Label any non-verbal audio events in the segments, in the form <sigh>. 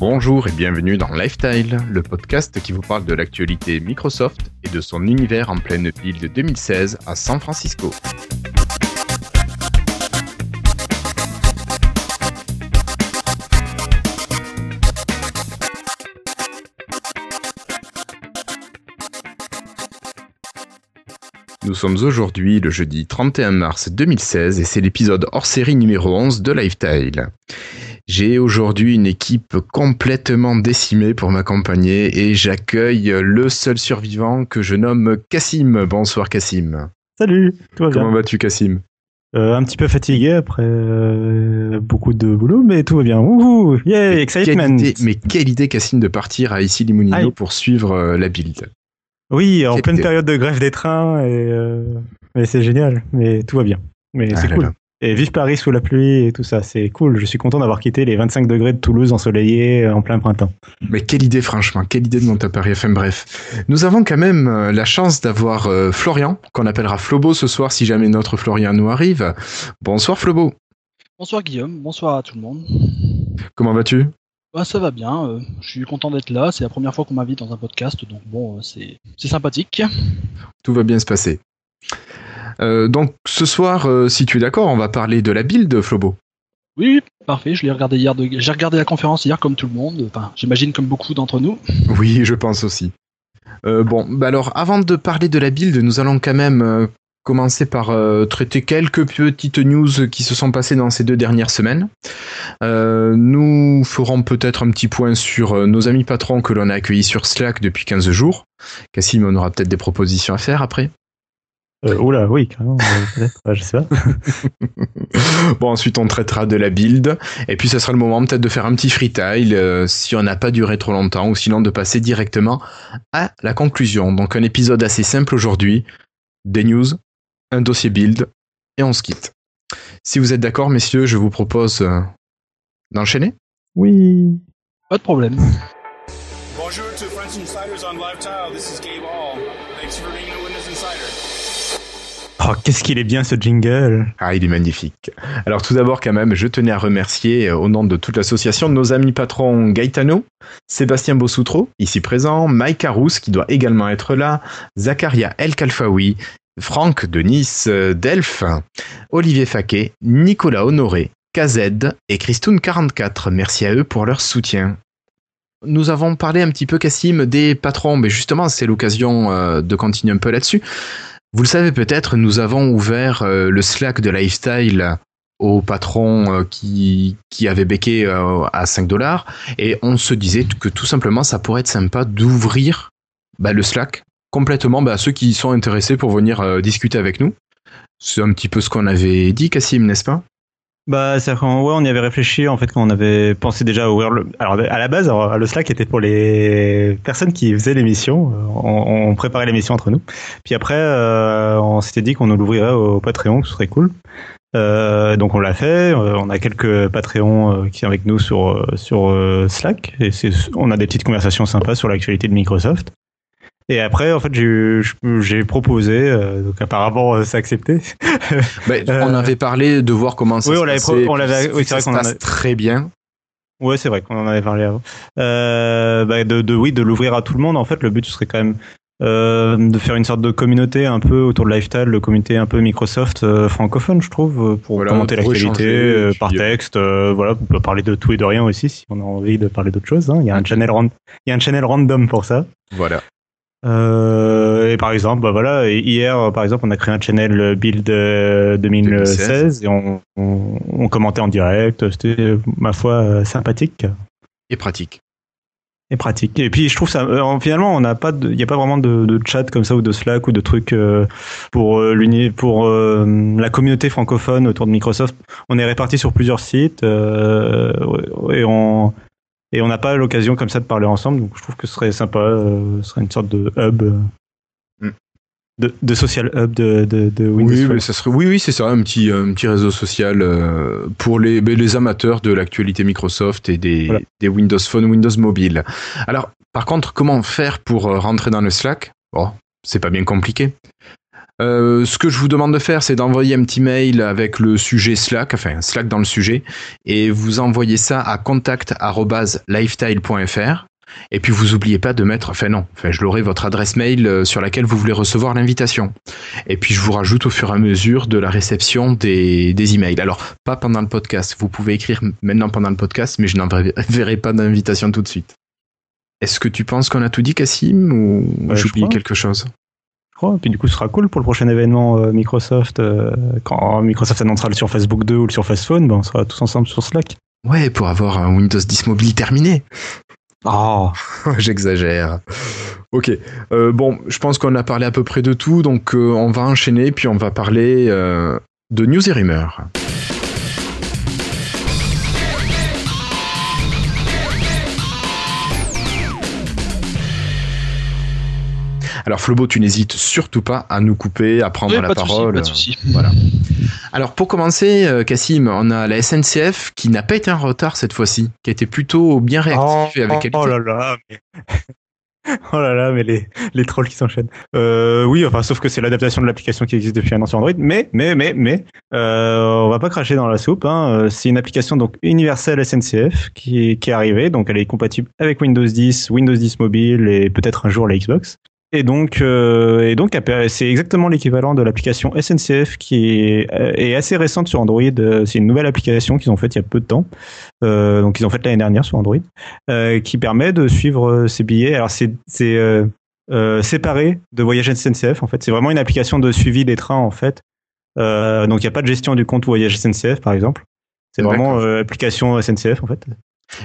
Bonjour et bienvenue dans Lifestyle, le podcast qui vous parle de l'actualité Microsoft et de son univers en pleine ville de 2016 à San Francisco. Nous sommes aujourd'hui le jeudi 31 mars 2016 et c'est l'épisode hors série numéro 11 de Lifestyle. J'ai aujourd'hui une équipe complètement décimée pour m'accompagner et j'accueille le seul survivant que je nomme Cassim. Bonsoir Cassim. Salut, tout va bien. Comment vas-tu Cassim Euh, un petit peu fatigué après euh, beaucoup de boulot, mais tout va bien. Wouhou, yeah, mais excitement. quelle idée, mais quelle idée Cassim de partir à ici Limonino pour suivre euh, la build. Oui, en Quelle pleine idée. période de grève des trains, et mais c'est génial, mais tout va bien. Mais Ah c'est cool. là. Et vive Paris sous la pluie et tout ça, c'est cool. Je suis content d'avoir quitté les 25 degrés de Toulouse ensoleillés euh, en plein printemps. Mais quelle idée franchement, quelle idée de monter à Paris FM. Bref, nous avons quand même euh, la chance d'avoir euh, Florian, qu'on appellera Flobo ce soir si jamais notre Florian nous arrive. Bonsoir Flobo, Bonsoir Guillaume, bonsoir à tout le monde. comment vas-tu? Bah, ça va bien, euh, je suis content d'être là, c'est la première fois qu'on m'invite dans un podcast, donc bon, euh, c'est c'est sympathique. Tout va bien se passer. Euh, donc ce soir, euh, si tu es d'accord, on va parler de la build, Flobo. Oui, oui, parfait, je l'ai regardé hier, de... j'ai regardé la conférence hier comme tout le monde, enfin, j'imagine comme beaucoup d'entre nous. Oui, je pense aussi. Euh, bon, bah alors avant de parler de la build, nous allons quand même euh, commencer par euh, traiter quelques petites news qui se sont passées dans ces deux dernières semaines. Nous ferons peut-être un petit point sur nos amis patrons que l'on a accueillis sur Slack depuis 15 jours. Cassim, on aura peut-être des propositions à faire après. Euh, oula, oui, carrément, <laughs> euh, ouais, je sais pas. <laughs> Bon, ensuite on traitera de la build, et puis ça sera le moment peut-être de faire un petit freetile euh, si on n'a pas duré trop longtemps, ou sinon de passer directement à la conclusion. Donc un épisode assez simple aujourd'hui, des news, un dossier build, et on se quitte. Si vous êtes d'accord, messieurs, je vous propose euh, d'enchaîner. Oui. Pas de problème. Bonjour to Oh, qu'est-ce qu'il est bien ce jingle. Ah, il est magnifique. Alors tout d'abord, quand même, je tenais à remercier, euh, au nom de toute l'association, nos amis patrons Gaetano, Sébastien Bossoutro, ici présent, Mike Arous, qui doit également être là, Zakaria El Kalfaoui, Franck de Nice, euh, Delph, Olivier Faquet, Nicolas Honoré, KZ et Christoun44. Merci à eux pour leur soutien. Nous avons parlé un petit peu, Cassim, des patrons, mais justement, c'est l'occasion euh, de continuer un peu là-dessus. Vous le savez peut-être, nous avons ouvert euh, le Slack de Lifestyle aux patrons euh, qui, qui avaient béqué euh, à 5 dollars et on se disait que tout simplement ça pourrait être sympa d'ouvrir bah, le Slack complètement bah, à ceux qui sont intéressés pour venir discuter avec nous. C'est un petit peu ce qu'on avait dit, Cassim, n'est-ce pas? Bah, c'est ouais, on y avait réfléchi en fait quand on avait pensé déjà à ouvrir le. Alors à la base, alors, le Slack était pour les personnes qui faisaient l'émission. Euh, On, on préparait l'émission entre nous. Puis après, euh, on s'était dit qu'on nous l'ouvrirait au Patreon, ce serait cool. Euh, donc on l'a fait. Euh, on a quelques Patreons euh, qui sont avec nous sur sur Slack et on a des petites conversations sympas sur l'actualité de Microsoft. Et après, en fait, j'ai proposé, euh, donc apparemment, euh, c'est accepté. <laughs> Bah, Euh, On avait parlé de voir comment ça oui, se on passait, on l'avait- oui, c'est vrai qu'on en passe a- très bien. Ouais, c'est vrai qu'on en avait parlé avant. Euh, bah, de, de oui, de l'ouvrir à tout le monde. En fait, le but ce serait quand même euh, de faire une sorte de communauté un peu autour de Lifestyle, le communauté un peu Microsoft euh, francophone, je trouve, pour Voilà, commenter l'actualité par texte. voilà, on peut parler de tout et de rien aussi si on a envie de parler d'autre chose. hein. Il y a un channel il y a un channel random pour ça. Voilà. Euh, et par exemple, bah voilà, hier, par exemple, on a créé un channel Build euh, 2016 et on, on, on commentait en direct. C'était, ma foi, sympathique Et pratique. et pratique. Et puis je trouve ça, euh, finalement, on n'a pas, il n'y a pas vraiment de, de chat comme ça ou de Slack ou de trucs pour l'uni, pour la communauté francophone autour de Microsoft. On est répartis sur plusieurs sites et on et on n'a pas l'occasion comme ça de parler ensemble. Donc je trouve que ce serait sympa, euh, ce serait une sorte de hub. euh, Mm. De, de social hub de, de, de Windows Oui, Phone. mais ça serait, oui, oui, c'est ça, un petit, un petit réseau social euh, pour les, les amateurs de l'actualité Microsoft et des, Voilà. des Windows Phone, Windows Mobile. Alors, par contre, comment faire pour rentrer dans le Slack? Bon, c'est pas bien compliqué. Euh, ce que je vous demande de faire, c'est d'envoyer un petit mail avec le sujet Slack, enfin Slack dans le sujet, et vous envoyez ça à contact@lifestyle.fr. Et puis vous oubliez pas de mettre, enfin non, enfin je l'aurai votre adresse mail euh, sur laquelle vous voulez recevoir l'invitation. Et puis je vous rajoute au fur et à mesure de la réception des, des emails. Alors pas pendant le podcast, vous pouvez écrire maintenant pendant le podcast, mais je n'enverrai pas d'invitation tout de suite. Est-ce que tu penses qu'on a tout dit, Cassim, ou Ouais, je j'oublie quelque chose? Crois. Et puis du coup, ce sera cool pour le prochain événement euh, Microsoft. euh, quand Microsoft annoncera le Surface Book 2 ou le Surface Phone, ben, on sera tous ensemble sur Slack. Ouais, pour avoir un Windows 10 mobile terminé. Oh, <laughs> J'exagère. Ok. Euh, bon, je pense qu'on a parlé à peu près de tout, donc on va enchaîner, puis on va parler de news et rumeurs. Alors Flobo, tu n'hésites surtout pas à nous couper, à prendre Oui, la pas de souci, parole. pas de souci. Voilà. Alors pour commencer, euh, Cassim, on a la SNCF qui n'a pas été en retard cette fois-ci, qui a été plutôt bien réactive et avec qualité. oh là là, mais... <laughs> oh là là, mais les, les trolls qui s'enchaînent. Euh, oui, enfin, sauf que c'est l'adaptation de l'application qui existe depuis un an sur Android. Mais, mais, mais, mais, euh, on va pas cracher dans la soupe. Hein. C'est une application donc universelle SNCF qui, qui est arrivée. Donc, elle est compatible avec Windows 10, Windows 10 mobile et peut-être un jour la Xbox. Et donc, euh, et donc, c'est exactement l'équivalent de l'application SNCF qui est, euh, est assez récente sur Android. Euh, C'est une nouvelle application qu'ils ont faite il y a peu de temps. Euh, donc, ils ont fait l'année dernière sur Android euh, qui permet de suivre ses billets. Alors c'est séparé de Voyage SNCF en fait. C'est vraiment une application de suivi des trains en fait. Donc il n'y a pas de gestion du compte Voyage SNCF par exemple. C'est vraiment application SNCF en fait.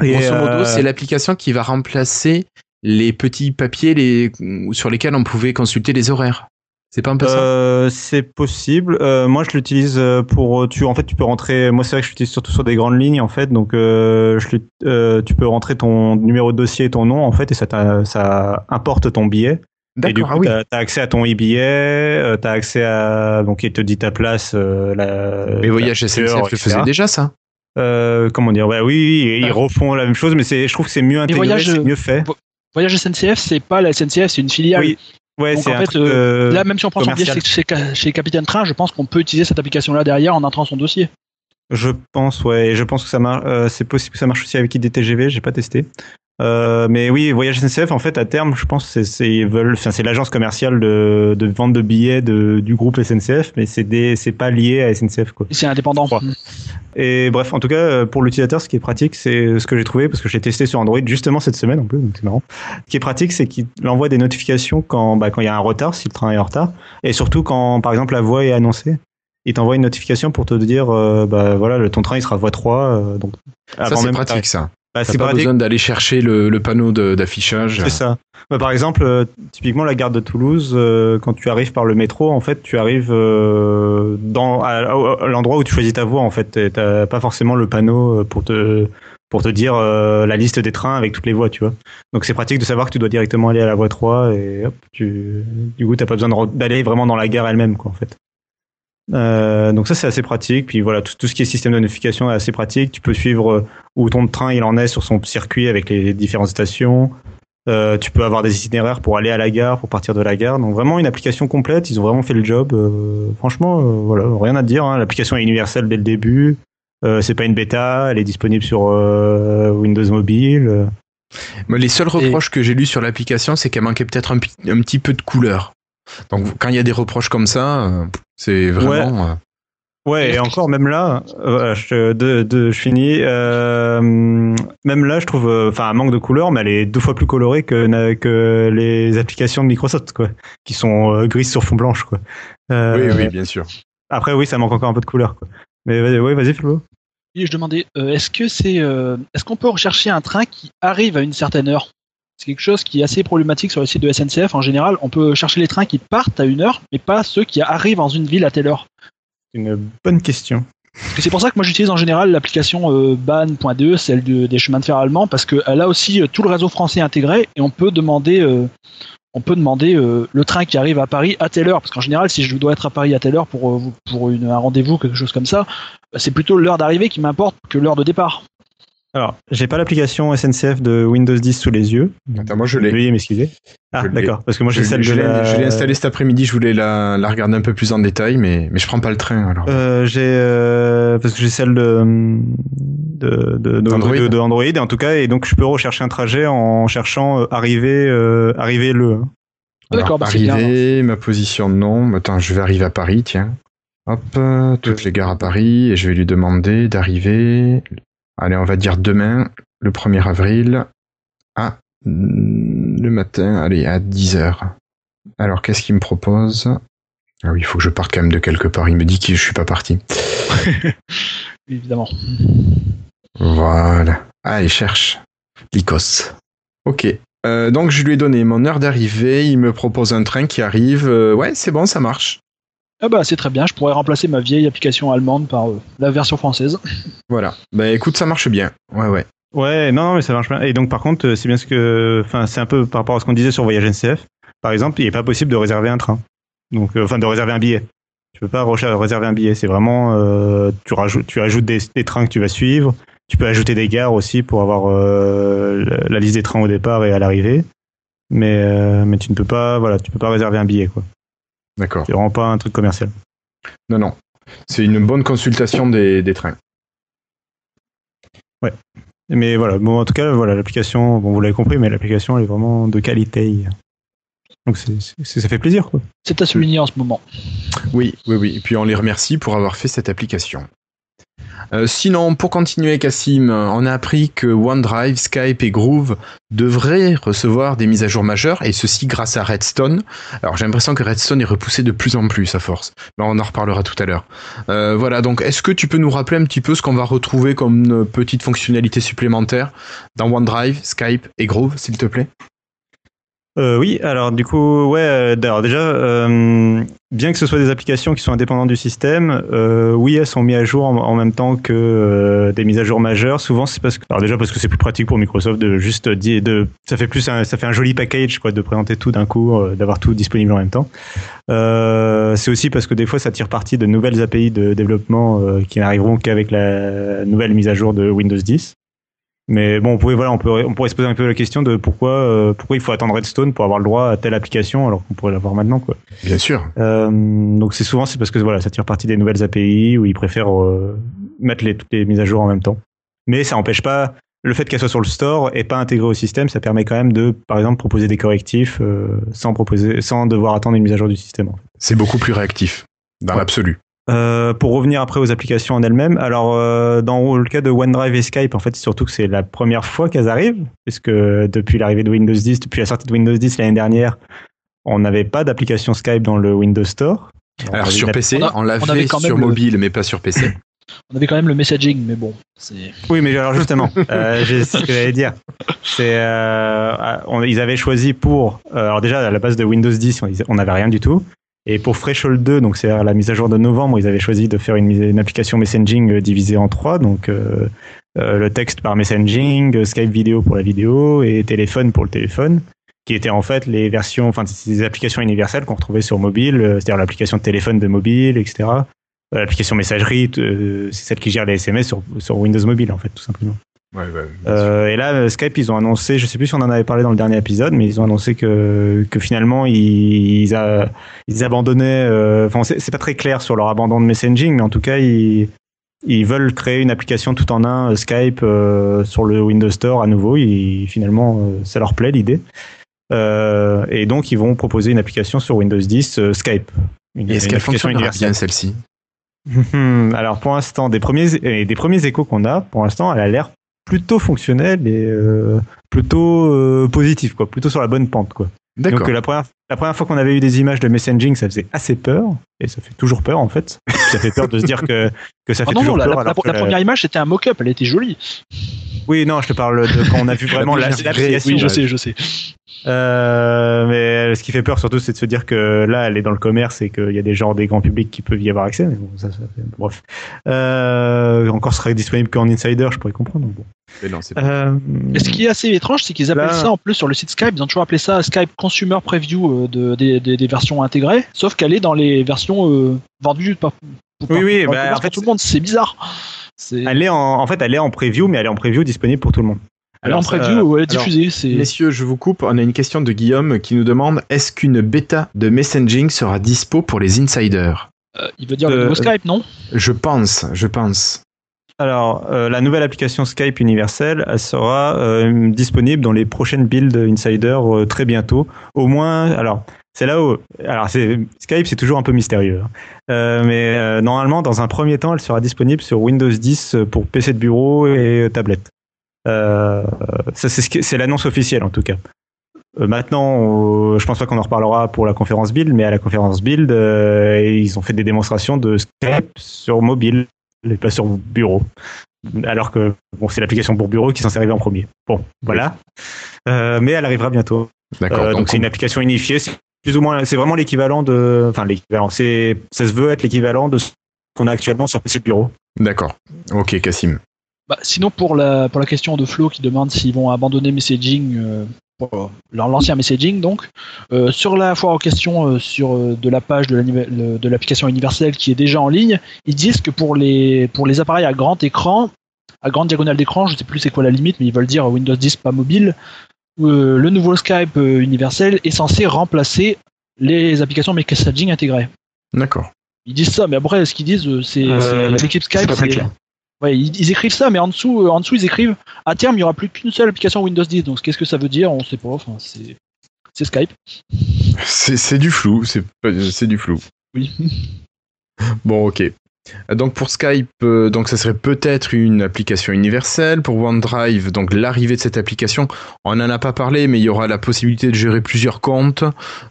Et, Grosso modo, c'est l'application qui va remplacer les petits papiers les, sur lesquels on pouvait consulter les horaires. C'est pas un peu ça? Euh, c'est possible. Euh, moi, je l'utilise euh, pour tu. En fait, tu peux rentrer. Moi, c'est vrai que je l'utilise surtout sur des grandes lignes, en fait. Donc, euh, je, euh, tu peux rentrer ton numéro de dossier et ton nom, en fait, et ça, importe ton billet. Et du D'accord, coup, ah oui. t'as as accès à ton e-billet, euh, t'as accès à donc il te dit ta place. Euh, la, Mais Voyage SNCF le faisait déjà, ça? Euh, comment dire? Ouais, oui, oui, ils refont la même chose, mais c'est, je trouve que c'est mieux intégré, Voyage, c'est mieux fait. Voyage SNCF, c'est pas la SNCF, c'est une filiale. Oui, ouais, Donc, en fait, de- Là, même si on prend son billet chez, chez, chez Capitaine Train, je pense qu'on peut utiliser cette application-là derrière en entrant son dossier. Je pense, ouais, et je pense que ça marche. euh, c'est possible que ça marche aussi avec IDTGV, j'ai pas testé. Euh, mais oui, Voyage SNCF, en fait, à terme, je pense, c'est c'est ils veulent, enfin, c'est l'agence commerciale de, de vente de billets de, du groupe SNCF, mais c'est des, c'est pas lié à SNCF, quoi. C'est indépendant. Et bref, en tout cas, euh, pour l'utilisateur, ce qui est pratique, c'est ce que j'ai trouvé, parce que j'ai testé sur Android justement cette semaine en plus, donc c'est marrant. Ce qui est pratique, c'est qu'il envoie des notifications quand bah, quand il y a un retard, si le train est en retard, et surtout quand, par exemple, la voie est annoncée. Il t'envoie une notification pour te dire, euh, bah voilà, ton train il sera voie 3. euh, donc, Ça, avant c'est pratique, ça. Bah, c'est pas pratique. besoin d'aller chercher le, le panneau d'affichage. C'est ça. Bah, par exemple, euh, typiquement la gare de Toulouse, euh, quand tu arrives par le métro, en fait, tu arrives euh, dans à, à- à l'endroit où tu choisis ta voie. En fait, t'as pas forcément le panneau pour te pour te dire la liste des trains avec toutes les voies, tu vois. Donc c'est pratique de savoir que tu dois directement aller à la voie 3 et hop, tu du coup t'as pas besoin d'aller vraiment dans la gare elle-même, quoi, en fait. Euh, donc ça c'est assez pratique. Puis voilà, tout, tout ce qui est système de notification est assez pratique. Tu peux suivre euh, où ton train il en est sur son circuit avec les différentes stations. Euh, tu peux avoir des itinéraires pour aller à la gare, pour partir de la gare. Donc vraiment une application complète. Ils ont vraiment fait le job. Euh, franchement, euh, voilà, rien à dire. hein. L'application est universelle dès le début. Euh, c'est pas une bêta. Elle est disponible sur euh, Windows Mobile. Mais les seuls reproches que j'ai lus sur l'application, c'est qu'elle manquait peut-être un petit peu de couleur. Donc quand il y a des reproches comme ça, euh, c'est vraiment. euh, Ouais, et encore, même là, euh, je, de, de, je finis. Euh, même là, je trouve, euh, enfin, un manque de couleur, mais elle est deux fois plus colorée que, les applications de Microsoft, quoi, qui sont euh, grises sur fond blanche, quoi. Euh, Oui, oui, bien sûr. Après, oui, ça manque encore un peu de couleur, quoi. Mais vas-y, ouais, vas-y, Flo. Oui, je demandais, euh, est-ce que c'est, euh, est-ce qu'on peut rechercher un train qui arrive à une certaine heure? C'est quelque chose qui est assez problématique sur le site de SNCF. En général, on peut chercher les trains qui partent à une heure, mais pas ceux qui arrivent dans une ville à telle heure. C'est une bonne question. C'est pour ça que moi j'utilise en général l'application euh, ban.de, celle de- des chemins de fer allemands, parce qu'elle a aussi euh, tout le réseau français intégré et on peut demander, euh, on peut demander euh, le train qui arrive à Paris à telle heure. Parce qu'en général, si je dois être à Paris à telle heure pour, euh, pour une, un rendez-vous, quelque chose comme ça, c'est plutôt l'heure d'arrivée qui m'importe que l'heure de départ. Alors, j'ai pas l'application SNCF de Windows 10 sous les yeux. Attends, moi je l'ai. Veuillez m'excuser. Ah, d'accord. Parce que moi, j'ai Je, celle je de l'ai la... je l'ai installée cet après-midi, je voulais la, la regarder un peu plus en détail, mais, mais je prends pas le train alors. Euh, j'ai euh, parce que j'ai celle de de, de, de- D'Android. de- de Android en tout cas et donc je peux rechercher un trajet en cherchant euh, arriver euh, arriver le. Ah, D'accord, bah, bien. ma position non. Attends, je vais arriver à Paris, tiens. Hop, toutes les gares à Paris, et je vais lui demander d'arriver. Allez, on va dire demain, le 1er avril, à mm, le matin, allez, à 10h. Alors, qu'est-ce qu'il me propose? Ah oui, il faut que je parte quand même de quelque part. Il me dit que je suis pas parti. <laughs> Évidemment. Voilà. Ah, il cherche. Lycos. Ok. Euh, donc je lui ai donné mon heure d'arrivée, il me propose un train qui arrive. Euh, ouais, c'est bon, ça marche. Ah bah c'est très bien, je pourrais remplacer ma vieille application allemande par euh, la version française. Voilà. Bah écoute, ça marche bien. Ouais, ouais. Ouais, non, non, mais ça marche bien. Et donc par contre, euh, c'est bien ce que, enfin, c'est un peu par rapport à ce qu'on disait sur Voyage NCF. Par exemple, il n'est pas possible de réserver un train. Donc, euh, enfin, de réserver un billet. Tu peux pas réserver un billet. C'est vraiment, euh, tu rajoutes, tu ajoutes des, des trains que tu vas suivre. Tu peux ajouter des gares aussi pour avoir euh, la, la liste des trains au départ et à l'arrivée. Mais, euh, mais tu ne peux pas, voilà, tu peux pas réserver un billet, quoi. D'accord. C'est vraiment pas un truc commercial. Non, non. C'est une bonne consultation des, des trains. Mais voilà, bon, en tout cas, voilà, l'application, bon, vous l'avez compris, mais l'application, elle est vraiment de qualité. Donc, c'est, c'est- ça fait plaisir, quoi. C'est à souligner en ce moment. Oui, oui, oui. Et puis on les remercie pour avoir fait cette application. Euh, sinon, pour continuer, Cassim, on a appris que OneDrive, Skype et Groove devraient recevoir des mises à jour majeures, et ceci grâce à Redstone. Alors j'ai l'impression que Redstone est repoussé de plus en plus à force. Mais on en reparlera tout à l'heure. Euh, voilà, donc est-ce que tu peux nous rappeler un petit peu ce qu'on va retrouver comme euh, petite fonctionnalité supplémentaire dans OneDrive, Skype et Groove, s'il te plaît? Euh, oui, alors du coup, ouais, euh, alors déjà, euh, bien que ce soit des applications qui sont indépendantes du système, euh, oui, elles sont mises à jour en, même temps que euh, des mises à jour majeures. Souvent, c'est parce que, alors déjà parce que c'est plus pratique pour Microsoft de juste dire, de, ça fait plus, un, ça fait un joli package quoi, de présenter tout d'un coup, euh, d'avoir tout disponible en même temps. C'est aussi parce que des fois, ça tire parti de nouvelles API de développement qui n'arriveront qu'avec la nouvelle mise à jour de Windows 10. Mais bon, on pourrait, voilà, on, peut, on pourrait se poser un peu la question de pourquoi, euh, pourquoi il faut attendre Redstone pour avoir le droit à telle application alors qu'on pourrait l'avoir maintenant, quoi. Bien sûr. Euh, donc c'est souvent c'est parce que voilà, ça tire parti des nouvelles API où ils préfèrent euh, mettre les, toutes les mises à jour en même temps. Mais ça n'empêche pas le fait qu'elle soit sur le store et pas intégrée au système, ça permet quand même de, par exemple, proposer des correctifs sans proposer, sans devoir attendre une mise à jour du système. en fait. C'est beaucoup plus réactif, dans Ouais. l'absolu. Euh, pour revenir après aux applications en elles-mêmes, alors euh, dans le cas de OneDrive et Skype, en fait, c'est surtout que c'est la première fois qu'elles arrivent, puisque depuis l'arrivée de Windows 10, depuis la sortie de Windows 10 l'année dernière, on n'avait pas d'application Skype dans le Windows Store. On Alors sur PC, on l'avait avait quand sur même le- mobile, mais pas sur PC. <laughs> On avait quand même le messaging, mais bon, c'est. Oui, mais alors justement, <laughs> euh, c'est ce que j'allais dire. C'est, euh, ils avaient choisi pour, euh, alors déjà à la base de Windows 10, on- on n'avait rien du tout. Et pour Threshold 2, donc c'est la mise à jour de novembre, ils avaient choisi de faire une, application messaging euh, divisée en trois, donc euh, euh, le texte par messaging, euh, Skype vidéo pour la vidéo et téléphone pour le téléphone, qui étaient en fait les versions, enfin des applications universelles qu'on retrouvait sur mobile, euh, c'est-à-dire l'application de téléphone de mobile, etc. L'application messagerie, c'est celle qui gère les SMS sur, sur Windows Mobile en fait, tout simplement. Ouais, ouais, Euh, et là, euh, Skype, ils ont annoncé, je sais plus si on en avait parlé dans le dernier épisode, mais ils ont annoncé que, que finalement, ils, ils, a- ils abandonnaient. euh, Enfin, c'est c'est pas très clair sur leur abandon de messaging, mais en tout cas, ils, ils veulent créer une application tout en un euh, Skype euh, sur le Windows Store à nouveau. Ils, finalement, euh, ça leur plaît l'idée. Euh, et donc, ils vont proposer une application sur Windows 10 euh, Skype. Est-ce qu'elle universelle. bien celle-ci? <laughs> Alors pour l'instant, des premiers des premiers échos qu'on a, pour l'instant, elle a l'air plutôt fonctionnelle et euh, plutôt euh, positive, quoi, plutôt sur la bonne pente, quoi. D'accord. Donc euh, la première la première fois qu'on avait eu des images de messaging, ça faisait assez peur et ça fait toujours peur en fait. <laughs> ça fait peur de se dire que que ça Ah fait non, non, toujours la, peur. la- la- première image c'était un mock-up, elle était jolie. Oui, non, je te parle de quand on a vu <laughs> vraiment la-. Oui, je sais, je sais. Euh, mais ce qui fait peur surtout, c'est de se dire que là, elle est dans le commerce et qu'il y a des genres des grands publics qui peuvent y avoir accès. Mais bon, ça, ça fait... Bref. Euh, encore serait disponible qu'en insider, je pourrais comprendre. bon. Non, pas- Euh, Et ce qui est assez étrange, c'est qu'ils appellent Là- ça en plus sur le site Skype, ils ont toujours appelé ça Skype Consumer Preview euh, de, des, des- des versions intégrées, sauf qu'elle est dans les versions euh, vendues par, pour- Oui, oui, par- bah, en fait, tout le monde, c'est bizarre. C'est Elle est en, en fait, elle est en preview, mais elle est en preview disponible pour tout le monde. elle est en Alors, ça, preview, euh, ouais, elle est alors, diffusée. C'est Messieurs, je vous coupe. On a une question de Guillaume qui nous demande est-ce qu'une bêta de messaging sera dispo pour les insiders? Euh, il veut dire le nouveau Skype, non? Je pense, je pense. Alors, euh, la nouvelle application Skype universelle, elle sera euh, disponible dans les prochaines builds Insider euh, très bientôt. Au moins, alors, c'est là où. Alors, Skype, c'est toujours un peu mystérieux. hein. Mais normalement, dans un premier temps, elle sera disponible sur Windows 10 pour PC de bureau et tablette. C'est, l'annonce officielle, en tout cas. Maintenant, je pense pas qu'on en reparlera pour la conférence Build, mais à la conférence Build, ils ont fait des démonstrations de Skype sur mobile et pas sur bureau. Alors que bon, c'est l'application pour bureau qui est censée arriver en premier. Bon, voilà. Euh, mais elle arrivera bientôt. D'accord. Euh, donc c'est une application unifiée. C'est plus ou moins, c'est vraiment l'équivalent de, enfin l'équivalent. C'est, ça se veut être l'équivalent de ce qu'on a actuellement sur PC de bureau. D'accord. Ok, Cassim. Bah, sinon, pour la, pour la question de Flo qui demande s'ils vont abandonner messaging, euh, l'ancien messaging, donc, euh, sur la foire aux questions euh, sur, euh, de la page de l'application universelle qui est déjà en ligne, ils disent que pour les, pour les appareils à grand écran, à grande diagonale d'écran, je sais plus c'est quoi la limite, mais ils veulent dire Windows 10 pas mobile, euh, le nouveau Skype euh, universel est censé remplacer les applications messaging intégrées. D'accord. Ils disent ça, mais après, ce qu'ils disent, c'est c'est- l'équipe Skype. c'est Ouais, ils, ils écrivent ça, mais en dessous, euh, en dessous, ils écrivent à terme, il n'y aura plus qu'une seule application Windows 10. Donc, qu'est-ce que ça veut dire? On sait pas. Enfin, c'est c'est Skype. C'est c'est du flou. C'est c'est du flou. Oui. Bon, ok. Donc pour Skype, euh, donc ça serait peut-être une application universelle. Pour OneDrive, donc l'arrivée de cette application, on n'en a pas parlé, mais il y aura la possibilité de gérer plusieurs comptes,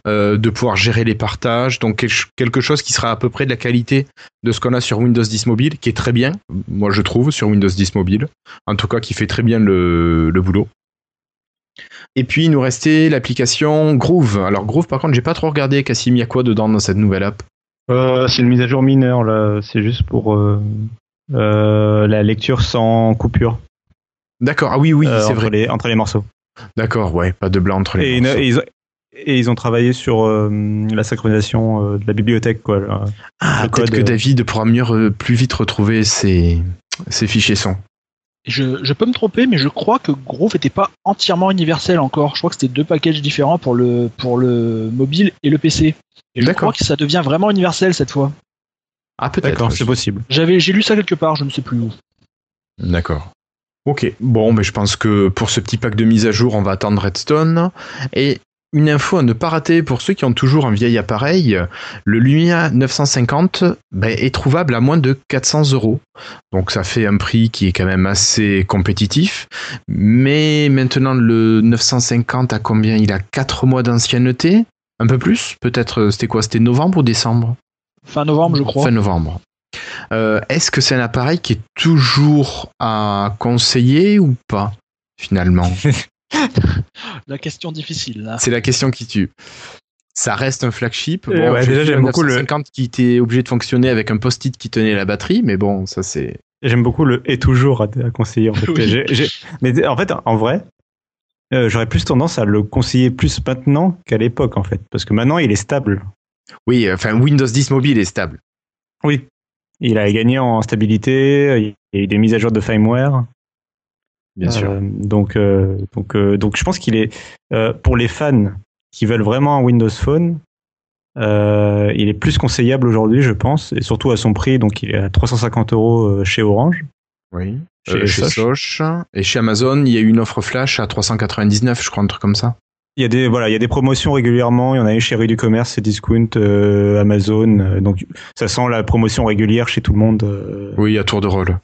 euh, de pouvoir gérer les partages, donc quel- quelque chose qui sera à peu près de la qualité de ce qu'on a sur Windows 10 Mobile, qui est très bien, moi je trouve, sur Windows 10 Mobile. En tout cas, qui fait très bien le, boulot. Et puis il nous restait l'application Groove. Alors Groove, par contre, j'ai pas trop regardé, Cassim, il y a quoi dedans dans cette nouvelle app? Euh, c'est une mise à jour mineure là. C'est juste pour euh, euh, la lecture sans coupure. D'accord, ah oui, oui, euh, c'est vrai. les entre les morceaux. D'accord, ouais, pas de blanc entre les Et, une- morceaux. et ils, ont, et ils ont travaillé sur euh, la synchronisation euh, de la bibliothèque quoi. là. Ah, le peut-être code, que David pourra mieux, re- plus vite retrouver ses, ses fichiers son. Et Je, je peux me tromper, mais je crois que Groove n'était pas entièrement universel encore. Je crois que c'était deux packages différents pour le, pour le mobile et le PC. Et je crois que ça devient vraiment universel cette fois. Ah, peut-être. C'est possible. J'avais, j'ai lu ça quelque part, je ne sais plus où. D'accord. Ok, bon, mais je pense que pour ce petit pack de mise à jour, on va attendre Redstone. Et une info à ne pas rater pour ceux qui ont toujours un vieil appareil, le Lumia 950 ben, est trouvable à moins de 400 euros. Donc ça fait un prix qui est quand même assez compétitif. Mais maintenant, le 950 à combien? Il a 4 mois d'ancienneté Un peu plus Peut-être, euh, c'était quoi? C'était novembre ou décembre? Fin novembre, je crois. Fin novembre. Euh, Est-ce que c'est un appareil qui est toujours à conseiller ou pas, finalement? <laughs> La question difficile, là. C'est la question qui tue. Ça reste un flagship. Euh, ouais, je déjà, j'aime un beaucoup le- 950 qui était obligé de fonctionner avec un post-it qui tenait la batterie, mais bon, ça c'est. J'aime beaucoup le et toujours à, à conseiller. En fait. <laughs> Oui. J'ai- j'ai- mais en fait, en vrai, euh, j'aurais plus tendance à le conseiller plus maintenant qu'à l'époque, en fait, parce que maintenant il est stable. Oui, enfin, Windows 10 mobile est stable. Oui. Il a gagné en stabilité, il y a eu des mises à jour de firmware. Bien sûr. Euh, donc, euh, donc, donc, je pense qu'il est pour les fans qui veulent vraiment un Windows Phone. il est plus conseillable aujourd'hui, je pense, et surtout à son prix. Donc, il est à 350 euros chez Orange. Oui. Chez Euh, chez Soch. Et chez Amazon, il y a eu une offre flash à 399, je crois, un truc comme ça. Il y a des voilà, il y a des promotions régulièrement. Il y en a une chez Rue du Commerce, c'est Discount, euh, Amazon. euh, donc, ça sent la promotion régulière chez tout le monde. euh, Oui, à tour de rôle.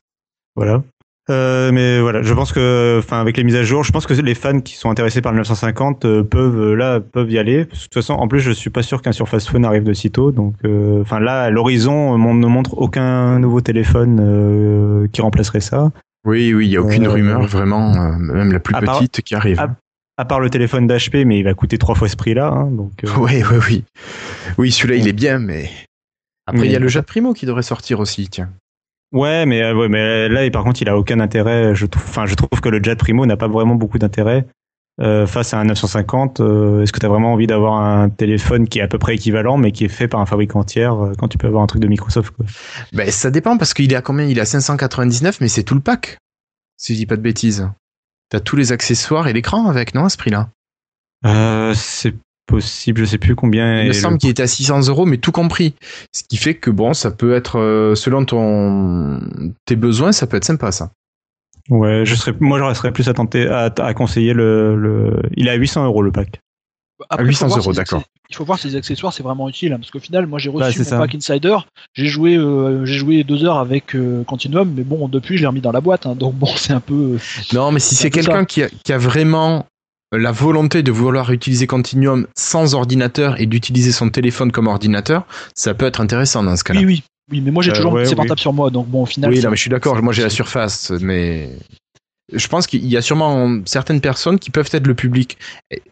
Voilà. Euh, mais voilà, je pense que, enfin, avec les mises à jour, je pense que les fans qui sont intéressés par le 950 euh, peuvent euh, là peuvent y aller. Parce que, de toute façon, en plus, je suis pas sûr qu'un Surface Phone arrive de sitôt. Donc, euh, enfin là, à l'horizon, on ne montre aucun nouveau téléphone euh, qui remplacerait ça. Oui, oui, il n'y a aucune Euh, rumeur, vraiment, euh, même la plus part- petite qui arrive. à- À part le téléphone d'HP, mais il va coûter trois fois ce prix-là. hein, donc, euh, Oui, oui, oui. Oui, celui-là, il est bien, mais. Après, il y a le Jet Primo qui devrait sortir aussi, tiens. Ouais, mais euh, ouais, mais là, et par contre, il a aucun intérêt. Je trouve, enfin, je trouve que le Jet Primo n'a pas vraiment beaucoup d'intérêt. euh, face à un 950, euh, est-ce que tu as vraiment envie d'avoir un téléphone qui est à peu près équivalent, mais qui est fait par un fabricant tiers, euh, quand tu peux avoir un truc de Microsoft quoi? Ben, ça dépend parce qu'il est à combien? Il est à 599, mais c'est tout le pack. Si je dis pas de bêtises. T'as tous les accessoires et l'écran avec, non, à ce prix-là? Euh, C'est possible, je sais plus combien. Il me semble le- qu'il était à 600 euros, mais tout compris. Ce qui fait que bon, ça peut être, euh, selon ton tes besoins, ça peut être sympa ça. Ouais, je serais, moi je serais plus à tenter, à, à conseiller le, le. Il est à 800 euros le pack. Après, 800 faut voir euros, si- d'accord. Il faut voir si les accessoires c'est vraiment utile, hein, parce qu'au final, moi j'ai Bah, reçu mon ça. pack Insider, j'ai joué, euh, j'ai joué deux heures avec euh, Continuum, mais bon, depuis je l'ai remis dans la boîte, hein, donc bon, <laughs> c'est un peu. euh, Non, mais si C'est quelqu'un qui a, qui a vraiment la volonté de vouloir utiliser Continuum sans ordinateur et d'utiliser son téléphone comme ordinateur, ça peut être intéressant dans ce cas-là. Oui, oui, oui, mais moi j'ai Euh, toujours ouais, c'est oui. portable sur moi, donc bon, au final. Oui, non, mais je suis d'accord. Moi, j'ai la surface, mais je pense qu'il y a sûrement certaines personnes qui peuvent être le public.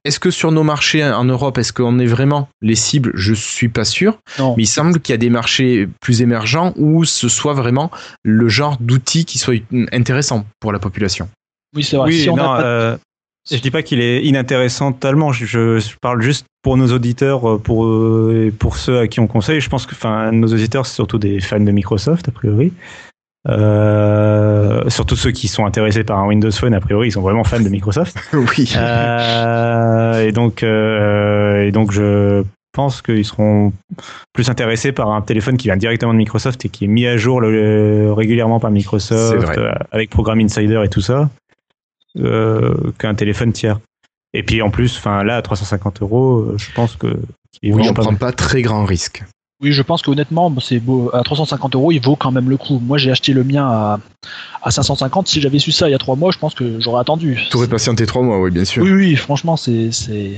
Est-ce que sur nos marchés en Europe, est-ce qu'on est vraiment les cibles? Je suis pas sûr, Non. mais il semble qu'il y a des marchés plus émergents où ce soit vraiment le genre d'outil qui soit intéressant pour la population. Oui, c'est vrai. oui, si on non, a pas- euh, je dis pas qu'il est inintéressant totalement. Je, parle juste pour nos auditeurs, euh, pour euh, pour ceux à qui on conseille. Je pense que, enfin, nos auditeurs, c'est surtout des fans de Microsoft a priori. Euh, surtout ceux qui sont intéressés par un Windows Phone, a priori, ils sont vraiment fans de Microsoft. <laughs> oui. Euh, et donc, euh, et donc, je pense qu'ils seront plus intéressés par un téléphone qui vient directement de Microsoft et qui est mis à jour le- régulièrement par Microsoft, avec Programme Insider et tout ça, qu'un téléphone tiers. Et puis en plus, enfin là, à 350 euros, euh, je pense que Oui, on pas prend mal. pas très grand risque. Oui, je pense qu'honnêtement, bon, c'est beau. À 350 euros, il vaut quand même le coup. Moi, j'ai acheté le mien à, à 550. Si j'avais su ça il y a trois mois, je pense que j'aurais attendu. Tu aurais patienté trois mois, oui, bien sûr. Oui, oui, franchement, c'est, c'est.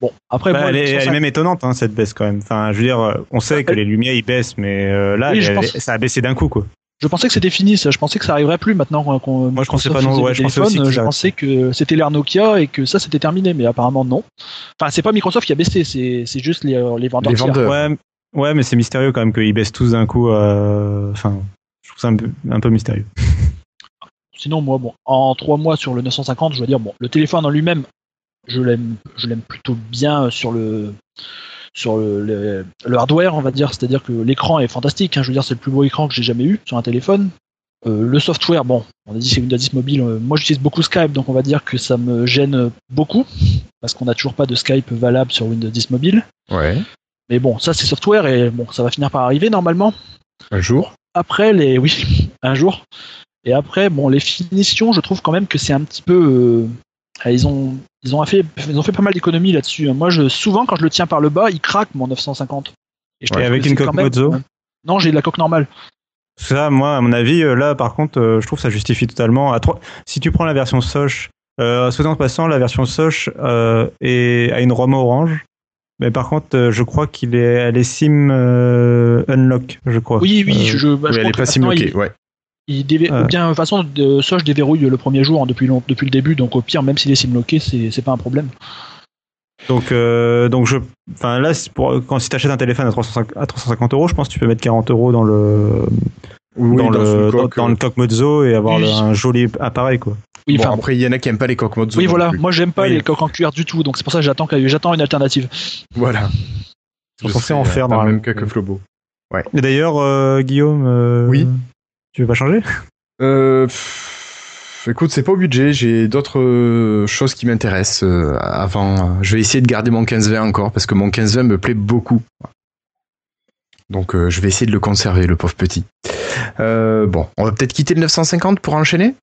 Bon, après, Bah, moi, elle, est, elle est 150 même étonnante hein, cette baisse quand même. Enfin, je veux dire, euh, on sait que Elle- les lumières ils baissent, mais euh, là, Oui, je elle- pense- ça a baissé d'un coup quoi. Je pensais que c'était fini, ça. Je pensais que ça arriverait plus maintenant qu'on. Moi, je pensais pas non, ouais, je pensais aussi que je ça- pensais que c'était l'ère Nokia et que ça c'était terminé, mais apparemment non. Enfin, c'est pas Microsoft qui a baissé, c'est, c'est juste les, les vendeurs. Les vendeurs. Ouais, ouais, mais c'est mystérieux quand même qu'ils baissent tous d'un coup. euh, Enfin, je trouve ça un peu, un peu mystérieux. <laughs> Sinon, moi, bon, en trois mois sur le 950, je dois dire, bon, le téléphone en lui-même, je l'aime, je l'aime plutôt bien sur le, sur le, le- le hardware, on va dire. C'est-à-dire que l'écran est fantastique. hein. je veux dire, c'est le plus beau écran que j'ai jamais eu sur un téléphone. Euh, le software, bon, on a dit c'est Windows 10 mobile. euh, moi, j'utilise beaucoup Skype, donc on va dire que ça me gêne beaucoup parce qu'on n'a toujours pas de Skype valable sur Windows 10 mobile. Ouais. Mais bon, ça c'est software et bon, ça va finir par arriver normalement Un jour. après les oui <laughs> un jour et après bon les finitions je trouve quand même que c'est un petit peu euh, ils ont ils ont fait ils ont fait pas mal d'économies là-dessus moi je souvent quand je le tiens par le bas il craque mon 950 et je Ouais, trouve avec une coque Mozo non j'ai de la coque normale Ça, moi, à mon avis, euh, là, par contre, euh, je trouve que ça justifie totalement. À trois... Si tu prends la version Soch, euh, soit en passant, la version Soch euh, est... a une ROM orange. Mais par contre, euh, je crois qu'il est, elle est SIM euh, unlock, je crois. oui oui Euh, je, bah, Oui, je elle crois est pas simloquée, il, ouais. Il déver- Euh. bien de toute façon de, ça je déverrouille le premier jour hein, depuis, long- depuis le début donc au pire même s'il est simloqué c'est c'est pas un problème Donc, euh, donc je, enfin là, pour, quand si t'achètes un téléphone à 350, à 350 euros, je pense que tu peux mettre 40 euros dans le, Oui, dans, le, dans, coque, dans euh, le coque Mozo et avoir Oui. le- un joli appareil, quoi. oui Bon, après, il y en a qui aiment pas les coques Mozo. oui voilà plus. moi j'aime pas Oui. les coques en cuir du tout donc c'est pour ça que j'attends j'attends une alternative Voilà. Ils Je sont censés serais, en euh, faire dans la- même cas que Flobo. Et d'ailleurs, euh, Guillaume, euh, Oui. Tu veux pas changer? Euh, écoute, c'est pas au budget. J'ai d'autres euh, choses qui m'intéressent. euh, avant, je vais essayer de garder mon 15-20 encore parce que mon 15-20 me plaît beaucoup. Donc, euh, je vais essayer de le conserver, le pauvre petit. Bon, on va peut-être quitter le 950 pour enchaîner?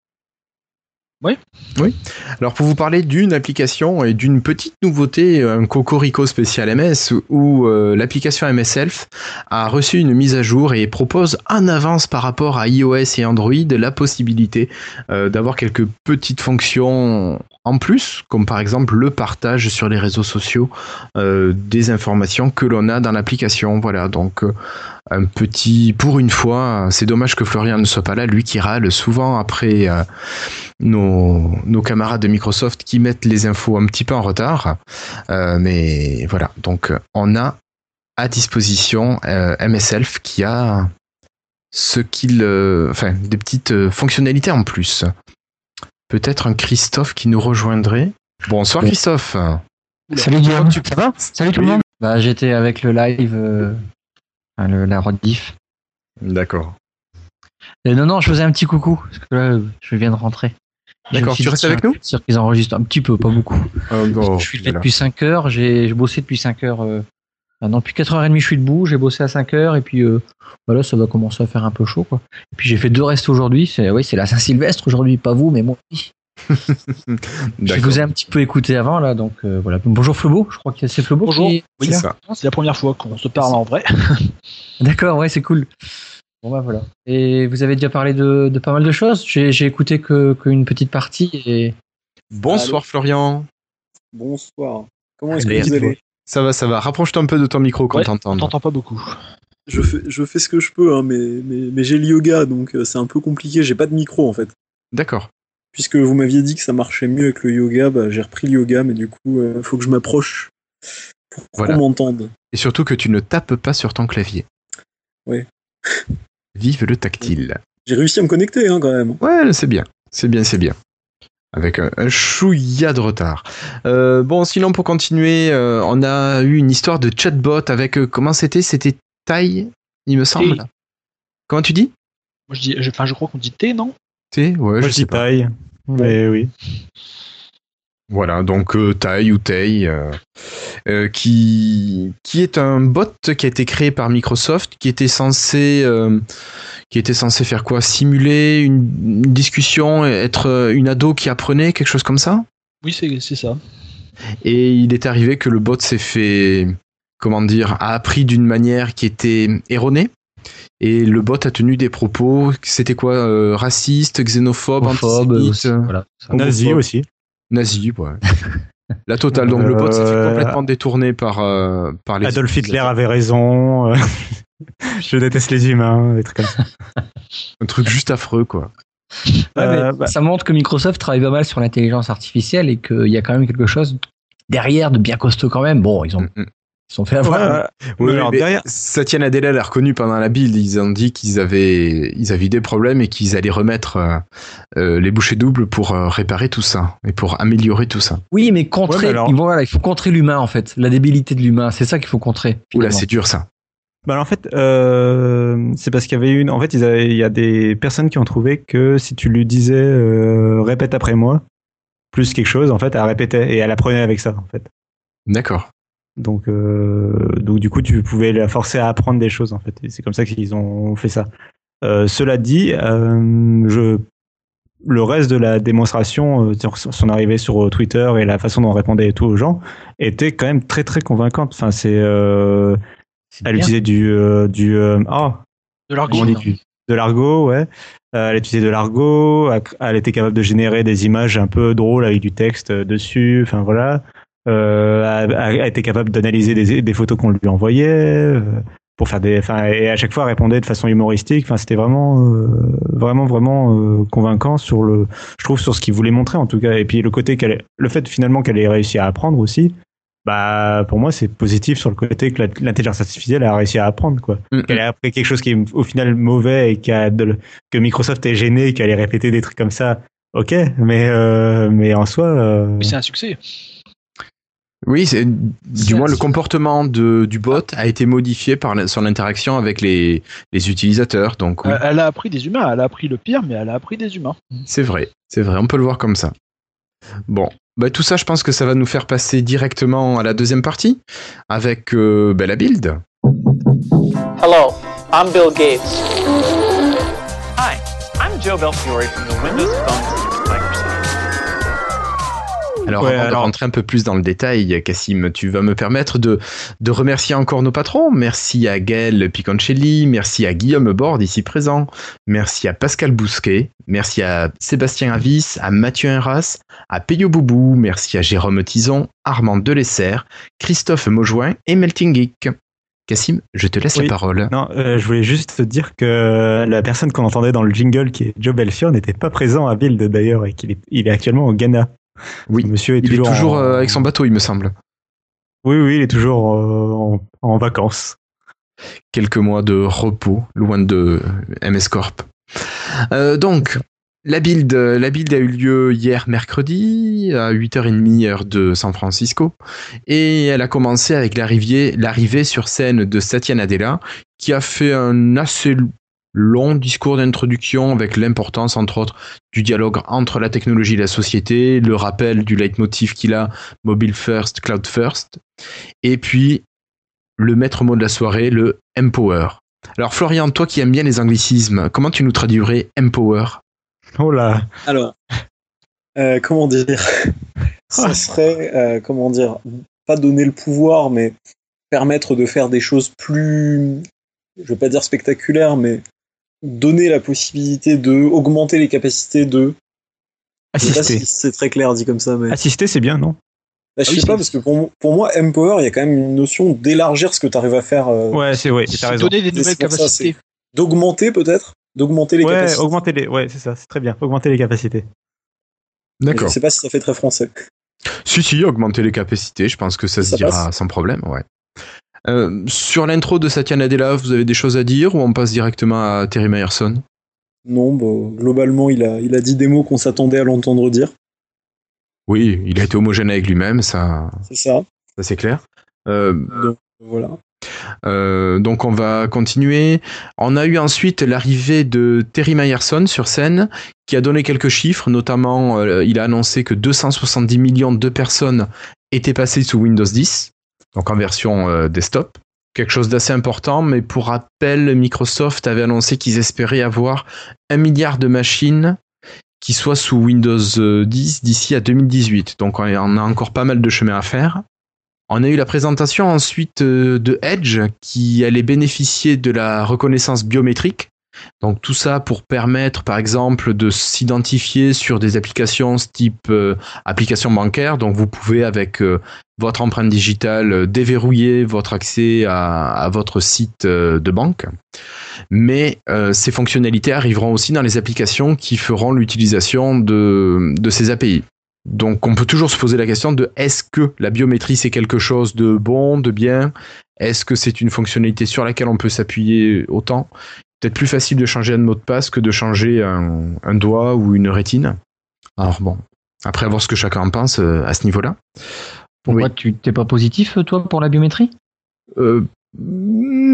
Oui. Oui. Alors pour vous parler d'une application et d'une petite nouveauté, un cocorico spécial MS, où euh, l'application MS a reçu une mise à jour et propose en avance par rapport à iOS et Android la possibilité euh, d'avoir quelques petites fonctions en plus, comme par exemple le partage sur les réseaux sociaux euh, des informations que l'on a dans l'application. Voilà, donc euh, un petit, pour une fois, c'est dommage que Florian ne soit pas là, lui qui râle souvent après euh, nos, camarades de Microsoft qui mettent les infos un petit peu en retard. Mais voilà, donc on a à disposition MSELF qui a ce qu'il, enfin, des petites fonctionnalités en plus. Peut-être un Christophe qui nous rejoindrait. Bonsoir Christophe. Salut Guillaume, ça va Salut tout le monde. Bah, j'étais avec le live, euh, enfin, le, la rediff. D'accord. Et non, non, je faisais un petit coucou, parce que là, je viens de rentrer. D'accord, tu restes avec nous? Je suis sûr qu'ils enregistrent un petit peu, pas beaucoup. Euh, bon, je suis voilà. depuis 5 heures, j'ai j'ai bossé depuis 5 heures. Euh, ah non, depuis 4h30, je suis debout, j'ai bossé à 5 heures, et puis euh, voilà, ça va commencer à faire un peu chaud, quoi. Et puis j'ai fait deux restes aujourd'hui, c'est oui, c'est la Saint-Sylvestre aujourd'hui, pas vous, mais moi aussi. <laughs> Je vous ai un petit peu écouté avant, là, donc euh, voilà. Bonjour Flobo, je crois que c'est Flobo Bonjour. qui- C'est la première fois qu'on se parle en vrai. <laughs> D'accord, ouais, c'est cool. Bon bah voilà. Et vous avez déjà parlé de, de pas mal de choses. J'ai j'ai écouté que qu'une petite partie et Bonsoir Florian. Bonsoir. Comment est-ce que vous allez? Ça va, ça va. Rapproche-toi un peu de ton micro qu'on Ouais, On t'entende. t'entend pas beaucoup. je fais, je fais ce que je peux, hein, mais, mais, mais j'ai le yoga, donc euh, c'est un peu compliqué. J'ai pas de micro en fait. D'accord. Puisque vous m'aviez dit que ça marchait mieux avec le yoga, bah, j'ai repris le yoga, mais du coup, il faut que je m'approche pour Voilà. qu'on m'entende. Et surtout que tu ne tapes pas sur ton clavier. Ouais. Vive le tactile. J'ai réussi à me connecter hein, quand même. Ouais, c'est bien. C'est bien, c'est bien. Avec un, un chouïa de retard. Euh, bon, sinon, pour continuer, euh, on a eu une histoire de chatbot avec. euh, comment c'était? C'était Tai, il me semble. Comment tu dis? Moi, je dis, je, enfin, je crois qu'on dit T, non? T Ouais, Moi, je je sais dis pas. taille. Mais oui. Voilà, donc euh, Tai ou Tai, euh, euh, qui, qui est un bot qui a été créé par Microsoft, qui était censé, euh, qui était censé faire quoi? Simuler une, une discussion, être une ado qui apprenait, quelque chose comme ça? Oui, c'est c'est ça. Et il est arrivé que le bot s'est fait, comment dire, a appris d'une manière qui était erronée. Et le bot a tenu des propos, c'était quoi euh, Raciste, xénophobe, antisémite, voilà. Nazi aussi. Nazi, ouais. <laughs> La totale. Donc le bot s'est fait Euh, complètement détourné par, euh, par les. Adolf Hitler avait raison. euh, <laughs> je déteste les humains, des trucs comme ça. Un truc juste affreux, quoi. Ouais, mais Euh, bah, Ça montre que Microsoft travaille pas mal sur l'intelligence artificielle et qu'il y a quand même quelque chose derrière de bien costaud quand même. Bon, ils ont, Mm, mm. Ils sont fait avoir. ouais, mais mais derrière- Satya Nadella l'a reconnu pendant la build. Ils ont dit qu'ils avaient, ils avaient eu des problèmes et qu'ils allaient remettre euh, euh, les bouchées doubles pour euh, réparer tout ça et pour améliorer tout ça. Oui, mais contrer. Ouais, mais alors- ils vont- voilà, il faut contrer l'humain en fait, la débilité de l'humain. C'est ça qu'il faut contrer. Oula, c'est dur ça. Bah alors, en fait, euh, c'est parce qu'il y avait une. En fait, ils avaient- il y a des personnes qui ont trouvé que si tu lui disais euh, répète après moi, plus quelque chose, en fait, elle répétait et elle apprenait avec ça, en fait. D'accord. Donc, euh, donc du coup, tu pouvais la forcer à apprendre des choses, en fait. Et c'est comme ça qu'ils ont fait ça. Euh, cela dit, euh, je, le reste de la démonstration, son arrivée sur Twitter et la façon dont on répondait et tout aux gens, était quand même très très convaincante. Enfin, c'est, elle bien. utilisait du, du, ah, De l'argot. de l'argot, ouais. Elle utilisait de l'argot. Elle- était capable de générer des images un peu drôles avec du texte dessus. Enfin voilà. Euh, elle était capable d'analyser des, des photos qu'on lui envoyait euh, pour faire des. Enfin et à chaque fois répondait de façon humoristique. Enfin c'était vraiment, euh, vraiment, vraiment euh, convaincant sur le. Je trouve sur ce qu'il voulait montrer en tout cas. Et puis le côté qu'elle, le fait finalement qu'elle ait réussi à apprendre aussi. Bah, pour moi, c'est positif sur le côté que l'intelligence artificielle a réussi à apprendre, quoi Mm, qu'elle ait appris quelque chose qui est au final mauvais et de le- que Microsoft est gêné qu'elle ait répété des trucs comme ça. Ok, mais euh, mais en soi, c'est un succès. Oui, c'est du moins le comportement de, du bot a été modifié par la- son interaction avec les, les utilisateurs. Donc oui, Euh, Elle a appris des humains. Elle a appris le pire, mais elle a appris des humains. c'est vrai, c'est vrai. On peut le voir comme ça. Bon, bah, tout ça, je pense que ça va nous faire passer directement à la deuxième partie avec euh, bah, la build. Hello, I'm Bill Gates. Hi, I'm Joe Belfiore from the Windows Phone. Alors, Ouais, avant de alors- rentrer un peu plus dans le détail, Cassim, tu vas me permettre de, de remercier encore nos patrons. Merci à Gaël Piconcelli, merci à Guillaume Borde, ici présent, merci à Pascal Bousquet, merci à Sébastien Avis, à Mathieu Henras, à Peyo Boubou, merci à Jérôme Tison, Armand Delesser, Christophe Maujoin et Melting Geek. Cassim, je te laisse Oui. la parole. non, euh, je voulais juste te dire que la personne qu'on entendait dans le jingle, qui est Joe Belfiore, n'était pas présent à Build d'ailleurs et qu'il est, il est actuellement au Ghana. Oui, monsieur est Il est toujours, toujours en- euh, avec son bateau, il me semble. Oui, oui, il est toujours euh, en, en vacances. quelques mois de repos loin de MS Corp. Euh, donc, La build, la build a eu lieu hier mercredi à 8h30 heure de San Francisco et elle a commencé avec l'arrivée, l'arrivée sur scène de Satya Nadella qui a fait un assez long discours d'introduction avec l'importance entre autres du dialogue entre la technologie et la société, le rappel du leitmotiv qu'il a mobile first, cloud first et puis le maître mot de la soirée, le empower. Alors Florian, toi qui aimes bien les anglicismes, comment tu nous traduirais empower? Oh là. Alors, euh, comment dire? <laughs> Ce serait, euh, comment dire, pas donner le pouvoir, mais permettre de faire des choses plus, je veux pas dire spectaculaires, mais donner la possibilité de augmenter les capacités de. Assister. si c'est très clair dit comme ça, mais. Assister, c'est bien, non? Bah, je Ah oui, sais pas, parce que pour, pour moi, Empower, il y a quand même une notion d'élargir ce que tu arrives à faire, euh, Ouais, c'est ouais, C'est t'as raison. donner des nouvelles capacités. d'augmenter peut-être? D'augmenter les Ouais, capacités. augmenter les. Ouais, c'est ça, c'est très bien. Augmenter les capacités. Je sais pas si ça fait très français. Si, si, augmenter les capacités, je pense que ça, se dira passe. sans problème, ouais. Euh, sur l'intro de Satya Nadella, vous avez des choses à dire ou on passe directement à Terry Myerson Non, bah, globalement, il a, il a dit des mots qu'on s'attendait à l'entendre dire. Oui, il a été homogène avec lui-même, ça, C'est ça. ça c'est clair. Euh, Donc, voilà. Euh, donc on va continuer. On a eu ensuite l'arrivée de Terry Myerson sur scène qui a donné quelques chiffres, notamment euh, il a annoncé que 270 millions de personnes étaient passées sous Windows 10, donc en version euh, desktop. Quelque chose d'assez important, mais pour rappel, Microsoft avait annoncé qu'ils espéraient avoir un milliard de machines qui soient sous Windows euh, 10 d'ici à 2018. Donc on a encore pas mal de chemin à faire. On a eu la présentation ensuite euh, de Edge qui allait bénéficier de la reconnaissance biométrique. Donc tout ça pour permettre par exemple de s'identifier sur des applications type euh, application bancaire. Donc vous pouvez avec euh, votre empreinte digitale euh, déverrouiller votre accès à, votre site euh, de banque. Mais euh, ces fonctionnalités arriveront aussi dans les applications qui feront l'utilisation de, de ces API. Donc on peut toujours se poser la question de est-ce que la biométrie c'est quelque chose de bon, de bien? Est-ce que c'est une fonctionnalité sur laquelle on peut s'appuyer autant? Peut-être plus facile de changer un mot de passe que de changer un, un doigt ou une rétine. Alors bon, après voir ce que chacun en pense à ce niveau-là. Pourquoi Oui. tu t'es pas positif, toi, pour la biométrie? Euh,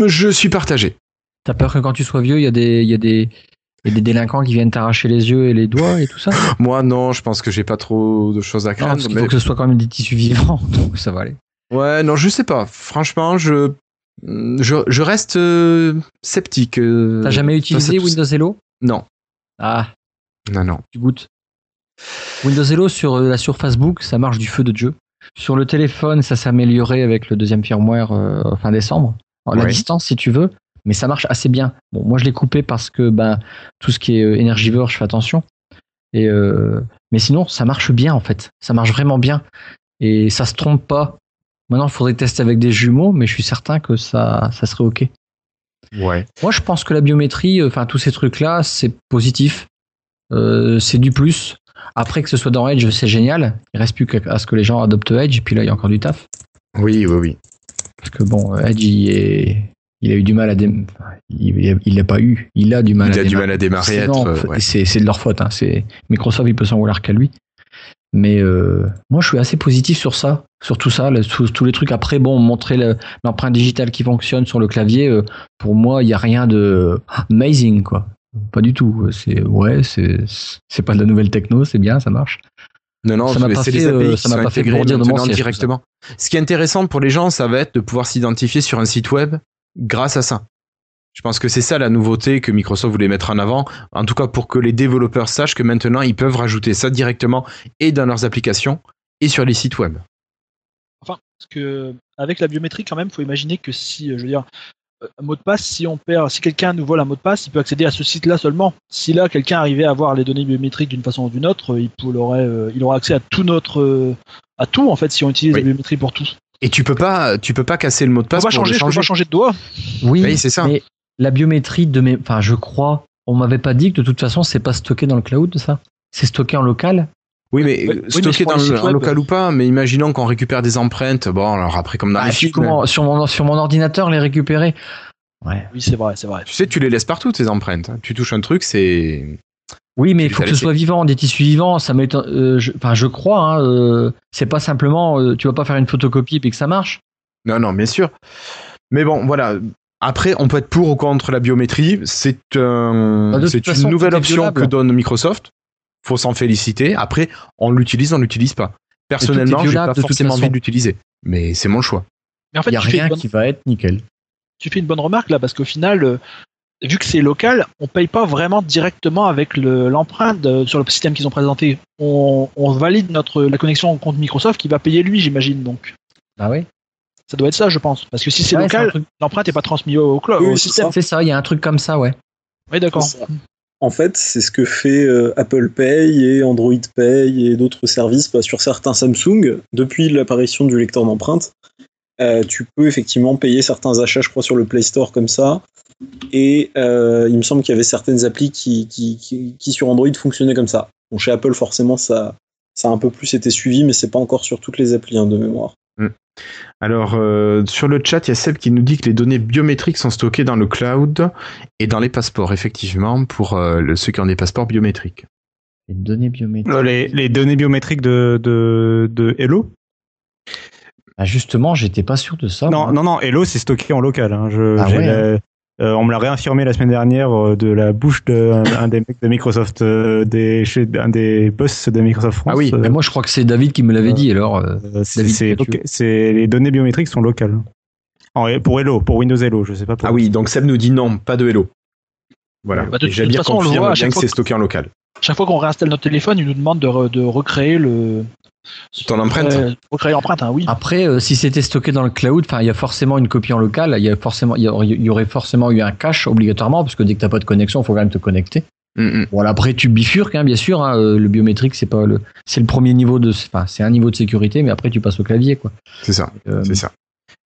je suis partagé. T'as peur que quand tu sois vieux, il y a des, y a des, il y a des délinquants qui viennent t'arracher les yeux et les doigts et tout ça? <laughs> Moi non, je pense que j'ai pas trop de choses à Non, craindre. parce qu'il mais- faut que ce soit quand même des tissus vivants, <laughs> donc ça va aller. Ouais, non, je sais pas. Franchement, je je, je reste euh, sceptique. euh, T'as jamais utilisé. Windows Hello? Non, Ah, non, non. tu goûtes. Windows Hello sur euh, la surface Book, ça marche du feu de Dieu. Sur le téléphone, ça s'est amélioré avec le deuxième firmware euh, fin décembre. Alors, La distance, si tu veux, mais ça marche assez bien. Bon, moi, je l'ai coupé parce que ben, tout ce qui est euh, énergivore, je fais attention. Et euh, mais sinon, ça marche bien en fait. Ça marche vraiment bien. Et ça se trompe pas. Maintenant, il faudrait tester avec des jumeaux, mais je suis certain que ça, ça serait OK. Ouais. Moi, je pense que la biométrie, enfin tous ces trucs-là, c'est positif. Euh, c'est du plus. Après que ce soit dans Edge, c'est génial. Il reste plus qu'à ce que les gens adoptent Edge, et puis là, il y a encore du taf. Oui, oui, oui. Parce que bon, Edge, il, est... il a eu du mal à démarrer. Il l'a pas eu. Il a du mal Il à a du démarrer. mal à démarrer, C'est- être, euh, ouais. C'est c'est de leur faute. Hein. C'est Microsoft, il peut s'en vouloir qu'à lui. Mais euh, moi, je suis assez positif sur ça, sur tout ça, là, tous, tous les trucs. Après, bon, montrer le- l'empreinte digitale qui fonctionne sur le clavier, euh, pour moi, il n'y a rien de amazing, quoi. Pas du tout. C'est ouais, c'est c'est pas de la nouvelle techno, c'est bien, ça marche. Non, non, Ça m'a pas fait, euh, ça pas fait bourdir de mon siège, directement. Ce qui est intéressant pour les gens, ça va être de pouvoir s'identifier sur un site web grâce à ça. Je pense que c'est ça la nouveauté que Microsoft voulait mettre en avant, en tout cas pour que les développeurs sachent que maintenant ils peuvent rajouter ça directement et dans leurs applications et sur les sites web. Enfin, parce que avec la biométrie, quand même, faut imaginer que si, euh, je veux dire, un mot de passe, si on perd, si quelqu'un nous vole un mot de passe, il peut accéder à ce site-là seulement. Si là, quelqu'un arrivait à avoir les données biométriques d'une façon ou d'une autre, euh, il, peut- il aurait, euh, il aurait accès à tout notre, euh, à tout en fait, si on utilise Oui. la biométrie pour tout. Et tu peux pas, tu peux pas casser le mot de On passe va pour changer, je peux changer. pas changer de doigt. Oui, Oui, c'est ça. mais la biométrie de mes, enfin, je crois, on m'avait pas dit que de toute façon, c'est pas stocké dans le cloud, ça? C'est stocké en local? Oui, mais Oui, euh, mais stocké dans le web. local ou pas, mais imaginons qu'on récupère des empreintes. Bon, alors après, comme dans Ah, les puis films, comment, sur mon sur mon ordinateur, les récupérer. Ouais. Oui, c'est vrai, c'est vrai. tu sais, tu les laisses partout tes empreintes. hein. Tu touches un truc, c'est Oui, mais il Tu faut que ce soit vivant, des tissus vivants. Ça m'étonne. euh, je- Enfin, je crois. Hein, euh, c'est pas simplement. euh, tu vas pas faire une photocopie et puis que ça marche. Non, non, bien sûr. Mais bon, voilà. Après, on peut être pour ou contre la biométrie. C'est un, Bah, façon, une nouvelle option violable. que donne Microsoft. Faut s'en féliciter. Après, on l'utilise, on l'utilise pas. Personnellement, j'ai pas forcément envie de l'utiliser. Mais c'est mon choix. Mais en fait, Il y a tu fais, rien une bonne, qui va être nickel. tu fais une bonne remarque là, parce qu'au final, euh, vu que c'est local, on paye pas vraiment directement avec le- l'empreinte de- sur le système qu'ils ont présenté. On, on valide notre la connexion au compte Microsoft qui va payer lui, j'imagine. Donc, Ah oui. ça doit être ça, je pense. Parce que si c'est Ouais, local, truc- l'empreinte est pas transmise au, au cloud, Oui, au c'est système. C'est ça. Il y a un truc comme ça, ouais. Oui, d'accord. En fait, c'est ce que fait euh, Apple Pay et Android Pay et d'autres services bah, sur certains Samsung. Depuis l'apparition du lecteur d'empreintes, euh, tu peux effectivement payer certains achats, je crois, sur le Play Store comme ça. Et euh, il me semble qu'il y avait certaines applis qui, sur Android fonctionnaient comme ça. Bon, chez Apple, forcément, ça, a un peu plus été suivi, mais c'est pas encore sur toutes les applis hein, de mémoire. Alors, euh, sur le chat, il y a Seb qui nous dit que les données biométriques sont stockées dans le cloud et dans les passeports, effectivement, pour euh, le- ceux qui ont des passeports biométriques. Les données biométriques. Euh, Les, les données biométriques de, de, de Hello? Ah, justement, j'étais pas sûr de ça. Non, moi. non, non, Hello, c'est stocké en local. hein. Je, Ah j'ai ouais, la- euh, on me l'a réaffirmé la semaine dernière euh, de la bouche d'un un des mecs de Microsoft, euh, des, chez, un des boss de Microsoft France. Ah oui, euh, Mais moi, je crois que c'est David qui me l'avait Euh, dit. Alors, c'est, les données biométriques sont locales. En- pour Hello, pour Windows Hello, je sais pas pour. Ah oui, donc Seb nous dit non, pas de Hello. Voilà. Bah, de on le confirme voit à bien chaque que fois c'est stocké en local. Chaque fois qu'on réinstalle notre téléphone, il nous demande de, re- de recréer le. Ton empreinte Euh, recréer l'empreinte, hein, oui. Après, euh, si c'était stocké dans le cloud, enfin, il y a forcément une copie en local. Il y a forcément, il y, aurait- il y aurait forcément eu un cache obligatoirement, parce que dès que t'as pas de connexion, il faut quand même te connecter. Mm, mm. Bon, là, après, tu bifurques, hein, bien sûr. hein, euh, le biométrique, c'est pas le, c'est le premier niveau de, enfin, c'est un niveau de sécurité, mais après, tu passes au clavier, quoi. C'est ça, Euh, c'est ça.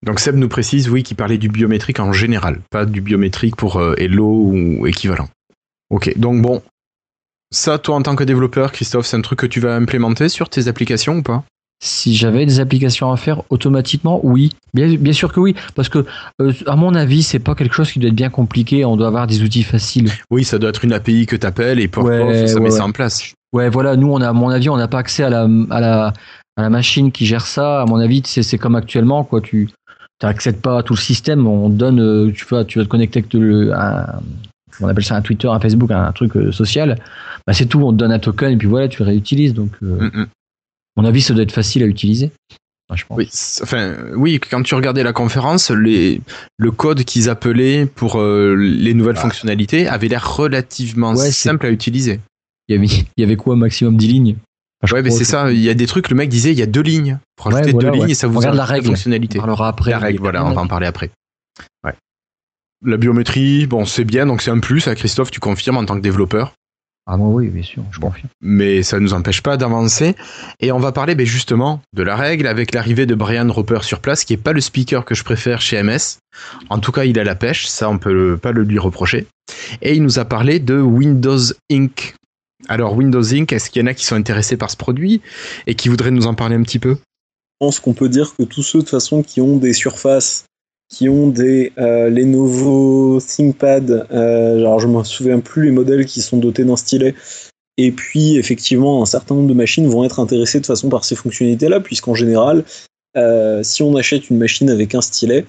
Donc Seb nous précise, oui, qu'il parlait du biométrique en général, pas du biométrique pour euh, Hello ou équivalent. Ok, donc bon, ça, toi, en tant que développeur, Christophe, c'est un truc que tu vas implémenter sur tes applications ou pas? Si j'avais des applications à faire automatiquement, oui. Bien, bien sûr que oui, parce que euh, à mon avis, c'est pas quelque chose qui doit être bien compliqué. On doit avoir des outils faciles. Oui, ça doit être une API que tu appelles et pour Ouais, ça ouais, met ça en place. Ouais, voilà. Nous, on a, à mon avis, on n'a pas accès à la, à la, à la machine qui gère ça. À mon avis, c'est, comme actuellement, quoi. Tu n'accèdes pas à tout le système. On donne, euh, tu vas, tu vas te connecter avec le, un, on appelle ça un Twitter, un Facebook, un truc euh, social. Bah, c'est tout. On te donne un token et puis voilà, tu le réutilises. Donc, euh, Mm, mm. mon avis, ça doit être facile à utiliser. Enfin, je pense. Oui, c'est- enfin, oui, quand tu regardais la conférence, les, le code qu'ils appelaient pour euh, les nouvelles fonctionnalités avait l'air relativement Ouais, simple à utiliser. Il y avait, il y avait quoi, maximum 10 lignes? Enfin, Ouais, mais c'est ça. Il y a des trucs, le mec disait, il y a deux lignes. Pour Ouais, ajouter voilà, deux lignes et ça vous Regarde la règle. fonctionnalité. On parlera après. La règle, voilà, on va en parler après. Ouais. La biométrie, bon, c'est bien, donc c'est un plus. À Christophe, tu confirmes en tant que développeur? Ah, moi, oui, bien sûr, je confirme. mais ça ne nous empêche pas d'avancer. Et on va parler ben, justement de la règle avec l'arrivée de Brian Roper sur place, qui est pas le speaker que je préfère chez MS. En tout cas, il a la pêche, ça on peut le- pas le lui reprocher. Et il nous a parlé de Windows Inc. Alors Windows Inc, est-ce qu'il y en a qui sont intéressés par ce produit et qui voudraient nous en parler un petit peu? Je pense qu'on peut dire que tous ceux de toute façon qui ont des surfaces, qui ont des euh, Lenovo ThinkPad, euh, alors je me souviens plus les modèles qui sont dotés d'un stylet, et puis effectivement un certain nombre de machines vont être intéressées de façon par ces fonctionnalités-là, puisqu'en général, euh, si on achète une machine avec un stylet,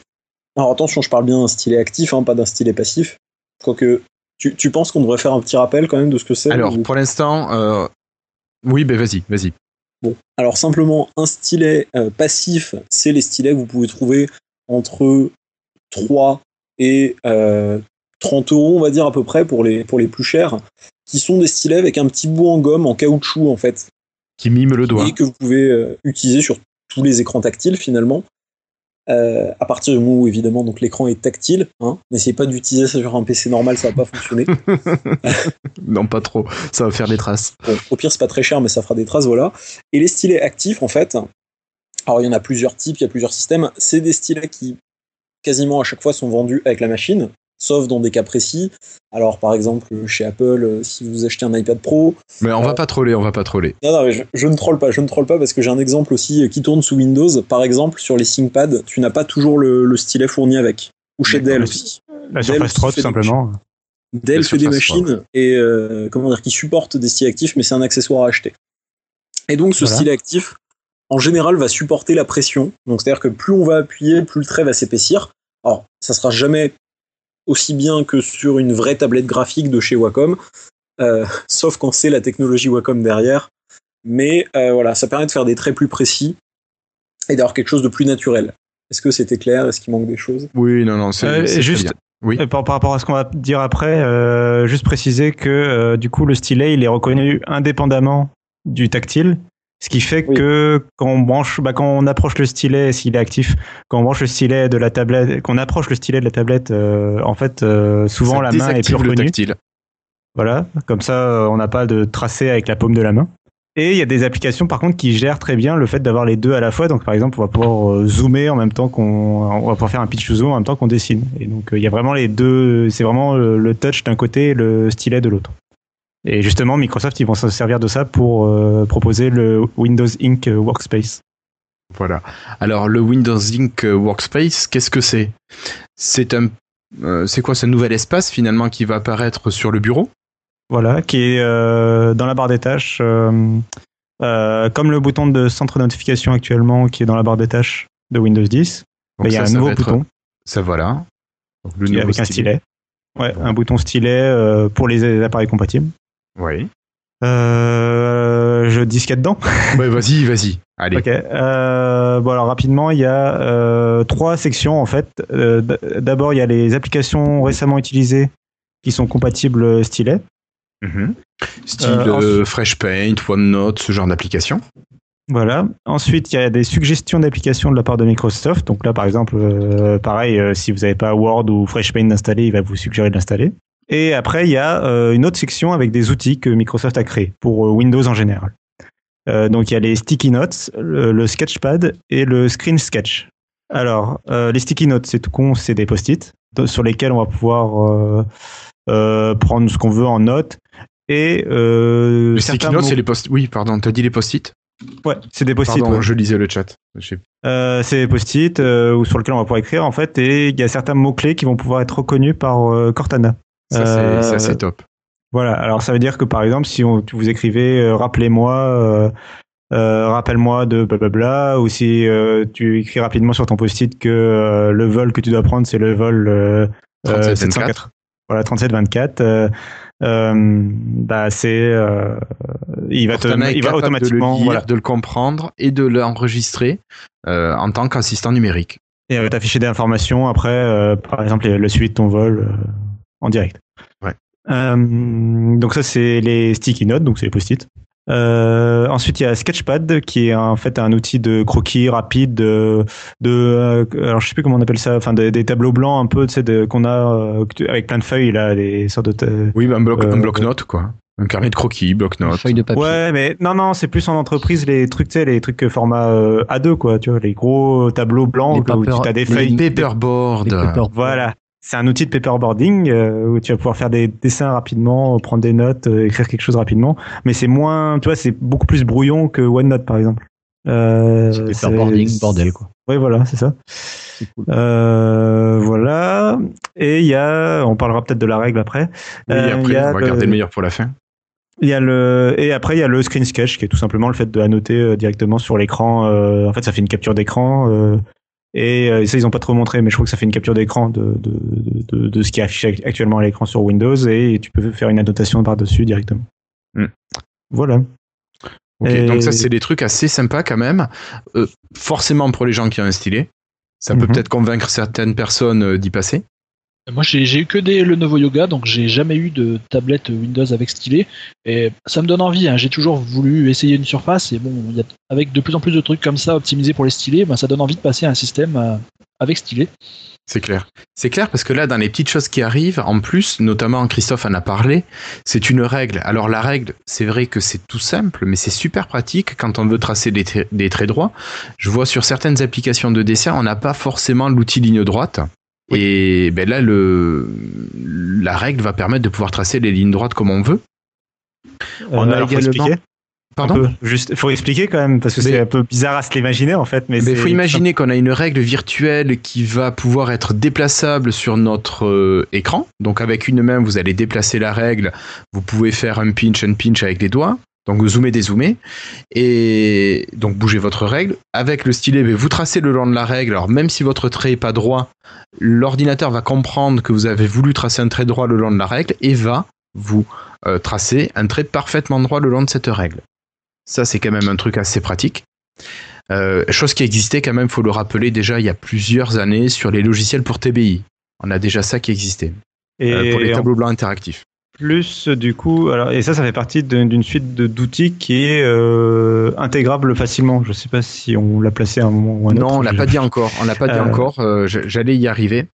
alors attention, je parle bien d'un stylet actif, hein, pas d'un stylet passif, quoique tu, tu penses qu'on devrait faire un petit rappel quand même de ce que c'est Alors ou- pour l'instant, euh, oui, ben vas-y, vas-y. Bon, alors simplement, un stylet euh, passif, c'est les stylets que vous pouvez trouver entre 3 et euh, 30 euros, on va dire à peu près, pour les, pour les plus chers, qui sont des stylets avec un petit bout en gomme, en caoutchouc en fait, Qui mime le doigt. et que vous pouvez euh, utiliser sur tous les écrans tactiles finalement. Euh, à partir du moment où évidemment donc l'écran est tactile, hein, n'essayez pas d'utiliser ça sur un PC normal, ça va pas fonctionner. <laughs> non, pas trop. Ça va faire des traces. Bon, au pire, c'est pas très cher, mais ça fera des traces, voilà. Et les stylets actifs, en fait, alors il y en a plusieurs types, il y a plusieurs systèmes. C'est des stylets qui, quasiment à chaque fois, sont vendus avec la machine, sauf dans des cas précis. Alors, par exemple, chez Apple, euh, si vous achetez un iPad Pro. Mais on va Euh, pas troller, on va pas troller. Non, non, mais je, je ne troll pas, je ne troll pas parce que j'ai un exemple aussi euh, qui tourne sous Windows. Par exemple, sur les ThinkPad, tu n'as pas toujours le, le stylet fourni avec. Ou chez Dell aussi. La Dell Surface aussi 3, fait tout des simplement. Dell fait des machines et euh, comment dire qui supportent des stylets actifs, mais c'est un accessoire à acheter. Et donc ce Voilà. stylet actif, en général, va supporter la pression. Donc c'est-à-dire que plus on va appuyer, plus le trait va s'épaissir. Alors ça sera jamais aussi bien que sur une vraie tablette graphique de chez Wacom, euh, <laughs> sauf quand c'est la technologie Wacom derrière. Mais euh, voilà, ça permet de faire des traits plus précis et d'avoir quelque chose de plus naturel. Est-ce que c'était clair? Est-ce qu'il manque des choses? Oui, non, non, c'est Euh, c'est très juste- bien. Oui. Et par, par rapport à ce qu'on va dire après, euh, juste préciser que euh, du coup le stylet il est reconnu indépendamment du tactile, ce qui fait Oui. que quand on branche, bah, quand on approche le stylet, s'il est actif, quand on branche le stylet de la tablette, qu'on approche le stylet de la tablette, euh, en fait euh, souvent Ça la main est plus reconnue. tactile. Voilà, comme ça on n'a pas de tracé avec la paume de la main. Et il y a des applications par contre qui gèrent très bien le fait d'avoir les deux à la fois. Donc par exemple, on va pouvoir euh, zoomer en même temps qu'on, on va pouvoir faire un pitch zoom en même temps qu'on dessine. Et donc euh, il y a vraiment les deux, c'est vraiment le, le touch d'un côté et le stylet de l'autre. Et justement, Microsoft ils vont se servir de ça pour euh, proposer le Windows Ink Workspace. Voilà. Alors le Windows Ink euh, Workspace, qu'est-ce que c'est? C'est un, euh, c'est quoi ce nouvel espace finalement qui va apparaître sur le bureau? Voilà, qui est euh, dans la barre des tâches, comme le bouton de centre de notification actuellement qui est dans la barre des tâches de Windows 10. Donc mais il y a un nouveau être- bouton. Ça voilà. Donc, le nouveau avec un stylet. Ouais, un bouton stylet pour les appareils compatibles. Oui. Euh, je dis ce qu'il y a dedans. <laughs> Ouais, vas-y, vas-y. Allez. Ok. Euh, bon alors rapidement, il y a euh, trois sections en fait. D'abord, il y a les applications récemment utilisées qui sont compatibles stylet. Mhm. Style ensuite- Fresh Paint, OneNote, ce genre d'application. Voilà. Ensuite, il y a des suggestions d'applications de la part de Microsoft. Donc là, par exemple, pareil, si vous n'avez pas Word ou Fresh Paint installé, il va vous suggérer de l'installer. Et après, il y a euh, une autre section avec des outils que Microsoft a créés pour euh, Windows en général. Euh, donc il y a les sticky notes, le, le sketchpad et le screen sketch. Alors, les sticky notes, c'est tout con, c'est des post-it sur lesquels on va pouvoir prendre ce qu'on veut en note. Et euh, Le sticky certains note, mots- c'est les post. Oui, pardon, t'as dit les post-it? Ouais, c'est des post-it. Pardon, ouais. je lisais le chat. Euh, c'est des post-it euh, sur lesquels on va pouvoir écrire en fait et il y a certains mots clés qui vont pouvoir être reconnus par euh, Cortana. Ça, Euh, c'est- c'est top. Voilà. Alors ça veut dire que par exemple si on, vous écrivez euh, rappelez-moi, euh, euh, rappelle-moi de blablabla ou si euh, tu écris rapidement sur ton post-it que euh, le vol que tu dois prendre c'est le vol euh, euh, 37, 704. Voilà 3724. Euh, euh, bah c'est euh, il va te Cortana il va automatiquement de le lire, voilà de le comprendre et de l'enregistrer euh, en tant qu'assistant numérique. Et euh, t'afficher des informations après, euh, par exemple, le suivi de ton vol euh, en direct. Ouais. Euh, donc ça, c'est les sticky notes, donc c'est les post-it. Euh, ensuite, il y a Sketchpad, qui est en fait un outil de croquis rapide, de, de euh, alors je sais plus comment on appelle ça, enfin des, des tableaux blancs un peu, tu sais, de- qu'on a euh, avec plein de feuilles là, des sortes de. Oui, bah, un bloc, Euh, un bloc-notes, quoi. Un carnet de croquis, bloc-notes. feuille de papier. Ouais, mais non, non, c'est plus en entreprise les trucs, tu sais, les trucs format euh, A2 quoi, tu vois, les gros tableaux blancs Les où tu as des les feuilles. Paperboard. Les paper- Voilà. C'est un outil de paperboarding euh, où tu vas pouvoir faire des dessins rapidement, prendre des notes, euh, écrire quelque chose rapidement. Mais c'est moins, tu vois, c'est beaucoup plus brouillon que OneNote par exemple. Euh, C'est c'est- paperboarding, bordel quoi. Oui, voilà, c'est ça. C'est cool. Euh, voilà. Et il y a, on parlera peut-être de la règle après. Oui, Euh, après, il y a on va le- garder le meilleur pour la fin. il y a le et après il y a le screen sketch qui est tout simplement le fait de annoter euh, directement sur l'écran. euh, en fait, ça fait une capture d'écran. Euh, et euh, ça, ils ont pas trop montré, mais je crois que ça fait une capture d'écran de, de, de, de ce qui est affiché actuellement à l'écran sur Windows et tu peux faire une annotation par-dessus directement. Hmm. Voilà. Ok, Et- donc ça, c'est des trucs assez sympas quand même. Euh, forcément pour les gens qui ont un stylet. Ça peut Mhm. peut-être convaincre certaines personnes euh, d'y passer. Moi, j'ai eu que des Lenovo Yoga, donc j'ai jamais eu de tablette Windows avec stylet. Et ça me donne envie. hein. J'ai toujours voulu essayer une surface. Et bon, avec de plus en plus de trucs comme ça optimisés pour les stylets, ben, ça donne envie de passer à un système euh, avec stylet. C'est clair. C'est clair parce que là, dans les petites choses qui arrivent, en plus, notamment Christophe en a parlé, c'est une règle. Alors la règle, c'est vrai que c'est tout simple, mais c'est super pratique quand on veut tracer des, des traits droits. Je vois sur certaines applications de dessin, on n'a pas forcément l'outil ligne droite. Et ben là, le, la règle va permettre de pouvoir tracer les lignes droites comme on veut. On Euh, a alors, faut également- expliquer. Pardon peu. Juste, faut expliquer quand même parce que c'est un peu bizarre à se l'imaginer en fait. Mais il faut imaginer qu'on a une règle virtuelle qui va pouvoir être déplaçable sur notre euh, écran. Donc avec une main, vous allez déplacer la règle. Vous pouvez faire un pinch, un pinch avec les doigts. Donc vous zoomez, dézoomez. Et donc bougez votre règle. Avec le stylet, ben, vous tracez le long de la règle. Alors même si votre trait n'est pas droit, l'ordinateur va comprendre que vous avez voulu tracer un trait droit le long de la règle et va vous euh, tracer un trait parfaitement droit le long de cette règle. Ça, c'est quand même un truc assez pratique. Euh, chose qui existait quand même, faut le rappeler déjà il y a plusieurs années sur les logiciels pour TBI. On a déjà ça qui existait Et euh, pour les tableaux blancs interactifs. Plus du coup, alors et ça, ça fait partie d'une suite d'outils qui est euh, intégrable facilement. Je sais pas si on l'a placé à un moment ou à un autre. Non, on l'a pas dit encore. On l'a pas dit Euh, encore. euh, J'allais y arriver.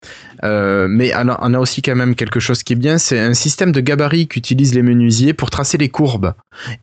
Mais on a, on a aussi quand même quelque chose qui est bien, c'est un système de gabarit qu'utilisent les menuisiers pour tracer les courbes.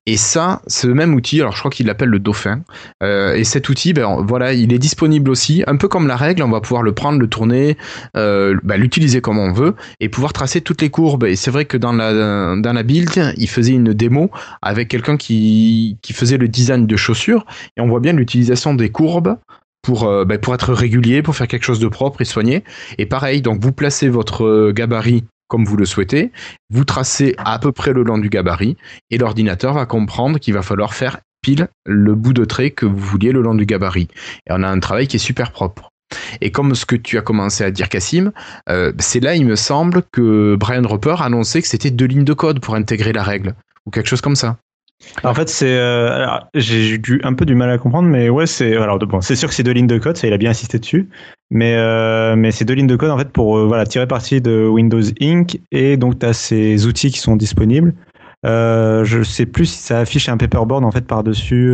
Et ça, ce même outil, alors je crois qu'il l'appelle le Dauphin. Et cet outil, ben voilà, il est disponible aussi, un peu comme la règle. On va pouvoir le prendre, le tourner, ben, l'utiliser comme on veut et pouvoir tracer toutes les courbes. Et c'est vrai que dans la dans la build, il faisait une démo avec quelqu'un qui qui faisait le design de chaussures et on voit bien l'utilisation des courbes pour, euh, ben, pour être régulier, pour faire quelque chose de propre et soigné. Et pareil, donc vous placez votre euh, gabarit comme vous le souhaitez, vous tracez à peu près le long du gabarit, et l'ordinateur va comprendre qu'il va falloir faire pile le bout de trait que vous vouliez le long du gabarit. Et on a un travail qui est super propre. Et comme ce que tu as commencé à dire, Cassim, euh, c'est là, il me semble, que Brian Roper a annoncé que c'était deux lignes de code pour intégrer la règle, ou quelque chose comme ça. En fait, c'est, euh, j'ai eu un peu du mal à comprendre, mais ouais, c'est, alors bon, c'est sûr que c'est deux lignes de code, ça il a bien insisté dessus, mais euh, mais c'est deux lignes de code en fait pour euh, voilà tirer parti de Windows Inc. et donc tu as ces outils qui sont disponibles. Euh, je sais plus si ça affiche un paperboard en fait par dessus.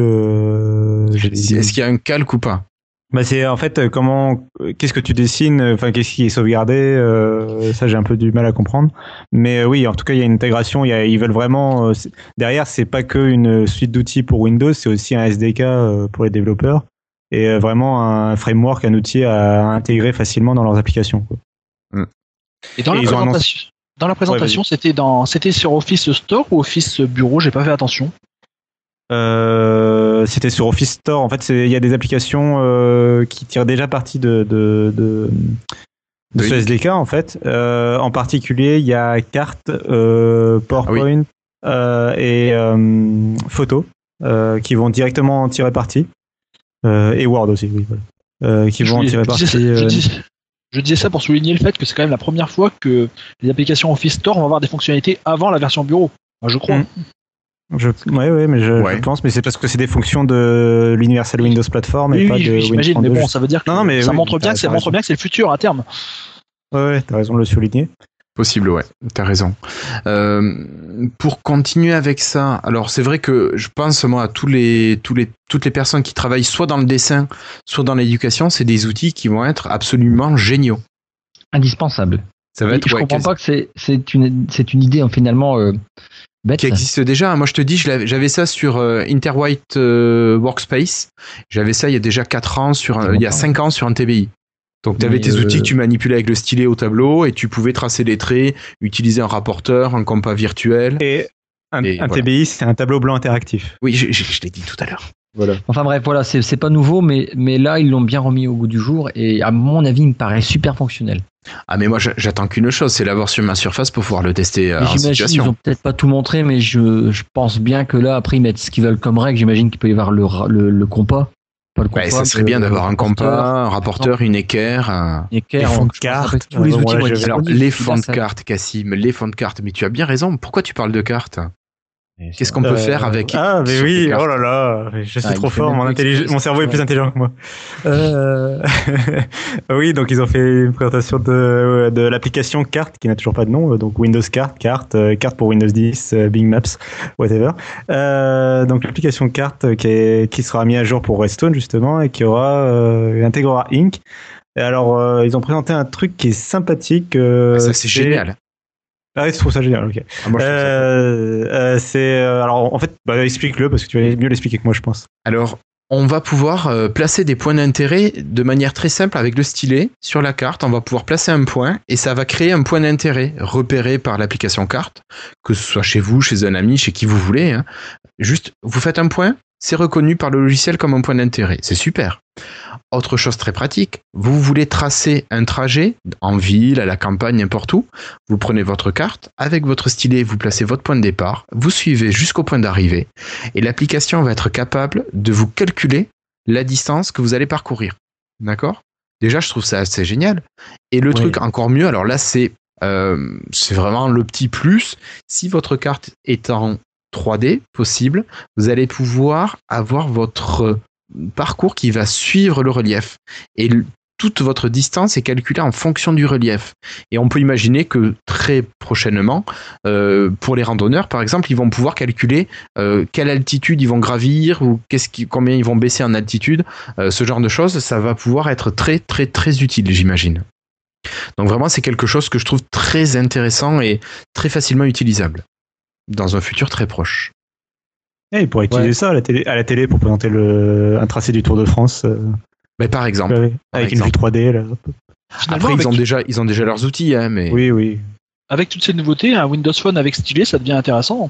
Est-ce qu'il y a un calque ou pas? Bah c'est en fait euh, comment euh, qu'est-ce que tu dessines euh, enfin qu'est-ce qui est sauvegardé euh, ça j'ai un peu du mal à comprendre mais euh, oui en tout cas il y a une intégration il y a, ils veulent vraiment euh, derrière c'est pas que une suite d'outils pour Windows c'est aussi un SDK euh, pour les développeurs et euh, vraiment un framework un outil à intégrer facilement dans leurs applications quoi. Et dans Et la ils ont présentation, dans la présentation, c'était dans, c'était sur Office Store ou Office Bureau, j'ai pas fait attention. Euh, c'était sur Office Store. En fait, il y a des applications euh, qui tirent déjà parti de, de, de, de ce. SDK, en fait. Euh, en particulier, il y a carte, euh, PowerPoint euh, et photo qui vont directement en tirer parti. Et Word aussi, oui. Voilà. Qui Je, vont en tirer parti. disais, je disais- ça pour souligner le fait que c'est quand même la première fois que les applications Office Store vont avoir des fonctionnalités avant la version bureau. Moi, je crois. Mm. Je, ouais, ouais, mais je, Ouais. je pense, mais c'est parce que c'est des fonctions de l'Universal Windows Platform et Oui, pas oui, de j'imagine, mais 32. bon, ça veut dire que Non, non, mais ça oui, montre bien que ça montre bien que c'est le futur à terme. Ouais, ouais, t'as raison de le souligner. Possible, ouais, t'as raison. Euh, pour continuer avec ça, alors c'est vrai que je pense moi à tous les, tous les, toutes les personnes qui travaillent soit dans le dessin, soit dans l'éducation, c'est des outils qui vont être absolument géniaux. Indispensable. Ça va Et être je ouais, comprends quasi- pas que c'est une c'est une idée hein, finalement euh, bête. qui existe déjà. Moi, je te dis, j'avais ça sur euh, Interwhite euh, Workspace. J'avais ça il y a déjà 4 ans, sur, un- il y a 5 ans sur un TBI. Donc, tu avais tes euh, outils que tu manipulais avec le stylet au tableau et tu pouvais tracer les traits, utiliser un rapporteur, un compas virtuel. Et un, Et un voilà. TBI, c'est un tableau blanc interactif. Oui, je, je- je l'ai dit tout à l'heure. Voilà. Enfin bref, voilà, c'est c'est pas nouveau, mais mais là ils l'ont bien remis au goût du jour et à mon avis il me paraît super fonctionnel. Ah, mais moi, j'a- j'attends qu'une chose, c'est l'avoir sur ma surface pour pouvoir le tester euh, en J'imagine ils ont peut-être pas tout montré, mais je, je pense bien que là après ils mettent ce qu'ils veulent comme règle. J'imagine qu'il peut y avoir le le, le compas, pas le compas. Ouais, ça serait bien d'avoir un compas, un rapporteur, une équerre. un- une équerre, Les fonds on- de je pense qu'après, carte, tous les outils Alors, les fonds de cartes, Cassim, les fonds de cartes. Mais tu as bien raison. Pourquoi tu parles de cartes? Qu'est-ce qu'on peut faire avec Ah, mais oui, oh là là, je suis Ah, trop fort, mon, intellig- cerveau est plus intelligent que moi. Euh, <laughs> oui, donc ils ont fait une présentation de, de l'application Carte qui n'a toujours pas de nom, donc Windows Carte, Carte, euh, Carte pour Windows 10, euh, Bing Maps, whatever. Euh, donc l'application Carte qui, est- qui sera mise à jour pour Redstone justement et qui aura euh, intégrera Inc. Et alors euh, ils ont présenté un truc qui est sympathique. euh, Ça, c'est génial. Ah, oui, je trouve ça génial. Ok. Ah, moi, je trouve ça Euh, euh, c'est euh, alors en fait, bah, explique-le parce que tu vas mieux l'expliquer que moi, je pense. Alors, on va pouvoir euh, placer des points d'intérêt de manière très simple avec le stylet sur la carte. On va pouvoir placer un point et ça va créer un point d'intérêt repéré par l'application carte, que ce soit chez vous, chez un ami, chez qui vous voulez. hein. Juste, vous faites un point, c'est reconnu par le logiciel comme un point d'intérêt. C'est super. Autre chose très pratique, vous voulez tracer un trajet en ville, à la campagne, n'importe où. Vous prenez votre carte, avec votre stylet, vous placez votre point de départ, vous suivez jusqu'au point d'arrivée et l'application va être capable de vous calculer la distance que vous allez parcourir. D'accord? Déjà, je trouve ça assez génial. Et le Oui. truc encore mieux, alors là, c'est euh, c'est vraiment le petit plus. Si votre carte est en 3D possible, vous allez pouvoir avoir votre parcours qui va suivre le relief. Et toute votre distance est calculée en fonction du relief. Et on peut imaginer que très prochainement, euh, pour les randonneurs, par exemple, ils vont pouvoir calculer euh, quelle altitude ils vont gravir ou combien ils vont baisser en altitude. Euh, ce genre de choses, ça va pouvoir être très, très, très utile, j'imagine. Donc vraiment, c'est quelque chose que je trouve très intéressant et très facilement utilisable dans un futur très proche. Eh, il pourrait utiliser Ouais. ça à la, télé, à la télé pour présenter le, un tracé du Tour de France euh, Mais par exemple. ouais, avec une vue exemple. 3D. Là. Après, ils ont déjà, ils ont déjà leurs outils, hein, mais Oui, oui. avec toutes ces nouveautés, un Windows Phone avec stylet, ça devient intéressant.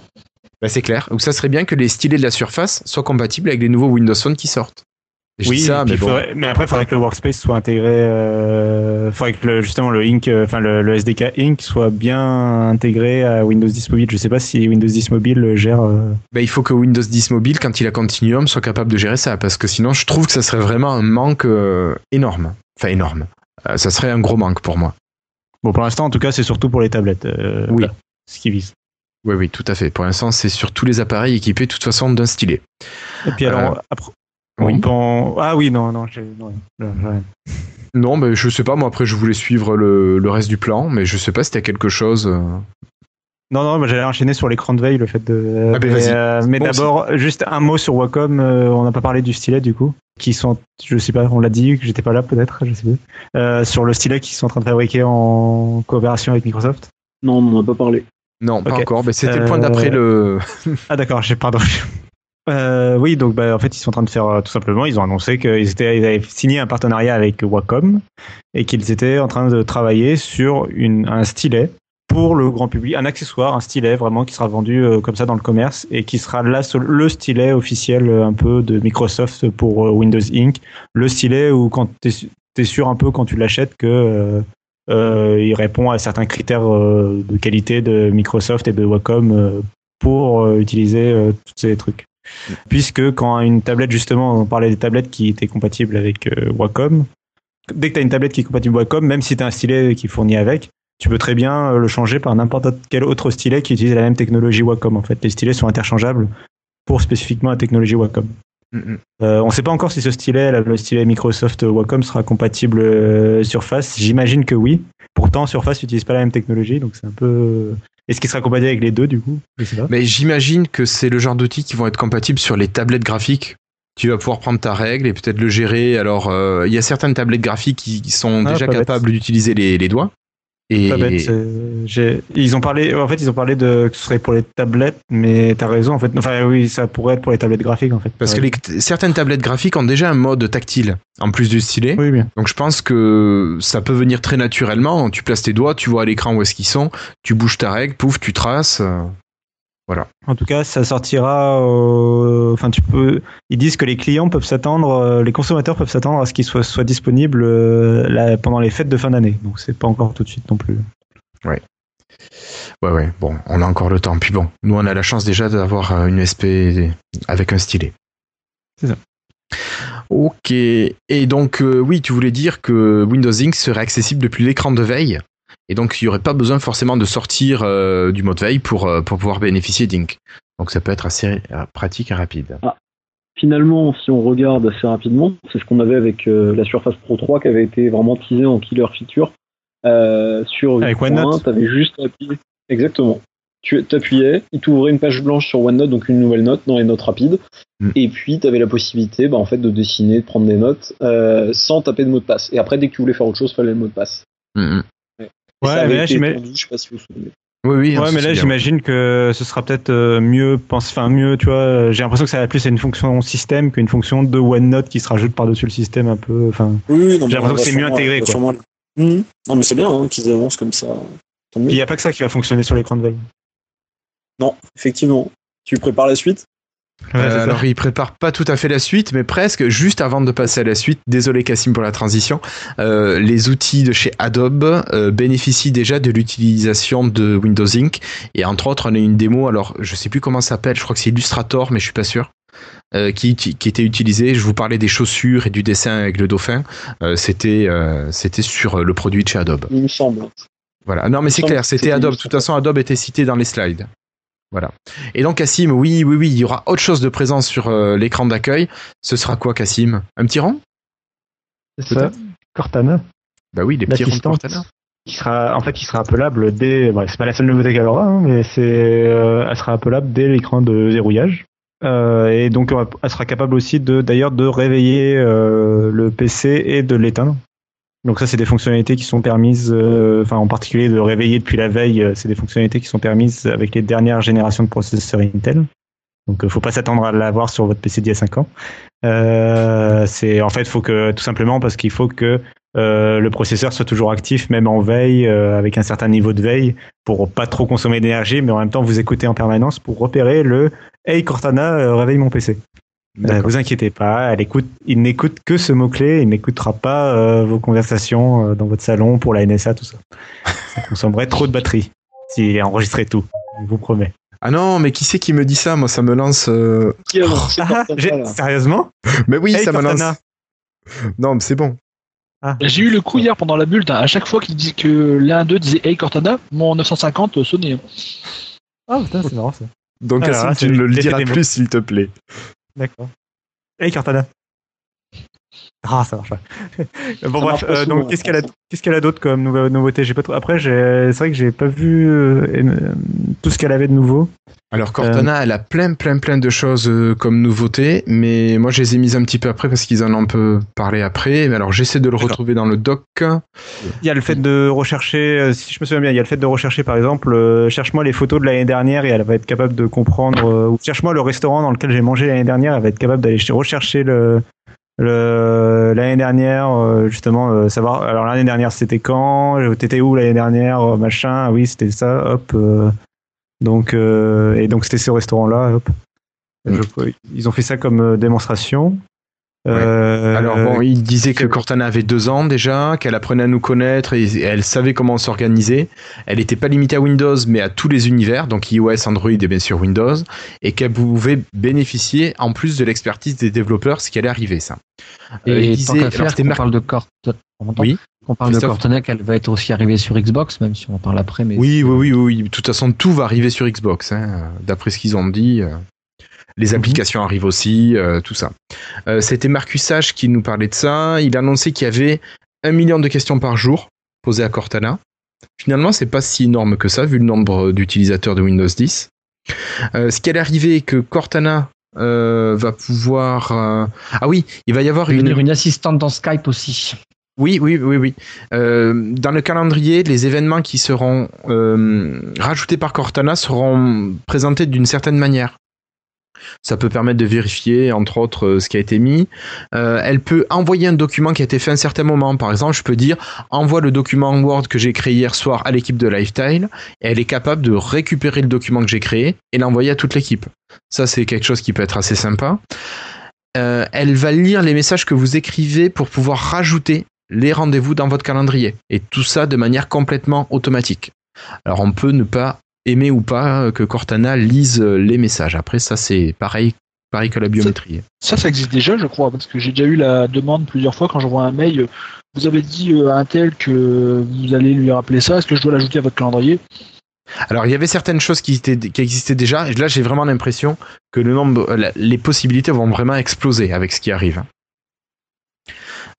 bah, c'est clair. Ou ça serait bien que les stylets de la surface soient compatibles avec les nouveaux Windows Phone qui sortent. Je dis Oui, ça, mais il bon. faudrait- mais après, il faudrait que le workspace soit intégré. Euh, faudrait que le- justement le Ink, euh, enfin le, le SDK Ink soit bien intégré à Windows 10 Mobile. Je sais pas si Windows 10 Mobile gère. euh, Bah, il faut que Windows 10 Mobile, quand il a Continuum, soit capable de gérer ça, parce que sinon, je trouve que ça serait vraiment un manque euh, énorme. Enfin, énorme. Euh, ça serait un gros manque pour moi. Bon, pour l'instant, en tout cas, c'est surtout pour les tablettes. Oui. là, ce qui vise. Oui, oui, tout à fait. Pour l'instant, c'est sur tous les appareils équipés, de toute façon, d'un stylet. Et puis alors, après, oui. Ah oui, non, non, j'ai- non, non. Non, mais je sais pas, moi, après, je voulais suivre le, le reste du plan, mais je sais pas si t'as quelque chose. euh, Non, non, moi j'allais enchaîner sur l'écran de veille, le fait de. Ah ben, mais vas-y. euh, mais Bon, d'abord, juste un mot sur Wacom. euh, on n'a pas parlé du stylet du coup, qui sont, je sais pas, on l'a dit que j'étais pas là peut-être, je sais plus. Euh, sur le stylet qu'ils sont en train de fabriquer en coopération avec Microsoft. Non, on n'en a pas parlé. Non, pas encore. Mais c'était le point d'après le. <laughs> Ah d'accord, j'ai pardon. Euh, oui, donc bah, en fait ils sont en train de faire euh, tout simplement, ils ont annoncé qu'ils étaient, ils avaient signé un partenariat avec Wacom et qu'ils étaient en train de travailler sur une, un stylet pour le grand public, un accessoire, un stylet vraiment qui sera vendu euh, comme ça dans le commerce et qui sera là le stylet officiel euh, un peu de Microsoft pour Windows Inc. Le stylet où quand tu es, sûr un peu quand tu l'achètes que il répond à certains critères de qualité de Microsoft et de Wacom pour utiliser tous ces trucs. Puisque quand une tablette, justement, on parlait des tablettes qui étaient compatibles avec euh, Wacom, dès que tu as une tablette qui est compatible Wacom, même si tu as un stylet qui fournit avec, tu peux très bien euh, le changer par n'importe quel autre stylet qui utilise la même technologie Wacom. En fait, les stylets sont interchangeables pour spécifiquement la technologie Wacom. Mm, Euh, on ne sait pas encore si ce stylet, le stylet Microsoft Wacom, sera compatible euh, Surface. J'imagine que oui. Pourtant, Surface n'utilise pas la même technologie, donc c'est un peu. Est-ce qu'il sera compatible avec les deux du coup Je sais pas. Mais j'imagine que c'est le genre d'outils qui vont être compatibles sur les tablettes graphiques. Tu vas pouvoir prendre ta règle et peut-être le gérer. Alors, euh, il y a certaines tablettes graphiques qui, qui sont Ah, déjà capables d'utiliser les, les doigts. Et Pas bête. Ils ont parlé, en fait, ils ont parlé de que ce serait pour les tablettes, mais t'as raison, en fait. Enfin, oui, ça pourrait être pour les tablettes graphiques, en fait. parce que les- certaines tablettes graphiques ont déjà un mode tactile en plus du stylet. Oui, bien. Donc je pense que ça peut venir très naturellement. Tu places tes doigts, tu vois à l'écran où est-ce qu'ils sont, tu bouges ta règle, pouf, tu traces. En tout cas, ça sortira. euh, Enfin, tu peux. Ils disent que les clients peuvent s'attendre, euh, les consommateurs peuvent s'attendre à ce qu'il soit, soit disponible euh, là, pendant les fêtes de fin d'année. Donc, c'est pas encore tout de suite non plus. Ouais, ouais, bon, on a encore le temps. Puis bon, nous on a la chance déjà d'avoir une SP avec un stylet. C'est ça. Ok, et donc oui, tu voulais dire que Windows Ink serait accessible depuis l'écran de veille, et donc il n'y aurait pas besoin forcément de sortir euh, du mode veille pour, euh, pour pouvoir bénéficier d'Ink. Donc ça peut être assez euh, pratique et rapide. Finalement, si on regarde assez rapidement, c'est ce qu'on avait avec euh, la Surface Pro 3 qui avait été vraiment teasé en killer feature. Euh, sur Avec 8.1, OneNote. tu avais juste à appuyer. Exactement. Tu appuyais, il t'ouvrait une page blanche sur OneNote, donc une nouvelle note dans les notes rapides. Mm. Et puis, tu avais la possibilité bah, en fait, de dessiner, de prendre des notes euh, sans taper de mot de passe. Et après, dès que tu voulais faire autre chose, fallait le mot de passe. Mm, mm. Ouais, ça avait mais là, été j'imagine- étendu, je sais pas si vous vous souvenez. Oui, oui. Ouais, mais là, j'imagine que ce sera peut-être euh, mieux pense, enfin mieux, tu vois. euh, J'ai l'impression que ça va plus à une fonction système qu'une fonction de OneNote qui se rajoute par-dessus le système un peu. Enfin, Oui, oui, J'ai l'impression on que c'est mieux intégré, quoi. sûrement- Mhm. Non, mais c'est bien hein, qu'ils avancent comme ça. Il n'y a pas que ça qui va fonctionner sur l'écran de veille. Non, effectivement. Tu prépares la suite? Ouais, Euh, alors, il prépare pas tout à fait la suite, mais presque. Juste avant de passer à la suite, désolé Cassim pour la transition, euh, les outils de chez Adobe euh, bénéficient déjà de l'utilisation de Windows Ink. Et entre autres, on a une démo, alors je sais plus comment ça s'appelle, je crois que c'est Illustrator, mais je suis pas sûr. euh, qui, qui était utilisé, je vous parlais des chaussures et du dessin avec le dauphin. Euh, c'était euh, c'était sur le produit de chez Adobe. Il me semble. Voilà. Non, mais c'est clair, c'était Adobe. De toute façon, Adobe était cité dans les slides. Voilà. Et donc, Cassim, oui, oui, oui, il y aura autre chose de présent sur euh, l'écran d'accueil. Ce sera quoi, Cassim? Un petit rond? C'est ça. Cortana. Bah oui, les petits ronds de. Cortana. qui sera en fait qui sera appelable dès bon, c'est pas la seule nouveauté qu'elle aura hein, mais c'est euh, elle sera appelable dès l'écran de verrouillage Euh, et donc elle sera capable aussi de d'ailleurs de réveiller le PC et de l'éteindre donc ça c'est des fonctionnalités qui sont permises euh, enfin en particulier de réveiller depuis la veille euh, c'est des fonctionnalités qui sont permises avec les dernières générations de processeurs Intel donc euh, faut pas s'attendre à l'avoir sur votre PC d'il y a 5 ans c'est en fait faut que tout simplement parce qu'il faut que le processeur soit toujours actif, même en veille, avec un certain niveau de veille, pour pas trop consommer d'énergie, mais en même temps vous écouter en permanence pour repérer le Hey Cortana, réveille mon PC. D'accord. vous inquiétez pas, elle écoute, il n'écoute que ce mot-clé, il n'écoutera pas euh, vos conversations euh, dans votre salon pour la NSA, tout ça. Ça consommerait trop de batterie s'il enregistrait tout, je vous promets. Ah non, mais qui c'est qui me dit ça Moi, ça me lance. euh, Qui a lancé Ah, Cortana, sérieusement? Mais oui, Hey ça me Cortana. lance. Non, mais c'est bon. J'ai eu le coup hier pendant la bulle, à chaque fois qu'il dit que l'un d'eux disait Hey Cortana, mon 950 sonnait. Ah putain, c'est marrant ça. Donc, Ah, tu ne le mots. plus, s'il te plaît. D'accord. Hey Cortana. Ah, ça marche pas. <laughs> bon, Ça bref, euh, donc qu'est-ce qu'elle a, ça. qu'est-ce qu'elle a d'autre comme nouveau- nouveauté? J'ai pas trop. Après, j'ai, c'est vrai que j'ai pas vu euh, euh, tout ce qu'elle avait de nouveau. Alors Cortana, elle a plein, plein, plein de choses euh, comme nouveautés, mais moi je les ai mises un petit peu après parce qu'ils en ont un peu parlé après. Mais alors j'essaie de le D'accord. retrouver dans le doc. Il y a le fait de rechercher, euh, si je me souviens bien, il y a le fait de rechercher par exemple, euh, cherche-moi les photos de l'année dernière et elle va être capable de comprendre, euh, ou cherche-moi le restaurant dans lequel j'ai mangé l'année dernière, elle va être capable d'aller ch- rechercher le l'année dernière, euh, justement, euh, savoir, alors l'année dernière c'était quand, t'étais où l'année dernière, euh, machin, ah oui c'était ça, hop. euh, donc, euh, et donc c'était ce restaurant-là, hop. Je- ils ont fait ça comme démonstration. Ouais. Euh, Alors bon, il disait que Cortana avait deux ans déjà, qu'elle apprenait à nous connaître et et elle savait comment s'organiser. Elle n'était pas limitée à Windows, mais à tous les univers, donc iOS, Android et bien sûr Windows, et qu'elle pouvait bénéficier en plus de l'expertise des développeurs, ce qui allait arriver ça. Euh, il Et tant disait- alors, faire, c'était qu'on Marc- parle de Cortana. On Oui. parle de Cortana, qu'elle va être aussi arrivée sur Xbox, même si on en parle après. Mais Oui, oui, oui, oui. De toute façon, tout va arriver sur Xbox. hein, D'après ce qu'ils ont dit, euh, les applications arrivent aussi, euh, tout ça. Euh, C'était Marcus Sage qui nous parlait de ça. Il annonçait qu'il y avait un million de questions par jour posées à Cortana. Finalement, c'est pas si énorme que ça, vu le nombre d'utilisateurs de Windows 10. Euh, ce qui allait arriver, est que Cortana va pouvoir. Ah oui, il va y avoir une. une assistante dans Skype aussi. Oui, oui, oui, oui. Euh, dans le calendrier, les événements qui seront euh, rajoutés par Cortana seront présentés d'une certaine manière. Ça peut permettre de vérifier, entre autres, euh, ce qui a été mis. Euh, elle peut envoyer un document qui a été fait à un certain moment. Par exemple, je peux dire envoie le document Word que j'ai créé hier soir à l'équipe de Lifetile. Et elle est capable de récupérer le document que j'ai créé et l'envoyer à toute l'équipe. Ça, c'est quelque chose qui peut être assez sympa. Euh, elle va lire les messages que vous écrivez pour pouvoir rajouter les rendez-vous dans votre calendrier. Et tout ça de manière complètement automatique. Alors on peut ne pas aimer ou pas que Cortana lise les messages. Après ça c'est pareil, pareil que la biométrie. Ça, ça existe déjà, je crois, parce que j'ai déjà eu la demande plusieurs fois quand j'envoie un mail. Vous avez dit euh, à un tel que vous allez lui rappeler ça. Est-ce que je dois l'ajouter à votre calendrier? Alors il y avait certaines choses qui, étaient, qui existaient déjà. Et là j'ai vraiment l'impression que le nombre, les possibilités vont vraiment exploser avec ce qui arrive.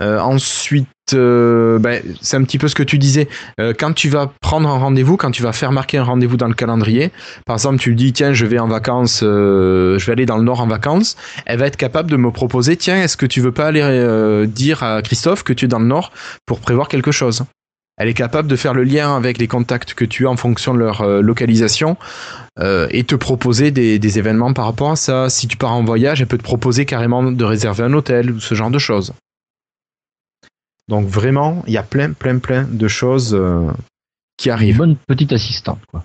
Euh, ensuite, euh, ben, c'est un petit peu ce que tu disais. Euh, quand tu vas prendre un rendez-vous, quand tu vas faire marquer un rendez-vous dans le calendrier, par exemple, tu lui dis tiens, je vais en vacances, je vais aller dans le Nord en vacances. Elle va être capable de me proposer tiens, est-ce que tu veux pas aller dire à Christophe que tu es dans le Nord pour prévoir quelque chose? Elle est capable de faire le lien avec les contacts que tu as en fonction de leur localisation et te proposer des événements par rapport à ça. Si tu pars en voyage, elle peut te proposer carrément de réserver un hôtel ou ce genre de choses. Donc vraiment, il y a plein, plein, plein de choses euh, qui Une arrivent. bonne petite assistante, quoi.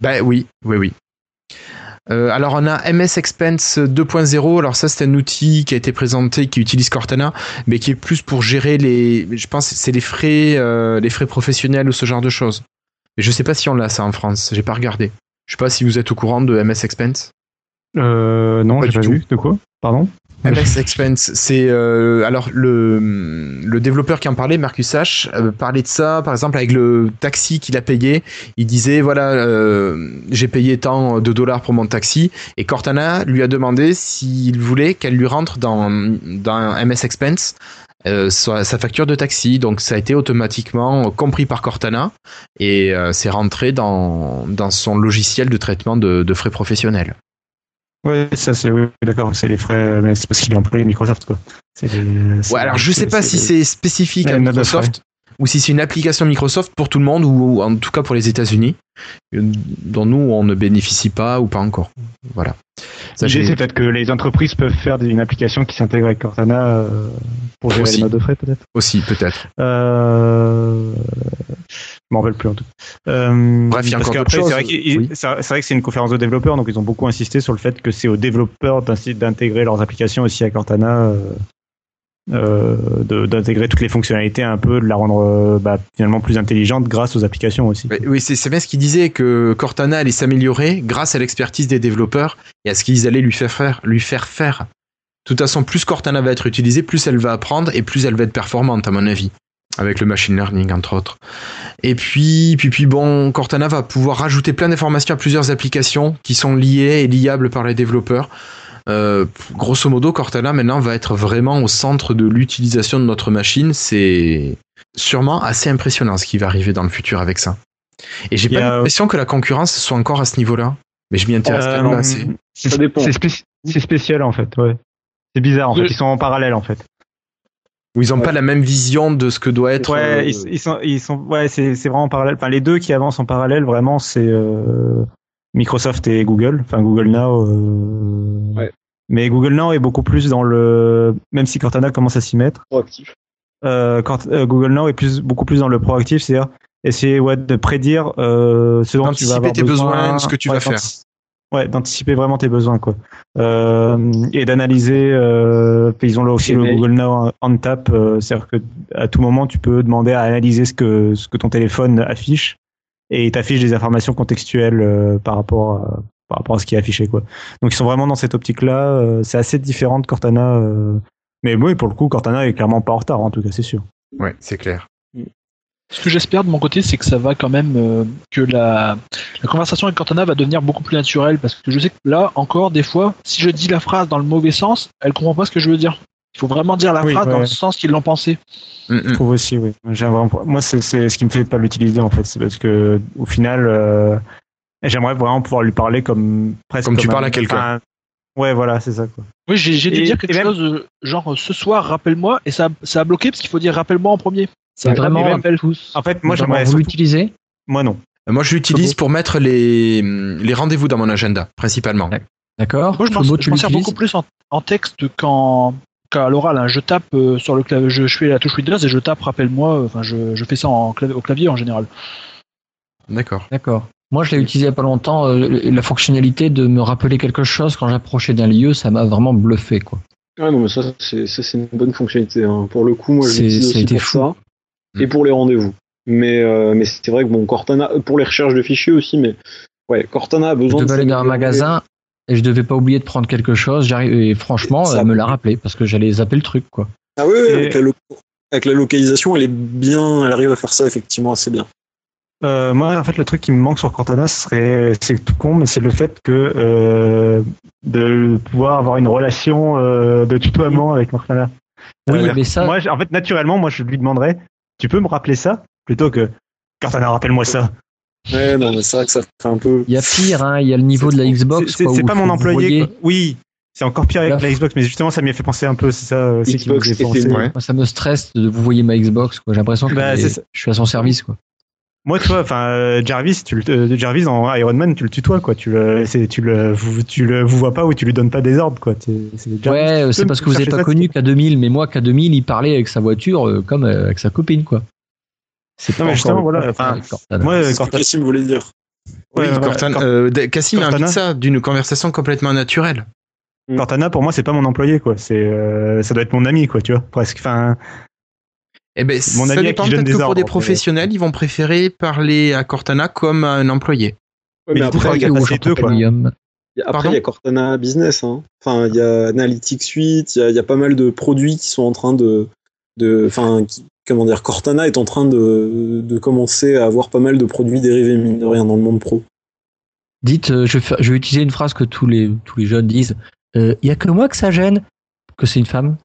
Ben oui, oui, oui. Euh, alors on a MS Expense 2.0. Alors ça c'est un outil qui a été présenté qui utilise Cortana, mais qui est plus pour gérer les. Je pense que c'est les frais, euh, les frais professionnels ou ce genre de choses. Mais je sais pas si on l'a ça en France. J'ai pas regardé. Je sais pas si vous êtes au courant de MS Expense. Euh, non, Pas j'ai pas tout. vu. De quoi? Pardon? MS Expense, c'est euh, alors le le développeur qui en parlait, Marcus H, euh, parlait de ça, par exemple avec le taxi qu'il a payé. Il disait voilà, euh, j'ai payé tant de dollars pour mon taxi, et Cortana lui a demandé s'il voulait qu'elle lui rentre dans dans MS Expense. euh, sa, sa facture de taxi, donc ça a été automatiquement compris par Cortana et euh, c'est rentré dans, dans son logiciel de traitement de, de frais professionnels. Ouais, ça c'est oui, d'accord, c'est les frais, mais c'est parce qu'il est employé Microsoft quoi. Les- Ouais, alors je sais pas si c'est spécifique à Microsoft ou si c'est une application Microsoft pour tout le monde ou en tout cas pour les États-Unis, euh, dont nous on ne bénéficie pas ou pas encore. Voilà. L'idée c'est peut-être que les entreprises peuvent faire une application qui s'intègre avec Cortana euh, pour gérer Aussi. les notes de frais peut-être. aussi peut-être. Euh... Je m'en rappelle plus en tout. cas. Euh, Bref, il y a encore c'est vrai Oui. que c'est une conférence de développeurs, donc ils ont beaucoup insisté sur le fait que c'est aux développeurs d'intégrer leurs applications aussi à Cortana, euh, euh, d'intégrer toutes les fonctionnalités un peu, de la rendre euh, bah, finalement plus intelligente grâce aux applications aussi. Oui, c'est c'est bien ce qu'il disait que Cortana allait s'améliorer grâce à l'expertise des développeurs et à ce qu'ils allaient lui faire faire, lui faire faire. De toute façon, plus Cortana va être utilisée, plus elle va apprendre et plus elle va être performante, à mon avis, avec le machine learning entre autres. Et puis, puis, puis bon, Cortana va pouvoir rajouter plein d'informations à plusieurs applications qui sont liées et liables par les développeurs. Euh, grosso modo, Cortana maintenant va être vraiment au centre de l'utilisation de notre machine. C'est sûrement assez impressionnant ce qui va arriver dans le futur avec ça. Et j'ai pas a- l'impression que la concurrence soit encore à ce niveau-là. Mais je m'y intéresse Euh, quand même assez. c'est Ça dépend. c'est spéci- c'est spécial en fait, ouais. C'est bizarre en fait, ils sont en parallèle en fait. Où ils ont Ouais. pas la même vision de ce que doit être. Ouais, euh, ils, ils sont, ils sont, ouais, c'est, c'est vraiment en parallèle. Enfin, les deux qui avancent en parallèle, vraiment, c'est euh, Microsoft et Google. Enfin, Google Now. euh, Ouais. Mais Google Now est beaucoup plus dans le, même si Cortana commence à s'y mettre. Proactif. Euh, euh, Google Now est plus, beaucoup plus dans le proactif, c'est-à-dire essayer ouais, de prédire euh, ce dont tu vas avoir tes besoins, ce que tu ouais, vas faire. Ouais, d'anticiper vraiment tes besoins, quoi. Euh, et d'analyser. Euh, ils ont là aussi le mais- Google Now on tap, euh, c'est-à-dire que à tout moment tu peux demander à analyser ce que ce que ton téléphone affiche et il t'affiche des informations contextuelles euh, par rapport à, par rapport à ce qui est affiché, quoi. Donc ils sont vraiment dans cette optique-là. euh, c'est assez différent de Cortana. euh, mais oui, pour le coup, Cortana est clairement pas en retard, en tout cas, c'est sûr. Ouais, c'est clair. Ce que j'espère de mon côté, c'est que ça va quand même, euh, que la, la conversation avec Cortana va devenir beaucoup plus naturelle, parce que je sais que là, encore, des fois, si je dis la phrase dans le mauvais sens, elle comprend pas ce que je veux dire. Il faut vraiment dire la Oui, phrase ouais, dans ouais. le sens qu'ils l'ont pensé. Mm, Je mm. trouve aussi, oui. Vraiment- Moi, c'est ce qui me fait pas l'utiliser, en fait. C'est parce que, au final, euh, j'aimerais vraiment pouvoir lui parler comme presque Comme tu un- parles à quelqu'un. Ouais, voilà, c'est ça, quoi. Oui, j'ai dû Et- dire quelque même- chose, euh, genre ce soir, rappelle-moi, et ça, ça a bloqué parce qu'il faut dire rappelle-moi en premier. C'est Ça vraiment rappelle- un tous. En fait, moi, j'aimerais vous l'utilisez Moi, non. Moi, je l'utilise pour mettre les, les rendez-vous dans mon agenda, principalement. D'accord Moi, je m'en Flobo, je sers beaucoup plus en, en texte qu'en qu'à l'oral. hein. Je tape euh, sur le clavier, je, je fais la touche Windows et je tape rappelle-moi. euh, Enfin, je, je fais ça en clavier, au clavier en général. D'accord. D'accord. Moi, je l'ai utilisé il n'y a pas longtemps. euh, la fonctionnalité de me rappeler quelque chose quand j'approchais d'un lieu, ça m'a vraiment bluffé, quoi. Ouais, non, mais ça, c'est, ça, c'est une bonne fonctionnalité. hein. Pour le coup, moi, je l'utilise ça a aussi été pour fou. ça. Et pour les rendez-vous. Mais, euh, mais c'est vrai que bon, Cortana, euh, pour les recherches de fichiers aussi, mais ouais, Cortana a Je besoin de. devais aller dans un magasin et je devais pas oublier de prendre quelque chose. J'arrive et franchement, Ça- elle me l'a rappelé parce que j'allais zapper le truc, quoi. Ah oui, Et- avec, la lo- avec la localisation, elle est bien, elle arrive à faire ça effectivement assez bien. Euh, moi, en fait, le truc qui me manque sur Cortana, ce serait, c'est tout con, mais c'est le fait que euh, de pouvoir avoir une relation euh, de tutoiement avec Cortana. Oui, Euh, mais ça, Moi, en fait, naturellement, moi, je lui demanderais, tu peux me rappeler ça plutôt que Cortana, rappelle-moi ça. Ouais, non, mais c'est vrai que ça fait un peu. il y a pire, hein, il y a le niveau de la Xbox. C'est- pas mon employé. Oui, C'est encore pire avec la Xbox, mais justement, ça m'y a fait penser un peu, c'est ça euh, qui me Xbox qui penser. était Ouais. Moi, ça me stresse de vous voyez ma Xbox. quoi. J'ai l'impression que Bah, je suis à son service. Quoi. Moi, tu vois, enfin, euh, Jarvis, tu le, euh, Jarvis en Iron Man, tu le tutoies, quoi. Tu le, tu le, vous, tu le, vous vois pas ou tu lui donnes pas des ordres, quoi. C'est. Ouais, Tu c'est parce que vous n'avez pas ça, connu K2000, mais moi, K2000, il parlait avec sa voiture euh, comme euh, avec sa copine, quoi. C'est Non, mais encore justement, le voilà, enfin. Moi, C'est ce que Cortana, Cassim voulait dire. Oui, Ouais, ouais, Cortana- Cort- euh, Cassim Cortana. invite ça d'une conversation complètement naturelle. Cortana, pour moi, c'est pas mon employé, quoi. C'est, euh, ça doit être mon ami, quoi, tu vois. Presque. Enfin, Eh ben, Mon ça dépend peut-être que des pour ordres, des mais- professionnels, ils vont préférer parler à Cortana comme à un employé. Ouais, Mais après, il y a- passé deux, quoi. Après, Pardon il y a Cortana Business. Hein. Enfin, il y a Analytics Suite, il y a, il y a pas mal de produits qui sont en train de. de enfin, qui- comment dire, Cortana est en train de, de commencer à avoir pas mal de produits dérivés, mine de rien, dans le monde pro. Dites, euh, je, vais faire- je vais utiliser une phrase que tous les, tous les jeunes disent. Il y a que moi que ça gêne que c'est une femme.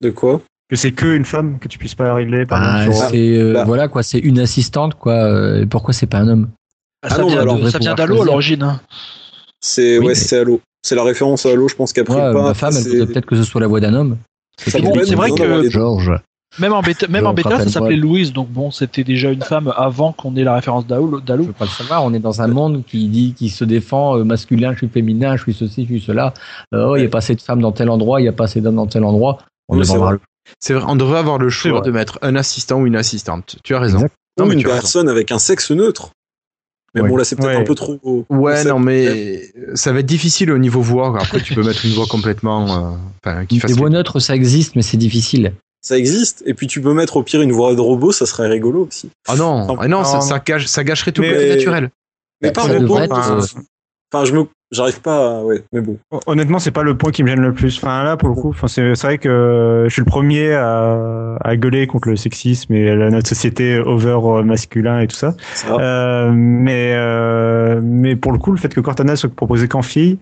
De quoi? Que c'est que une femme, que tu puisses pas régler, par Ah, exemple, c'est euh, bah. voilà quoi, c'est une assistante quoi. euh, et pourquoi c'est pas un homme? Ah, Ah ça non, vient, alors, ça vient d'Halo à l'origine. hein. C'est Oui, ouais, mais- c'est Halo. C'est la référence à Halo, je pense qu'après Ouais, pas. Ma femme, elle c'est- voudrait peut-être que ce soit la voix d'un homme. C'est vrai que-. Georges. Même en bêta, même en bêta ça s'appelait. Louise, donc bon, c'était déjà une femme avant qu'on ait la référence d'Halo. Je veux pas le savoir. On est dans un monde qui dit, qui se défend euh, masculin, je suis féminin, je suis ceci, je suis cela. Euh, oh, il y a pas assez de femmes dans tel endroit, il y a pas assez d'hommes dans tel endroit. On Oui, devrait c'est vrai. on devrait avoir le choix de mettre un assistant ou une assistante. Tu as raison. Exact. Non, Ou mais une personne avec un sexe neutre. Mais Ouais. bon, là, c'est peut-être Ouais. un peu trop. Ouais, concept. non, mais ça va être difficile au niveau voix. Après, tu peux mettre une voix complètement. euh, enfin, qui fasse. Les voix neutres, ça existe, mais c'est difficile. Ça existe. Et puis, tu peux mettre au pire une voix de robot, ça serait rigolo aussi. Ah non, ah non, ça, non. ça, gâche- ça gâcherait tout Mais- le côté naturel. Mais robot. devrait être, Enfin, euh, enfin, je me. J'arrive pas à. Ouais, mais bon. Honnêtement, c'est pas le point qui me gêne le plus. Enfin, là, pour le coup, enfin, c'est vrai que euh, je suis le premier à, à gueuler contre le sexisme et la, notre société over euh, masculin et tout ça. Euh, mais, euh, mais pour le coup, le fait que Cortana soit proposé qu'en fille,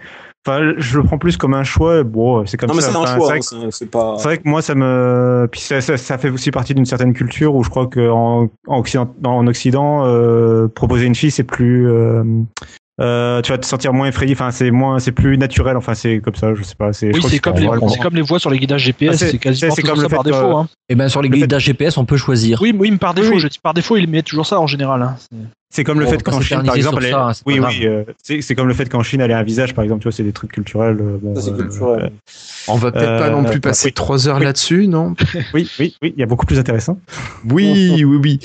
enfin, je le prends plus comme un choix. Bon, c'est comme non, ça. c'est Enfin, vrai hein, que- pas. Vrai que moi, ça me. Puis ça, ça, ça fait aussi partie d'une certaine culture où je crois qu'en en Occident, en Occident euh, proposer une fille, c'est plus. euh, euh, tu vas te sentir moins effrayé. Enfin, c'est moins, c'est plus naturel. Enfin, c'est comme ça. Je sais pas. Oui, c'est comme, les, comme les voix sur les guidages GPS, Ah, c'est- c'est quasiment c'est toujours comme ça le par fait que- défaut. Hein. Et ben sur les Le fait- guidages GPS, on peut choisir. Oui, oui, mais par défaut, Oui. je dis par défaut, ils mettent toujours ça en général. hein. C'est- C'est comme le fait qu'en Chine, par exemple, sur elle- ça, hein, c'est oui, oui, euh, c'est c'est comme le fait qu'en Chine, elle ait un visage, par exemple. Tu vois, c'est des trucs culturels. euh, bon, Ça, euh. On va peut-être pas Euh, non plus passer trois heures là-dessus, non? Oui, oui, oui. Il y a beaucoup plus intéressant. Oui, oui, oui.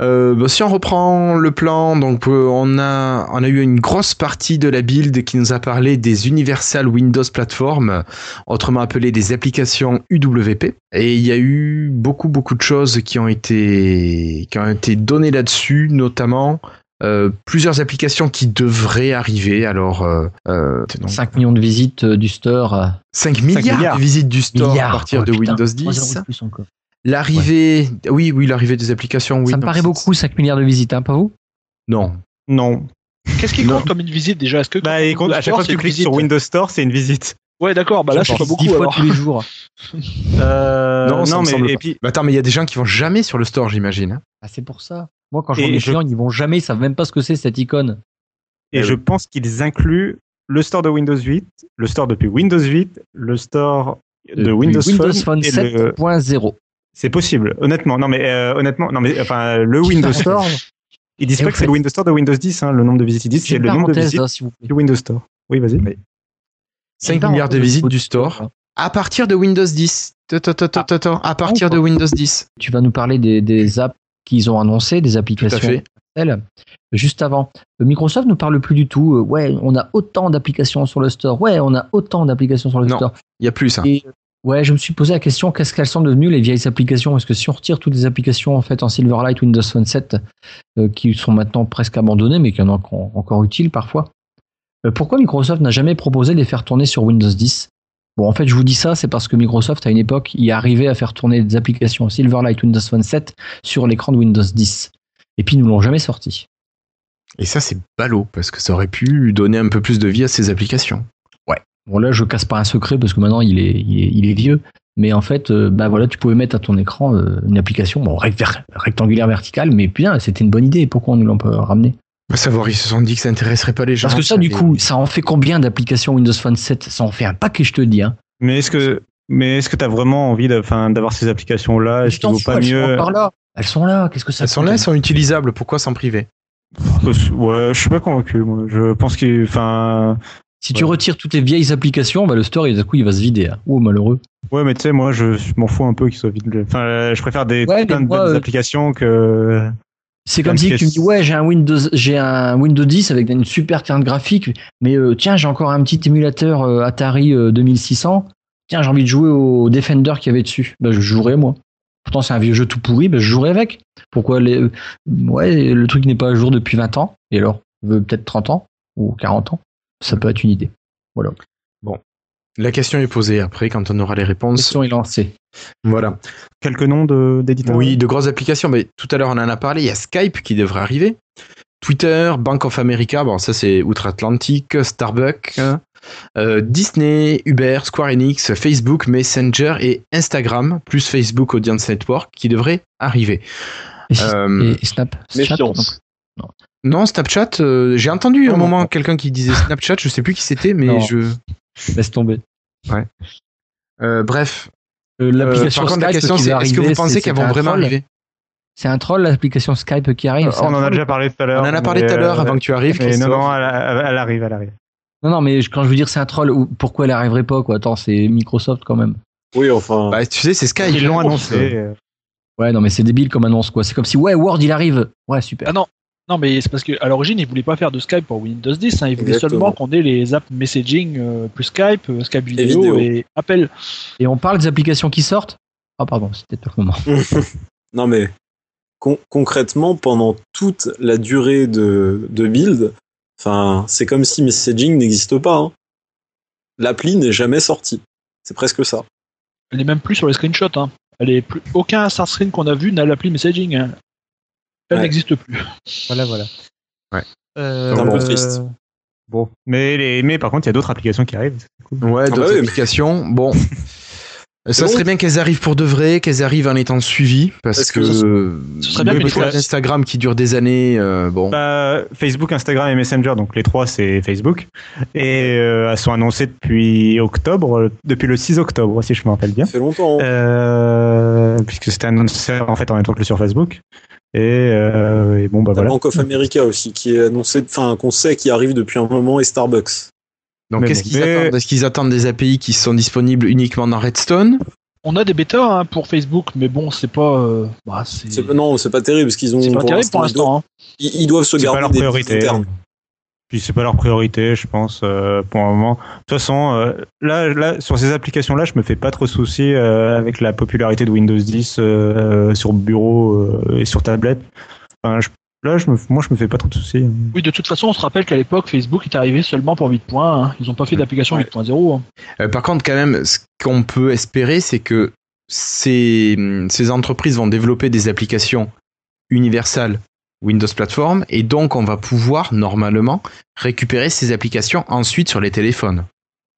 Euh, bah, si on reprend le plan, donc euh, on a on a eu une grosse partie de la build qui nous a parlé des Universal Windows Platform, autrement appelées des applications UWP. Et il y a eu beaucoup beaucoup de choses qui ont été qui ont été données là-dessus, notamment euh, plusieurs applications qui devraient arriver. Alors, euh, euh, donc, 5 millions de visites du store. euh, 5 milliards, milliards. de visites du store milliards, à partir oh, de putain, Windows trois zéros 10. de plus encore. L'arrivée, oui, oui, l'arrivée des applications, oui. ça me non, paraît beaucoup, 5 milliards de visites, hein, pas vous? Non, Non. Qu'est-ce qui compte comme une visite déjà? Est-ce que Bah, à chaque Store, fois que tu cliques visite sur Windows Store, c'est une visite. Ouais, d'accord, bah là, c'est pas 10 beaucoup fois alors. tous les jours. <laughs> Euh, Non, ça non, me mais et pas. puis Bah attends, mais il y a des gens qui vont jamais sur le store, j'imagine. hein. Ah, c'est pour ça. Moi, quand je Et vois mes je- clients, ils vont jamais, ils savent même pas ce que c'est cette icône. Et Eh je oui. pense qu'ils incluent le store de Windows 8, le store depuis Windows 8, le store de Windows, Windows Phone, Phone et le- 7.0. C'est possible, honnêtement. Non, mais euh, honnêtement, non, mais enfin, le Windows Store, ils disent Et pas que c'est fait- le Windows Store de Windows 10, hein, le nombre de visites. Ils disent C'est le nombre de visites hein, vous du Windows Store. Oui, vas-y. Oui. 5 Une milliards de visites du store à partir de Windows 10. Attends, attends, attends, attends, à partir de. Windows 10. Tu vas nous parler des, des apps qu'ils ont annoncées, des applications. fait. Excel. Juste avant, Euh, Microsoft ne parle plus du tout. euh, ouais, on a autant d'applications sur le store. Ouais, on a autant d'applications sur le Non. store. Il y a plus. Et euh, ouais, je me suis posé la question qu'est-ce qu'elles sont devenues les vieilles applications? Est-ce que si on retire toutes les applications en fait en Silverlight Windows Phone 7 euh, qui sont maintenant presque abandonnées, mais qui en ont encore, encore utiles parfois, euh, pourquoi Microsoft n'a jamais proposé de les faire tourner sur Windows 10 Bon, en fait, je vous dis ça, c'est parce que Microsoft, à une époque, y arrivait à faire tourner des applications Silverlight Windows Phone 7 sur l'écran de Windows 10. Et puis, ils nous l'ont jamais sorti. Et ça, c'est ballot parce que ça aurait pu donner un peu plus de vie à ces applications. Bon, là, je casse pas un secret parce que maintenant, il est, il est, il est vieux. Mais en fait, euh, bah voilà, tu pouvais mettre à ton écran euh, une application bon, rectangulaire verticale, mais bien, c'était une bonne idée. Pourquoi on nous l'a pas ramené À savoir, ils se sont dit que ça intéresserait pas les gens. Parce que ça, du coup, ça en fait combien d'applications Windows Phone 7 Ça en fait un paquet, je te le dis. Hein. Mais est-ce que, mais est-ce que t'as vraiment envie d'avoir ces applications-là? Est-ce qu'il vaut pas elles sont mieux? là. Elles sont là. Qu'est-ce que ça elles sont là, elles? sont utilisables. Pourquoi s'en priver? Ouais, je suis pas convaincu. Moi. Je pense que, enfin, Si tu Ouais. retires toutes les vieilles applications, bah, le store, il, d'un coup, il va se vider. hein. Oh, malheureux. ouais, mais tu sais, moi, je, je m'en fous un peu qu'ils soient vides. Enfin, je préfère des Ouais, plein de moi, euh, applications que. C'est comme si tu me dis ouais j'ai un Windows j'ai un Windows 10 avec une super carte graphique mais euh, tiens j'ai encore un petit émulateur euh, Atari euh, 2600 tiens j'ai envie de jouer au Defender qu'il y avait dessus bah je jouerai moi pourtant c'est un vieux jeu tout pourri bah, je jouerai avec pourquoi les ouais le truc n'est pas à jour depuis 20 ans et alors peut-être 30 ans ou 40 ans ça peut être une idée voilà La question est posée après quand on aura les réponses. question est lancée Voilà. Quelques noms de- d'éditeurs Oui, de grosses applications. Mais tout à l'heure, on en a parlé. Il y a Skype qui devrait arriver. Twitter, Bank of America, bon, ça c'est outre-Atlantique, Starbucks, euh, Disney, Uber, Square Enix, Facebook, Messenger et Instagram, plus Facebook Audience Network qui devraient arriver. et, Euh, et- Snap Snap, non, Snapchat, euh, j'ai entendu Non, un non. moment quelqu'un qui disait Snapchat, je sais plus qui c'était, mais Non. je. non, laisse tomber Euh, bref. Euh, l'application par contre, la Skype question qui c'est va est-ce que vous pensez qu'elles vont un vraiment troll arriver c'est un troll l'application Skype qui arrive On en a déjà parlé tout à l'heure. On en a parlé mais, tout à l'heure avant que tu arrives. mais non, non, elle, arrive, elle arrive. Non, non, mais quand je veux dire c'est un troll, ou- pourquoi elle arriverait pas quoi? Attends, c'est Microsoft quand même. Oui, enfin. Bah, tu sais, c'est Skype. Ils l'ont annoncé. Ouais, non, mais c'est débile comme annonce quoi. C'est comme si ouais, Word il arrive. Ouais, super. Ah non, non, mais c'est parce qu'à l'origine, ils voulaient pas faire de Skype pour Windows 10. Hein, ils voulaient Exactement. seulement qu'on ait les apps messaging euh, plus Skype, euh, Skype vidéo vidéo. et, appel. Et on parle des applications qui sortent? Ah pardon, c'était peut-être le moment. <laughs> non mais con- concrètement, pendant toute la durée de, de build, enfin, c'est comme si messaging n'existe pas. hein. L'appli n'est jamais sortie. C'est presque ça. Elle est même plus sur les screenshots. Hein. Elle est plus... Aucun start screen qu'on a vu n'a l'appli messaging. hein. Elle Ouais. n'existe plus. Voilà, voilà. Ouais. Euh, C'est un peu euh, triste. Bon. Mais, les, mais par contre, il y a d'autres applications qui arrivent. cool. Ouais, Ah d'autres bah oui, mais- applications. Bon. <laughs> Ça serait bien qu'elles arrivent pour de vrai, qu'elles arrivent en étant suivies, parce que, que ce serait bien le que Instagram qui dure des années, euh, bon. Bah, Facebook, Instagram et Messenger, donc les trois, c'est Facebook. Et euh, elles sont annoncées depuis octobre, depuis le 6 octobre, si je me rappelle bien. Ça fait longtemps. hein. Euh, puisque c'était annoncé en fait en même temps que sur Facebook. Et, euh, et bon, bah voilà. Bank of America aussi, qui est annoncé, enfin, qu'on sait qui arrive depuis un moment, et Starbucks. Donc qu'est-ce bon, qu'ils mais- attendent? Est-ce qu'ils attendent des API qui sont disponibles uniquement dans Redstone? On a des bêtas hein, pour Facebook, mais bon, c'est pas. euh, bah, c'est C'est- Non, c'est pas terrible, parce qu'ils ont. c'est pas terrible pour ils doivent- l'instant. hein. Ils, ils doivent se C'est pas garder leur des priorité. internes. Puis c'est pas leur priorité, je pense, euh, pour un moment. De toute façon, euh, là, là, sur ces applications-là, je me fais pas trop euh, avec la popularité de Windows 10 euh, euh, sur bureau euh, et sur tablette. Enfin, je- là, je me, moi, je me fais pas trop de soucis. Oui, de toute façon, on se rappelle qu'à l'époque, Facebook est arrivé seulement pour 8 points. hein. Ils n'ont pas fait d'application Ouais. 8.0. hein. Euh, Par contre, quand même, ce qu'on peut espérer, c'est que ces, ces entreprises vont développer des applications universelles Windows Platform, et donc on va pouvoir normalement récupérer ces applications ensuite sur les téléphones.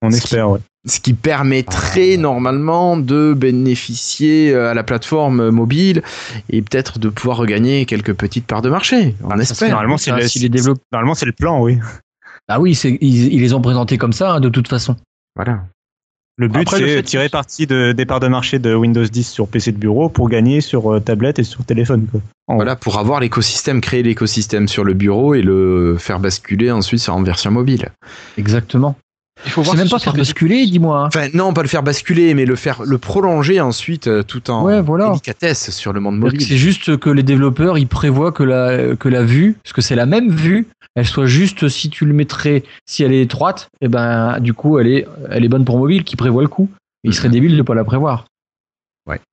On Ce espère, ouais. Ce qui permettrait normalement de bénéficier euh, à la plateforme mobile et peut-être de pouvoir regagner quelques petites parts de marché. On serait espère. Normalement, c'est le- si les développe- Normalement, c'est le plan, oui. Ah oui, c'est ils, ils les ont présentés comme ça hein, de toute façon. Voilà. Le but, Après, le c'est fait de tirer parti de, des parts de marché de Windows 10 sur PC de bureau pour gagner sur euh, tablette et sur téléphone. Quoi. En Voilà, pour avoir l'écosystème, créer l'écosystème sur le bureau et le faire basculer ensuite sur en version mobile. Exactement. Il faut C'est voir même pas ce faire basculer, dis-moi. Enfin, non, pas le faire basculer, mais le faire, le prolonger ensuite euh, tout en Ouais, voilà. délicatesse sur le monde mobile. C'est juste que les développeurs, ils prévoient que la, que la vue, parce que c'est la même vue, elle soit juste si tu le mettrais, si elle est étroite, et ben du coup elle est, elle est bonne pour mobile, qui prévoit le coup. Il serait débile de pas la prévoir.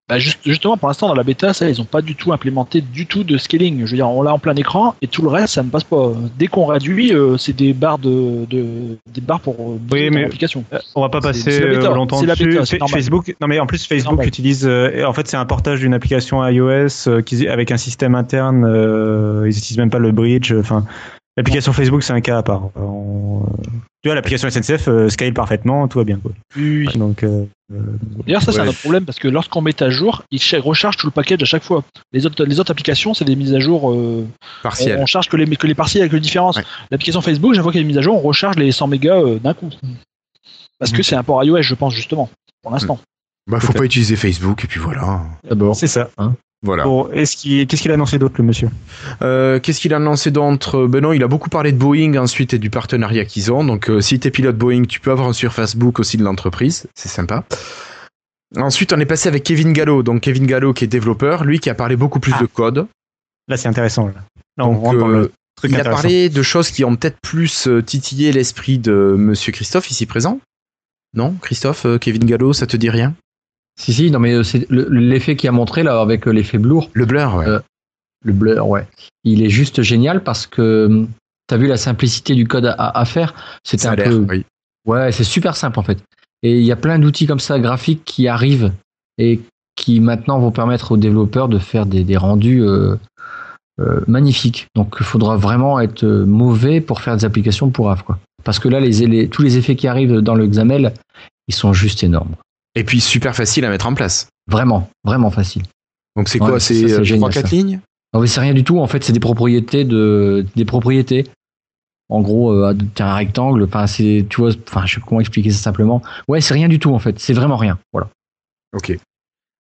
Bah, juste- justement, pour l'instant, dans la bêta, ça, ils n'ont pas du tout implémenté du tout de scaling. Je veux dire, on l'a en plein écran et tout le reste, ça ne passe pas. Dès qu'on réduit, euh, c'est des barres de, de- des barres pour euh, ton mais- application. On va pas passer euh, longtemps dessus. Facebook, non mais en plus Facebook utilise, euh, en fait c'est un portage d'une application iOS euh, qui, avec un système interne. euh, ils utilisent même pas le bridge. Enfin, l'application Facebook c'est un cas à part. On- tu vois, l'application SNCF euh, scale parfaitement, tout va bien. Quoi. Oui, oui. Donc, euh, euh, D'ailleurs, ça, c'est un autre problème parce que lorsqu'on met à jour, il ch- recharge tout le package à chaque fois. Les autres, les autres applications, c'est des mises à jour. euh, Partiel. on, on charge que les, que les partiels avec les différences. Ouais. L'application Facebook, chaque fois qu'il y a une mise à jour, on recharge les 100 mégas euh, d'un coup. Parce Mm. que c'est un port iOS, je pense, justement, pour l'instant. Bah, faut pas utiliser Facebook et puis voilà. D'abord. c'est ça. Voilà. Bon, est-ce qu'il, qu'est-ce qu'il a annoncé d'autre, le monsieur? Euh, Qu'est-ce qu'il a annoncé d'autre Ben non, il a beaucoup parlé de Boeing ensuite et du partenariat qu'ils ont. Donc, euh, si t'es pilote Boeing, tu peux avoir sur Facebook aussi de l'entreprise. C'est sympa. Ensuite, on est passé avec Kevin Gallo. Donc, Kevin Gallo qui est développeur, lui qui a parlé beaucoup plus Ah. de code. Là, c'est intéressant. Là, Là, on Donc, rentre dans euh, le truc il a parlé de choses qui ont peut-être plus euh, titillé l'esprit de Monsieur Christophe ici présent. Non, Christophe, euh, Kevin Gallo, ça te dit rien? Si, si, non, mais euh, c'est le- l'effet qu'il a montré là avec euh, l'effet blur, Le blur, ouais. Euh, le blur, ouais. Il est juste génial parce que tu as vu la simplicité du code à, à faire? C'était a un peu. oui. Ouais, c'est super simple en fait. Et il y a plein d'outils comme ça graphiques qui arrivent et qui maintenant vont permettre aux développeurs de faire des, des rendus euh, euh, magnifiques. Donc il faudra vraiment être mauvais pour faire des applications pour AV, quoi. Parce que là, les, les- tous les effets qui arrivent dans le XAML, ils sont juste énormes. Et puis, super facile à mettre en place. Vraiment, vraiment facile. Donc, c'est Ouais, quoi C'est c'est euh, génial, 3-4 ça. lignes? Non, mais c'est rien du tout. En fait, c'est des propriétés de des propriétés. En gros, euh, t'as un rectangle. Enfin, c'est tu vois. Enfin, je sais pas comment expliquer ça simplement. Ouais, c'est rien du tout en fait. C'est vraiment rien. Voilà. Ok.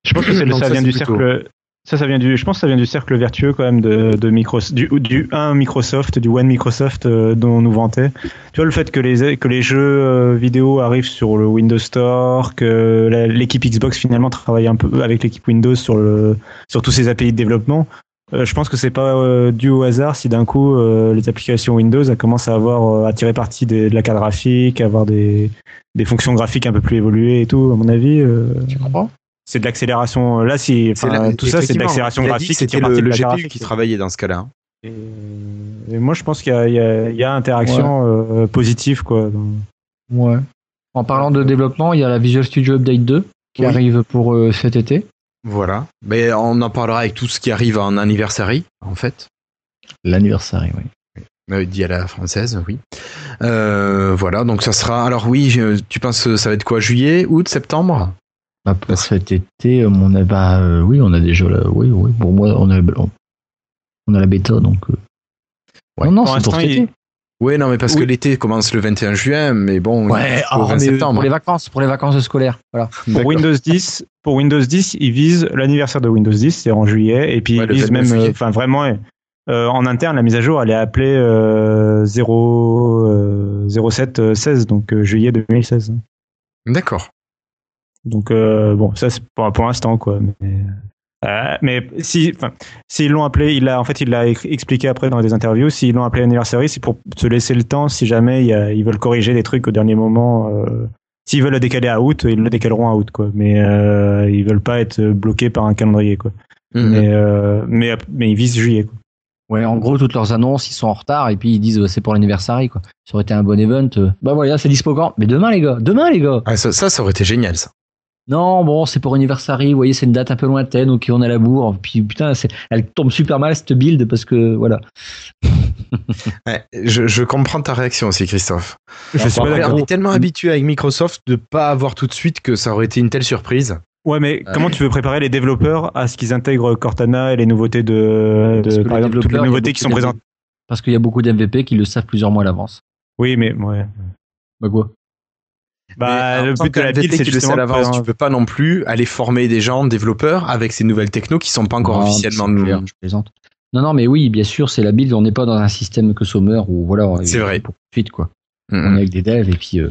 Je pense que <clears throat> c'est le- Donc ça ça, vient du plutôt- cercle. Ça, ça vient du. Je pense que ça vient du cercle vertueux quand même de, de micro, du, du un Microsoft, du One Microsoft euh, dont on nous vantait. Tu vois le fait que les que les jeux euh, vidéo arrivent sur le Windows Store, que l'équipe Xbox finalement travaille un peu avec l'équipe Windows sur le sur tous ces API de développement. Euh, je pense que c'est pas euh, dû au hasard si d'un coup euh, les applications Windows elles commencent à avoir euh, à tirer parti des- de la carte graphique, à avoir des des fonctions graphiques un peu plus évoluées et tout. À mon avis. euh, Tu comprends c'est de l'accélération. Là, si, C'est enfin, la- tout ça, c'est de l'accélération graphique. que C'était le, le GPU graphique. qui travaillait dans ce cas-là. Et, et moi, je pense qu'il y a, y y interaction euh, positive, quoi. Ouais. En parlant de développement, il y a la Visual Studio Update 2 qui Oui. arrive pour euh, cet été. Voilà. Mais on en parlera avec tout ce qui arrive en anniversary, en fait. L'anniversaire, oui. Euh, dit à la française, oui. Euh, voilà, donc ça sera. Alors oui, tu penses que ça va être quoi Juillet, août, septembre? Bah, pour cet été, euh, on a, bah, euh, oui, on a déjà la, oui, oui. Pour moi, on a, on, on a la bêta, donc. euh, Ouais. non, non, Pour c'est pour cet il- été. Oui, non, mais parce Oui. que l'été commence le 21 juin, mais bon, Ouais, au ah, 20 mais septembre. pour les vacances, pour les vacances scolaires. Voilà. Pour. Windows 10, pour Windows 10, ils visent l'anniversaire de Windows 10, c'est en juillet, et puis Ouais, ils visent 29 même, euh, enfin vraiment, euh, en interne, la mise à jour, elle est appelée euh, 0, euh, 07 euh, 16, donc euh, juillet 2016. D'accord. Donc euh, bon, ça c'est pour, pour l'instant quoi. Mais, euh, mais si, enfin, s'ils l'ont appelé, il a en fait il l'a ex- expliqué après dans des interviews. S'ils l'ont appelé anniversary, c'est pour se laisser le temps si jamais il y a- ils veulent corriger des trucs au dernier moment. euh, S'ils veulent le décaler à août, ils le décaleront à août quoi. Mais euh, ils veulent pas être bloqués par un calendrier quoi. Mhm. Mais, euh, mais mais ils visent juillet quoi. Ouais, en gros, toutes leurs annonces, ils sont en retard et puis ils disent c'est pour l'anniversaire, quoi. Ça aurait été un bon event. bah voilà, c'est dispo quand? Mais demain, les gars, demain, les gars. Ah, ça, ça, ça aurait été génial, ça. Non, bon, c'est pour anniversaire, vous voyez, c'est une date un peu lointaine, ok, on a la bourre. Puis putain, elle tombe super mal cette build parce que voilà. <laughs> Ouais, je, je comprends ta réaction aussi, Christophe. Je suis pas Après, d'accord. on est tellement habitué avec Microsoft de pas avoir tout de suite que ça aurait été une telle surprise. Ouais, mais comment tu veux préparer les développeurs à ce qu'ils intègrent Cortana et les nouveautés de, par les exemple, toutes nouveautés qui sont présentes. Parce qu'il y a beaucoup d'MVP qui le savent plusieurs mois à l'avance. Oui, mais ouais. Bah quoi? Bah, le but de la build, c'est justement l'avance, présenter- tu peux pas non plus aller former des gens développeurs avec ces nouvelles technos qui sont pas encore Non, officiellement. clair, je plaisante. Non, non, mais oui, bien sûr, c'est la build. On n'est pas dans un système que Sommer où voilà. C'est vrai. Pour tout de suite, quoi. Mhm. On est avec des devs et puis. Euh...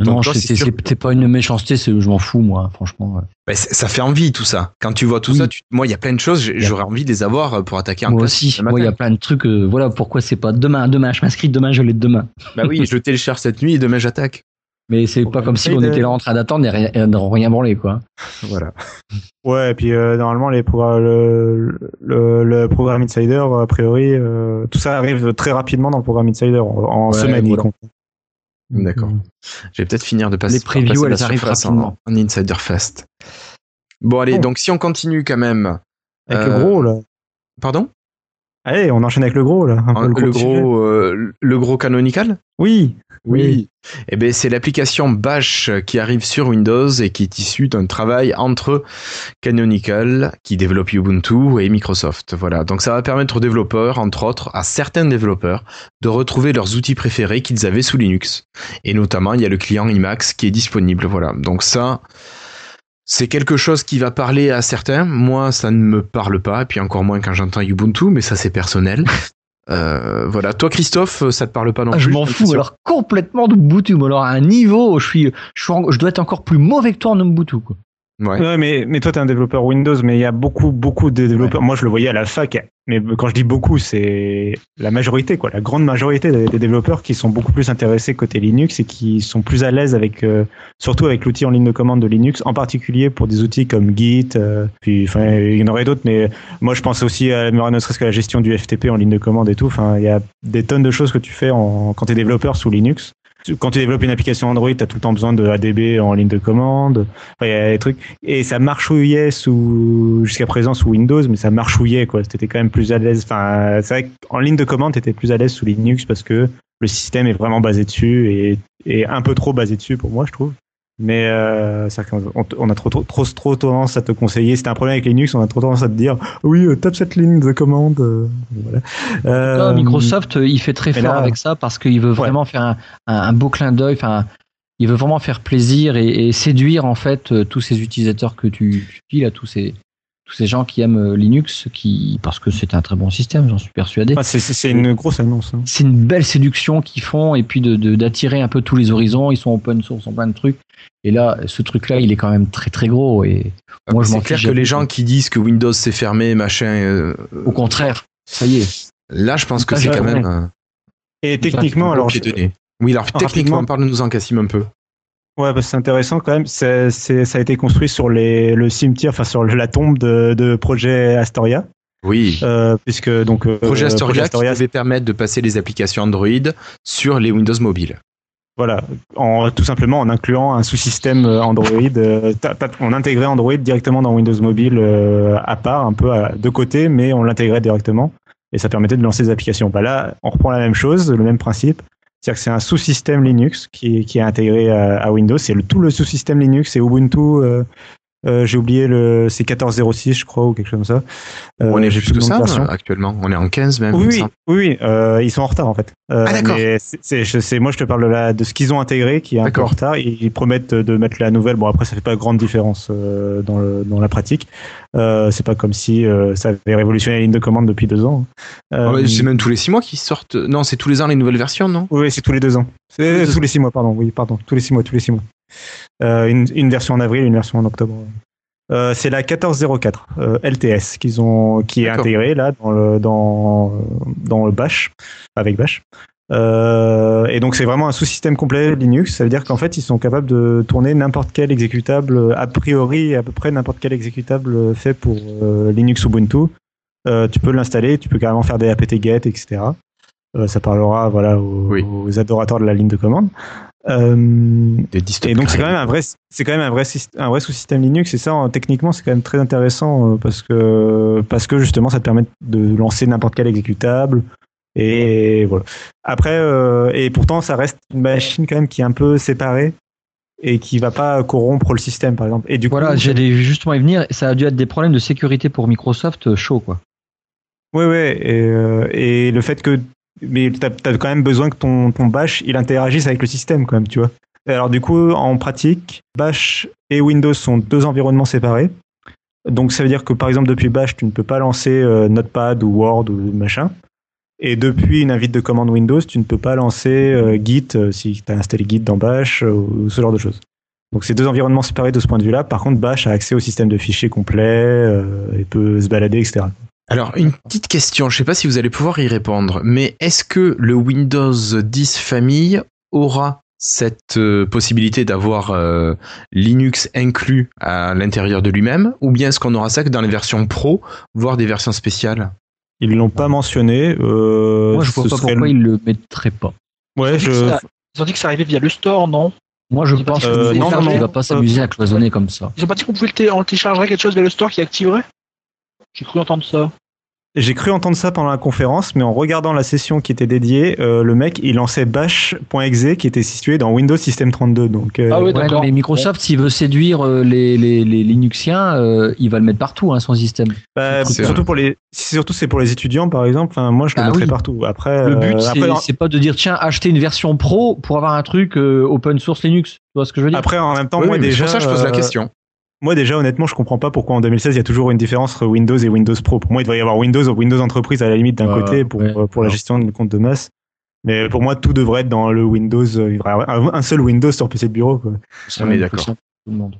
Non, c'est pas une méchanceté, c'est- je m'en fous, moi, franchement. ouais. Bah, ça fait envie tout ça. Quand tu vois tout Oui. ça, tu- moi il y a plein de choses, j'aurais envie de les avoir euh, pour attaquer un Moi aussi, moi, il y a plein de trucs. euh, voilà pourquoi c'est pas demain, demain, je m'inscris demain, je l'ai demain. Bah oui, <laughs> je télécharge cette nuit et demain j'attaque. Mais c'est pas comme si on était là en train d'attendre et rien, rien branlé, quoi. <laughs> Voilà. Ouais, et puis euh, normalement, les progr- le, le, le programme Insider, a priori, euh, tout ça arrive très rapidement dans le programme Insider, en, en Ouais, semaine. y voilà. compris. D'accord. Je vais peut-être finir de passer. Les previews, passer la elles arrivent rapidement. En, en Insider Fest. Bon allez, Bon. donc si on continue quand même. Avec Euh, le gros, là. Pardon? Allez, on enchaîne avec le gros, là. un peu le, gros. euh, le gros canonical? Oui. Oui. Eh ben, c'est l'application Bash qui arrive sur Windows et qui est issue d'un travail entre Canonical, qui développe Ubuntu, et Microsoft. Voilà. Donc, ça va permettre aux développeurs, entre autres, à certains développeurs, de retrouver leurs outils préférés qu'ils avaient sous Linux. Et notamment, il y a le client Emacs qui est disponible. Voilà. Donc, ça, c'est quelque chose qui va parler à certains. Moi, ça ne me parle pas. Et puis encore moins quand j'entends Ubuntu, mais ça, c'est personnel. Euh, voilà. Toi, Christophe, ça te parle pas non Ah, plus je m'en fous alors complètement de mais Alors à un niveau, je suis, je suis, en- je dois être encore plus mauvais que toi en Ubuntu. Quoi. Ouais. Ouais, mais, mais toi, tu es un développeur Windows, mais il y a beaucoup, beaucoup de développeurs. Moi, je le voyais à la fac, mais quand je dis beaucoup, c'est la majorité, quoi, la grande majorité des, développeurs qui sont beaucoup plus intéressés côté Linux et qui sont plus à l'aise avec, euh, surtout avec l'outil en ligne de commande de Linux, en particulier pour des outils comme Git. euh, puis, enfin, il y en aurait d'autres, mais moi, je pense aussi à ne serait-ce qu'à la gestion du FTP en ligne de commande et tout. Enfin, il y a des tonnes de choses que tu fais en, quand tu es développeur sous Linux. Quand tu développes une application Android, tu as tout le temps besoin de ADB en ligne de commande. Enfin, y a des trucs. Et ça marchouillait sous, jusqu'à présent sous Windows, mais ça marchouillait, quoi. C'était quand même plus à l'aise. Enfin, c'est vrai qu'en ligne de commande, tu étais plus à l'aise sous Linux parce que le système est vraiment basé dessus et, et un peu trop basé dessus pour moi, je trouve. Mais euh, qu'on on a trop, trop, trop, trop tendance à te conseiller. C'était un problème avec Linux, on a trop tendance à te dire oui, euh, tape cette ligne de commande. euh, voilà. Là, Euh, Microsoft, euh, il fait très fort là- avec ça parce qu'il veut vraiment faire un, un- un beau clin d'œil. Enfin, il veut vraiment faire plaisir et, et séduire en fait tous ces utilisateurs que tu, tu dis là, tous ces tous ces gens qui aiment Linux, qui parce que c'est un très bon système, j'en suis persuadé. enfin, c'est- une grosse annonce. hein. c'est une belle séduction qu'ils font et puis de de- d'attirer un peu tous les horizons. Ils sont open source en plein de trucs. Et là, ce truc-là, il est quand même très très gros. Et moi, je m'en c'est clair fiche que les gens qui disent que Windows c'est fermé, machin, euh, au contraire, ça y est. là je pense que Ah, c'est quand même. euh, Et techniquement, alors, je-. Oui, alors Rapidement. techniquement, parle-nous en Cassim un peu. Ouais, parce que c'est intéressant quand même. C'est, c'est- ça a été construit sur les, le cimetière, enfin sur la tombe de, de projet Astoria, Oui. euh, puisque donc euh, Projet Astoria, Astoria, qui devait permettre de passer les applications Android sur les Windows mobiles. Voilà, en, tout simplement en incluant un sous-système euh, Android. euh, on intégrait Android directement dans Windows Mobile euh, à part, un peu de côté, mais on l'intégrait directement et ça permettait de lancer des applications. Bah là, on reprend la même chose, le même principe. C'est-à-dire que c'est un sous-système Linux qui, est- intégré à, Windows. C'est le, tout le sous-système Linux, c'est Ubuntu. Euh, j'ai oublié le, c'est 14.06 je crois ou quelque chose comme ça. Euh, on est nom de ça version. actuellement. On est en 15 même. Oui, oui, oui, euh, ils sont en retard en fait. Euh, Ah, d'accord. c'est- moi je te parle de, la, de ce qu'ils ont intégré qui est un peu en retard. Ils, promettent de mettre la nouvelle. Bon après ça fait pas grande différence euh, dans, le, dans la pratique. Euh, c'est pas comme si euh, ça avait révolutionné la ligne de commande depuis deux ans. Ah Euh, c'est même tous les 6 mois qu'ils sortent. Non, c'est tous les ans les nouvelles versions, non? Oui, c'est tous les deux ans. C'est tous les six mois, pardon. Oui, pardon. Tous les six mois, tous les six mois. Euh, une, une version en avril, une version en octobre. Euh, c'est la 1404 euh, LTS qu'ils ont, qui est intégrée là dans le dans dans le Bash avec Bash. Euh, et donc c'est vraiment un sous-système complet Linux. Ça veut dire qu'en fait ils sont capables de tourner n'importe quel exécutable a priori à peu près n'importe quel exécutable fait pour Linux Ubuntu. Tu peux l'installer, tu peux carrément faire des apt-get, etc. Ça parlera voilà aux, Oui. aux adorateurs de la ligne de commande. Euh, et donc c'est quand même un vrai, c'est quand même un vrai, syst- un vrai sous-système Linux. Et ça, en- techniquement, c'est quand même très intéressant euh, parce que parce que justement, ça te permet de lancer n'importe quel exécutable. Et voilà. Après, euh, et pourtant, ça reste une machine quand même qui est un peu séparée et qui va pas corrompre le système, par exemple. Et du Voilà, coup, j'allais justement y venir. Ça a dû être des problèmes de sécurité pour Microsoft chaud, quoi. Et, euh, et le fait que. Mais t'as as quand même besoin que ton, bash il interagisse avec le système, quand même, tu vois. Alors, du coup, en pratique, bash et Windows sont deux environnements séparés. Donc, ça veut dire que par exemple, depuis bash, tu ne peux pas lancer euh, Notepad ou Word ou machin. Et depuis une invite de commande Windows, tu ne peux pas lancer euh, Git euh, si tu as installé Git dans bash ou ce genre de choses. Donc, c'est deux environnements séparés de ce point de vue-là. Par contre, bash a accès au système de fichiers complet et peut se balader, etc. Alors, une petite question, je sais pas si vous allez pouvoir y répondre, mais est-ce que le Windows 10 famille aura cette euh, possibilité d'avoir euh, Linux inclus à l'intérieur de lui-même, ou bien est-ce qu'on aura ça que dans les versions pro, voire des versions spéciales? Ils l'ont pas mentionné. euh, Moi, je vois pas pourquoi le- ils le mettraient pas. Ouais, Ils ont dit que je. ça- Ils ont dit que ça arrivait via le store, non? Moi, je Euh, pense que non, le non, télécharge, non. il va pas s'amuser à cloisonner comme ça. Ils ont pas dit qu'on pouvait le té- on téléchargerait quelque chose via le store qui activerait? J'ai cru entendre ça. J'ai cru entendre ça pendant la conférence, mais en regardant la session qui était dédiée, euh, le mec il lançait bash.exe qui était situé dans Windows System 32. Donc, euh, Ah oui, Ouais, non, mais Microsoft, s'il veut séduire euh, les, les, les Linuxiens, euh, il va le mettre partout, hein, son système. bah, C'est surtout pour les, surtout c'est pour les étudiants par exemple. Enfin, moi je le Ah mettrais oui. partout. Après, Le but, euh, c'est pas de dire, tiens, acheter une version pro pour avoir un truc euh, open source Linux. Tu vois ce que je veux dire? Après, en même temps, Oui, moi déjà, pour ça je pose la question. Moi déjà honnêtement je comprends pas pourquoi en 2016 il y a toujours une différence entre Windows et Windows Pro. Pour moi il devrait y avoir Windows ou Windows entreprise à la limite d'un côté pour, ouais. pour la gestion de compte de masse. Mais pour moi tout devrait être dans le Windows. euh, Il devrait y avoir un seul Windows sur PC de bureau. Quoi. On est d'accord. Tout le monde.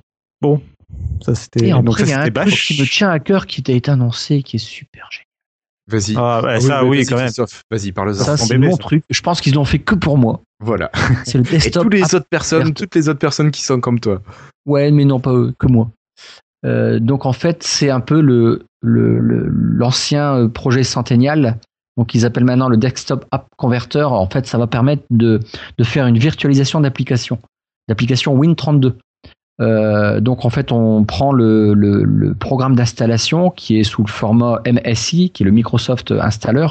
Ça c'était Et donc ça il y a un truc qui me tient à cœur qui t'a été annoncé, qui est super génial. Vas-y. Ah bah, Ah ça oui vas-y, quand même. Vas-y, parle-en. Ça, c'est mon ça. truc. Je pense qu'ils l'ont fait que pour moi. Voilà. C'est le <laughs> Et desktop. tous les app- autres personnes, toutes les autres personnes qui sont comme toi. Ouais, mais non, pas eux, que moi. Euh, donc en fait, c'est un peu le le- le- l'ancien euh, projet Centennial. Donc ils appellent maintenant le Desktop App Converter. En fait, ça va permettre de, de faire une virtualisation d'applications, d'applications Win32. Euh, donc en fait, on prend le, le, le programme d'installation qui est sous le format MSI, qui est le Microsoft Installer,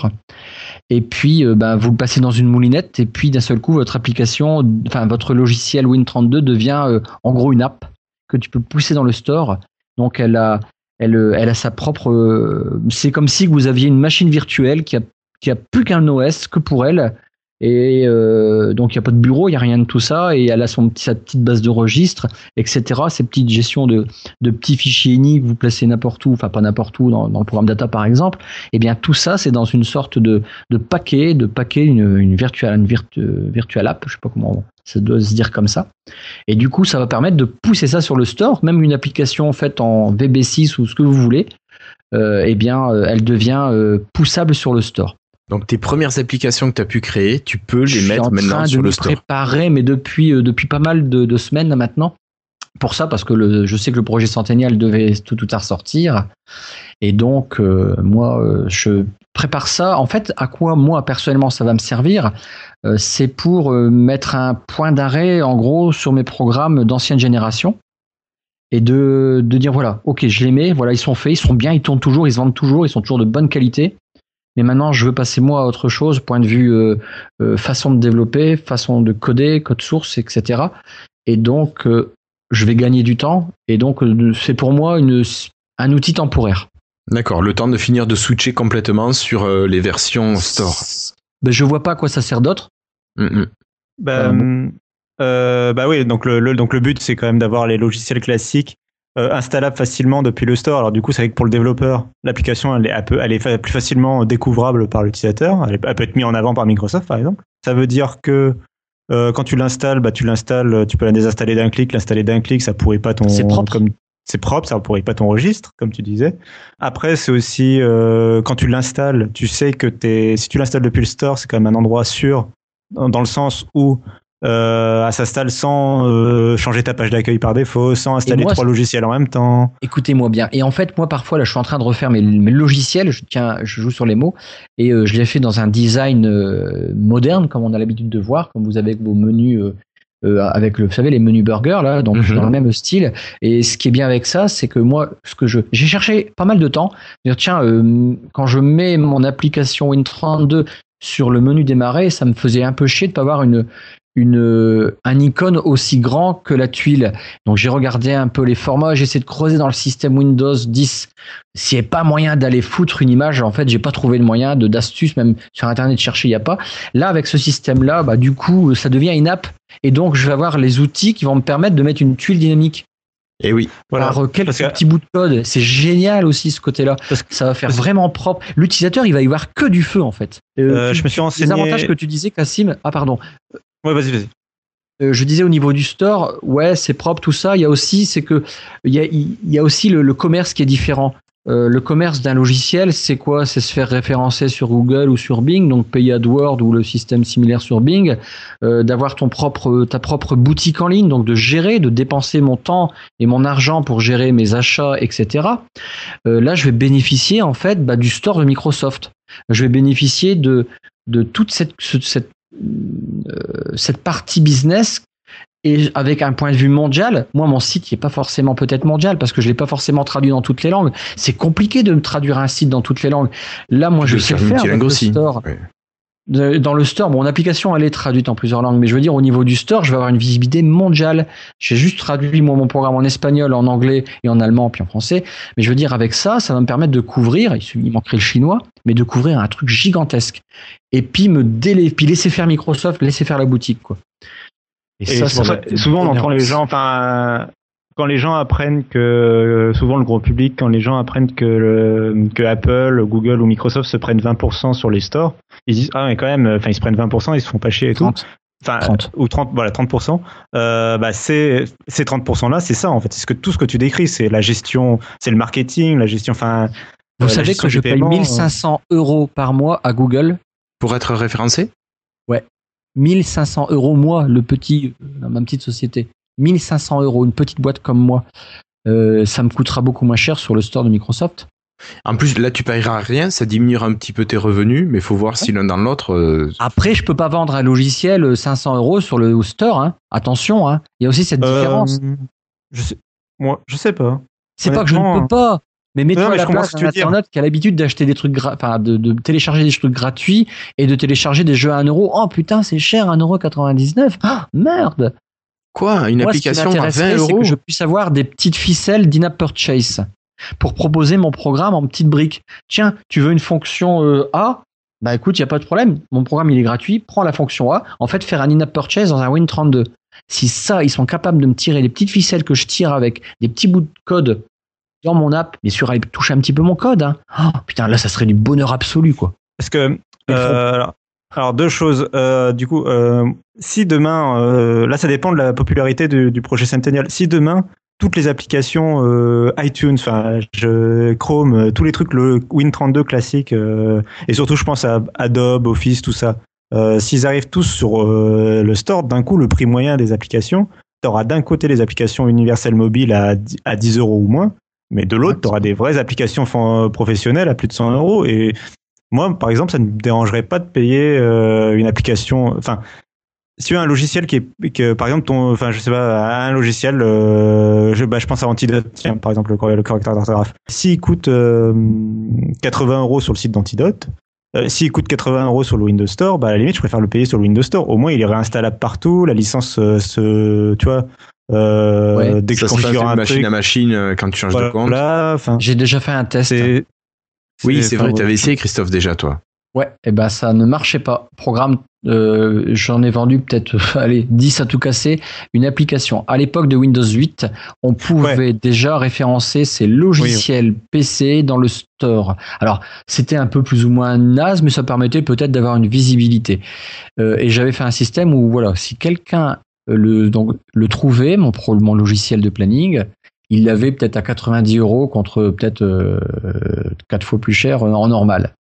et puis euh, ben, vous le passez dans une moulinette, et puis d'un seul coup, votre application, enfin votre logiciel Win32 devient euh, en gros une app que tu peux pousser dans le store. Donc elle a, elle, euh, elle a sa propre. euh, c'est comme si vous aviez une machine virtuelle qui a, qui a plus qu'un OS que pour elle. Et euh, donc il n'y a pas de bureau, il n'y a rien de tout ça, et elle a sa petite base de registre, etc. Ces petites gestions de, de petits fichiers INI que vous placez n'importe où, enfin pas n'importe où, dans, le programme data par exemple. Et bien tout ça, c'est dans une sorte de, de paquet, de paquet, une, une virtual, une virtual app, je sais pas comment ça doit se dire comme ça. Et du coup, ça va permettre de pousser ça sur le store, même une application faite en VB6 ou ce que vous voulez, euh, eh bien, euh, elle devient euh, poussable sur le store. Donc tes premières applications que tu as pu créer, tu peux Je les suis mettre en maintenant train sur de le me store. préparer, mais depuis, euh, depuis pas mal de, de semaines maintenant. Pour ça, parce que le, je sais que le projet Centennial devait tout ou tard sortir. Et donc, euh, moi, euh, je prépare ça. En fait, à quoi, moi, personnellement, ça va me servir C'est pour mettre un point d'arrêt, en gros, sur mes programmes d'ancienne génération. Et de, de dire, voilà, ok, je les mets, voilà, ils sont faits, ils sont bien, ils tournent toujours, ils se vendent toujours, ils sont toujours de bonne qualité. Mais maintenant, je veux passer moi à autre chose, point de vue euh, euh, façon de développer, façon de coder, code source, etc. Et donc, euh, je vais gagner du temps. Et donc, euh, c'est pour moi une, un outil temporaire. D'accord, le temps de finir de switcher complètement sur euh, les versions store. Ben, je vois pas à quoi ça sert d'autre. Mm, mm. Euh, bah oui, donc le, le- donc le but c'est quand même d'avoir les logiciels classiques euh, installables facilement depuis le store. Alors du coup, c'est vrai que pour le développeur, l'application elle est, elle peut- elle est plus facilement découvrable par l'utilisateur. Elle, peut être mise en avant par Microsoft par exemple. Ça veut dire que euh, quand tu l'installes, bah tu l'installes, tu peux la désinstaller d'un clic, l'installer d'un clic, ça pourrit pas ton C'est propre. comme c'est propre, ça pourrit pas ton registre, comme tu disais. Après, c'est aussi euh, quand tu l'installes, tu sais que t'es, si tu l'installes depuis le store, c'est quand même un endroit sûr, dans, dans le sens où euh, elle s'installe sans euh, changer ta page d'accueil par défaut, sans installer moi, trois logiciels en même temps. Écoutez-moi bien. Et en fait, moi, parfois, là, je suis en train de refaire mes, mes logiciels. Je tiens, je joue sur les mots et euh, je l'ai fait dans un design moderne, comme on a l'habitude de voir, comme vous avez vos menus. avec le, vous savez les menus burgers là, donc Mhm. dans le même style. Et ce qui est bien avec ça, c'est que moi, ce que je, j'ai cherché pas mal de temps. Dire tiens, quand je mets mon application Win32 sur le menu démarrer, ça me faisait un peu chier de pas avoir une une un icône aussi grand que la tuile. Donc j'ai regardé un peu les formats, j'ai essayé de creuser dans le système Windows 10 s'il n'y a pas moyen d'aller foutre une image. En fait, j'ai pas trouvé de moyen de d'astuce, même sur internet chercher, il n'y a pas. Là, avec ce système-là, bah du coup, ça devient une app, et donc je vais avoir les outils qui vont me permettre de mettre une tuile dynamique. Et oui, Voilà. par euh, quelques que- petits bouts de code. C'est génial aussi ce côté-là. Parce Ça va faire vraiment propre. L'utilisateur, il va y voir que du feu en fait. Euh, tu- je me suis les renseigné. avantages que tu disais, Cassim. Ah pardon. Euh, je disais au niveau du store, ouais, c'est propre tout ça. Il y a aussi, c'est que il y a, aussi le, commerce qui est différent. Euh, le commerce d'un logiciel, c'est quoi? C'est se faire référencer sur Google ou sur Bing, donc payer AdWords ou le système similaire sur Bing, euh, d'avoir ton propre, ta propre boutique en ligne, donc de gérer, de dépenser mon temps et mon argent pour gérer mes achats, etc. Là, je vais bénéficier en fait bah, du store de Microsoft. Je vais bénéficier de, de toute cette, ce- cette, cette partie business Et avec un point de vue mondial, moi mon site n'est pas forcément peut-être mondial parce que je l'ai pas forcément traduit dans toutes les langues. C'est compliqué de me traduire un site dans toutes les langues. Là, moi, je peux sais faire aussi. store. Ouais. De- Dans le store, mon application elle est traduite en plusieurs langues, mais je veux dire au niveau du store, je vais avoir une visibilité mondiale. J'ai juste traduit moi mon programme en espagnol, en anglais et en allemand, puis en français. Mais je veux dire avec ça, ça va me permettre de couvrir. Il manquerait le chinois, mais de couvrir un truc gigantesque. Et puis me délai, puis laisser faire Microsoft, laisser faire la boutique quoi. Et c'est pour ça, souvent, on entend les gens, enfin, quand les gens apprennent que, souvent le gros public, quand les gens apprennent que, le- que Apple, Google ou Microsoft se prennent 20% sur les stores, ils disent, ah, mais quand même, enfin, ils se prennent 20%, ils se font pas chier et tout. 30. Enfin, 30. ou 30, voilà, 30%. Euh, bah, c'est, ces 30% là, c'est ça, en fait. C'est ce que, tout ce que tu décris, c'est la gestion, c'est le marketing, la gestion, enfin, Vous euh, la savez que je paye paiement, 1500 euros par mois à Google Pour être référencé? 1500 euros moi, le petit, euh, ma petite société. 1500 euros, une petite boîte comme moi. Euh, ça me coûtera beaucoup moins cher sur le store de Microsoft. En plus, là, tu paieras rien, ça diminuera un petit peu tes revenus, mais il faut voir si l'un dans l'autre. euh, Après, je peux pas vendre un logiciel euh, 500 euros sur le store. Hein. Attention, hein. il y a aussi cette euh, différence. je sais, moi, je sais pas. C'est pas que je ne peux pas. Mais mets-toi à la place ce d'un dire. internaute qui a l'habitude d'acheter des trucs, gra- enfin, de, de télécharger des trucs gratuits et de télécharger des jeux à 1 euro. Oh putain, c'est cher, 1,99€. Ah, merde. Quoi Une Moi, ce application qui à m'intéresserait, 20 c'est euros que je puisse avoir des petites ficelles d'in-app purchase pour proposer mon programme en petites briques. Tiens, tu veux une fonction euh, A? Bah écoute, il n'y a pas de problème. Mon programme, il est gratuit. Prends la fonction A. En fait, faire un in-app purchase dans un Win32. Si ça, ils sont capables de me tirer les petites ficelles que je tire avec des petits bouts de code dans mon app, bien sûr, ils touchent un petit peu mon code. Hein. Oh, putain, là, ça serait du bonheur absolu, quoi. Parce que, euh, alors, alors, deux choses. Euh, du coup, si demain, là, ça dépend de la popularité du, du projet Centennial. Si demain, toutes les applications euh, iTunes, enfin, Chrome, euh, tous les trucs, le Win32 classique, euh, et surtout, je pense à Adobe, Office, tout ça. Euh, S'ils arrivent tous sur euh, le store, d'un coup, le prix moyen des applications, tu auras d'un côté les applications universelles mobiles à, 10 à 10 euros ou moins, mais de l'autre, tu auras des vraies applications professionnelles à plus de 100 euros. Et moi, par exemple, ça ne me dérangerait pas de payer euh, une application. Enfin, si tu as un logiciel qui est, que, par exemple, ton, enfin, je sais pas, un logiciel, euh, je, bah, je pense à Antidote, tiens, par exemple, le, cor- le correcteur d'orthographe. S'il coûte euh, 80 euros sur le site d'Antidote, euh, s'il coûte 80 euros sur le Windows Store, bah, à la limite, je préfère le payer sur le Windows Store. Au moins, il est réinstallable partout, la licence euh, se, tu vois, euh, Ouais, dès que ça je se passe configure de un machine truc, à machine euh, quand tu changes de compte. voilà, enfin, J'ai déjà fait un test. c'est, Oui, c'est vrai, tu avais essayé, Christophe, déjà, toi. Ouais, et ben ça ne marchait pas. Programme, euh, j'en ai vendu peut-être, <laughs> allez, 10 à tout casser. Une application. À l'époque de Windows 8, on pouvait déjà référencer ces logiciels PC dans le store. Alors, c'était un peu plus ou moins naze, mais ça permettait peut-être d'avoir une visibilité. Euh, et j'avais fait un système où, voilà, si quelqu'un euh, le, donc, le trouvait, mon, mon logiciel de planning, il l'avait peut-être à 90 euros contre peut-être euh, quatre fois plus cher en normal.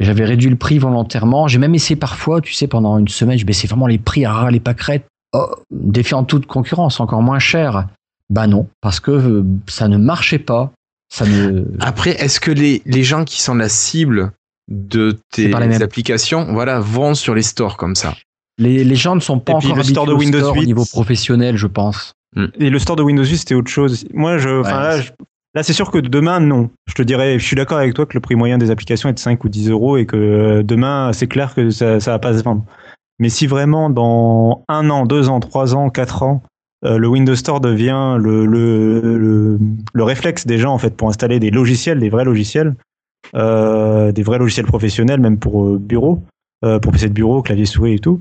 J'avais réduit le prix volontairement. J'ai même essayé parfois, tu sais, pendant une semaine, je baissais vraiment les prix à ras les pâquerettes. Oh, défiant toute concurrence, encore moins cher. Bah non, parce que euh, ça ne marchait pas. Ça ne. Après, est-ce que les, les gens qui sont la cible de tes applications voilà, vont sur les stores comme ça? Les, les gens ne sont pas Et puis encore le store de Windows store au 8. niveau professionnel, je pense. Et le store de Windows 8, c'était autre chose. Moi, je, enfin, Ouais, là, c'est- je- là, c'est sûr que demain, non. Je te dirais, je suis d'accord avec toi que le prix moyen des applications est de 5 ou 10 euros et que euh, demain, c'est clair que ça, ça va pas se vendre. Mais si vraiment dans un an, deux ans, trois ans, quatre ans, euh, le Windows Store devient le, le, le, le réflexe des gens en fait pour installer des logiciels, des vrais logiciels, euh, des vrais logiciels professionnels, même pour euh, bureau, pour PC de bureau, clavier souris et tout.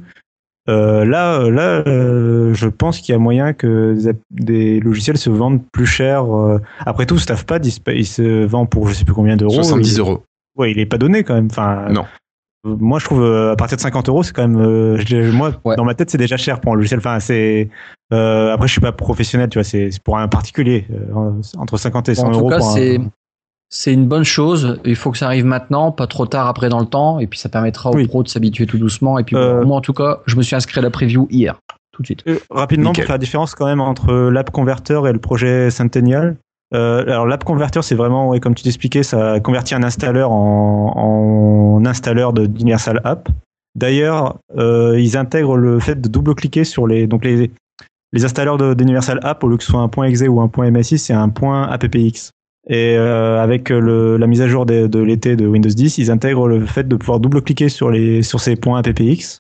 Euh, là, euh, là, euh, je pense qu'il y a moyen que des, logiciels se vendent plus cher. euh. Après tout, Staffpad, il se, il se vend pour je sais plus combien d'euros. 70 Il- euros. Ouais, il est pas donné quand même. Enfin, Non. Moi, je trouve euh, à partir de 50 euros, c'est quand même. euh, je- moi, Ouais. dans ma tête, c'est déjà cher pour un logiciel. Enfin, c'est. euh, après, je suis pas professionnel, tu vois. C'est pour un particulier entre 50 et 100 en tout euros. cas, pour un- c'est une bonne chose. Il faut que ça arrive maintenant, pas trop tard après dans le temps, et puis ça permettra aux Oui. pros de s'habituer tout doucement. Et puis Euh, moi, en tout cas, je me suis inscrit à la preview hier, tout de suite. Euh, rapidement, Nickel. pour faire la différence quand même entre l'app converter et le projet Centennial. Euh, alors l'app converter, c'est vraiment, ouais, comme tu t'expliquais, ça convertit un installeur en, en installeur de d'Universal App. D'ailleurs, euh, ils intègrent le fait de double-cliquer sur les, donc les, les installeurs de- d'Universal App, au lieu que ce soit un .exe ou un .msi, c'est un .appx. Et euh, avec le- la mise à jour de, de l'été de Windows 10, ils intègrent le fait de pouvoir double-cliquer sur, les, sur ces points appx.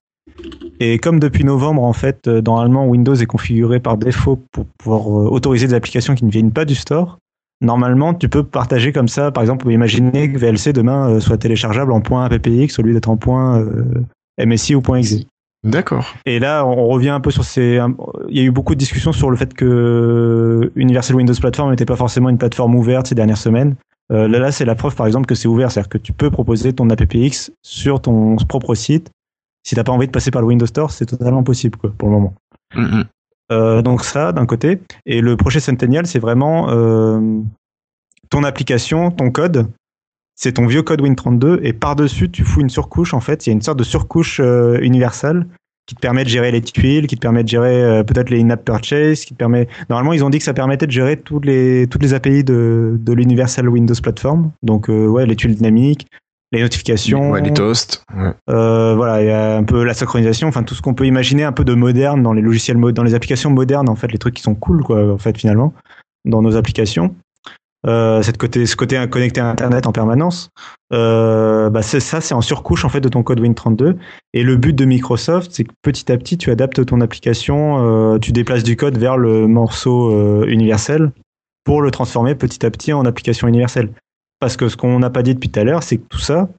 Et comme depuis novembre, en fait, euh, normalement, Windows est configuré par défaut pour pouvoir euh, autoriser des applications qui ne viennent pas du store, normalement, tu peux partager comme ça. Par exemple, imaginer que VLC demain euh, soit téléchargeable en .appx au lieu d'être en point euh, MSI ou .exe. D'accord. Et là, on revient un peu sur ces. Il y a eu beaucoup de discussions sur le fait que Universal Windows Platform n'était pas forcément une plateforme ouverte ces dernières semaines. Euh, là, là, c'est la preuve, par exemple, que c'est ouvert, c'est-à-dire que tu peux proposer ton appx sur ton propre site. Si t'as pas envie de passer par le Windows Store, c'est totalement possible, quoi, pour le moment. Mhm. Euh, donc ça, d'un côté. Et le projet Centennial, c'est vraiment euh, ton application, ton code. C'est ton vieux code Win32 et par-dessus, tu fous une surcouche. En fait, il y a une sorte de surcouche euh, universelle qui te permet de gérer les tuiles, qui te permet de gérer euh, peut-être les in-app purchase, qui te permet. Normalement, ils ont dit que ça permettait de gérer toutes les toutes les API de de l'Universal Windows Platform. Donc euh, ouais, les tuiles dynamiques, les notifications, Ouais, les toasts. Ouais. euh, voilà, il y a un peu la synchronisation, enfin tout ce qu'on peut imaginer un peu de moderne dans les logiciels, dans les applications modernes, en fait, les trucs qui sont cool, quoi, en fait, finalement, dans nos applications. Euh, cette côté, ce côté connecté à Internet en permanence, euh, bah ça, c'est en surcouche en fait de ton code Win32. Et le but de Microsoft, c'est que petit à petit, tu adaptes ton application, euh, tu déplaces du code vers le morceau universel pour le transformer petit à petit en application universelle. Parce que ce qu'on n'a pas dit depuis tout à l'heure, c'est que tout ça,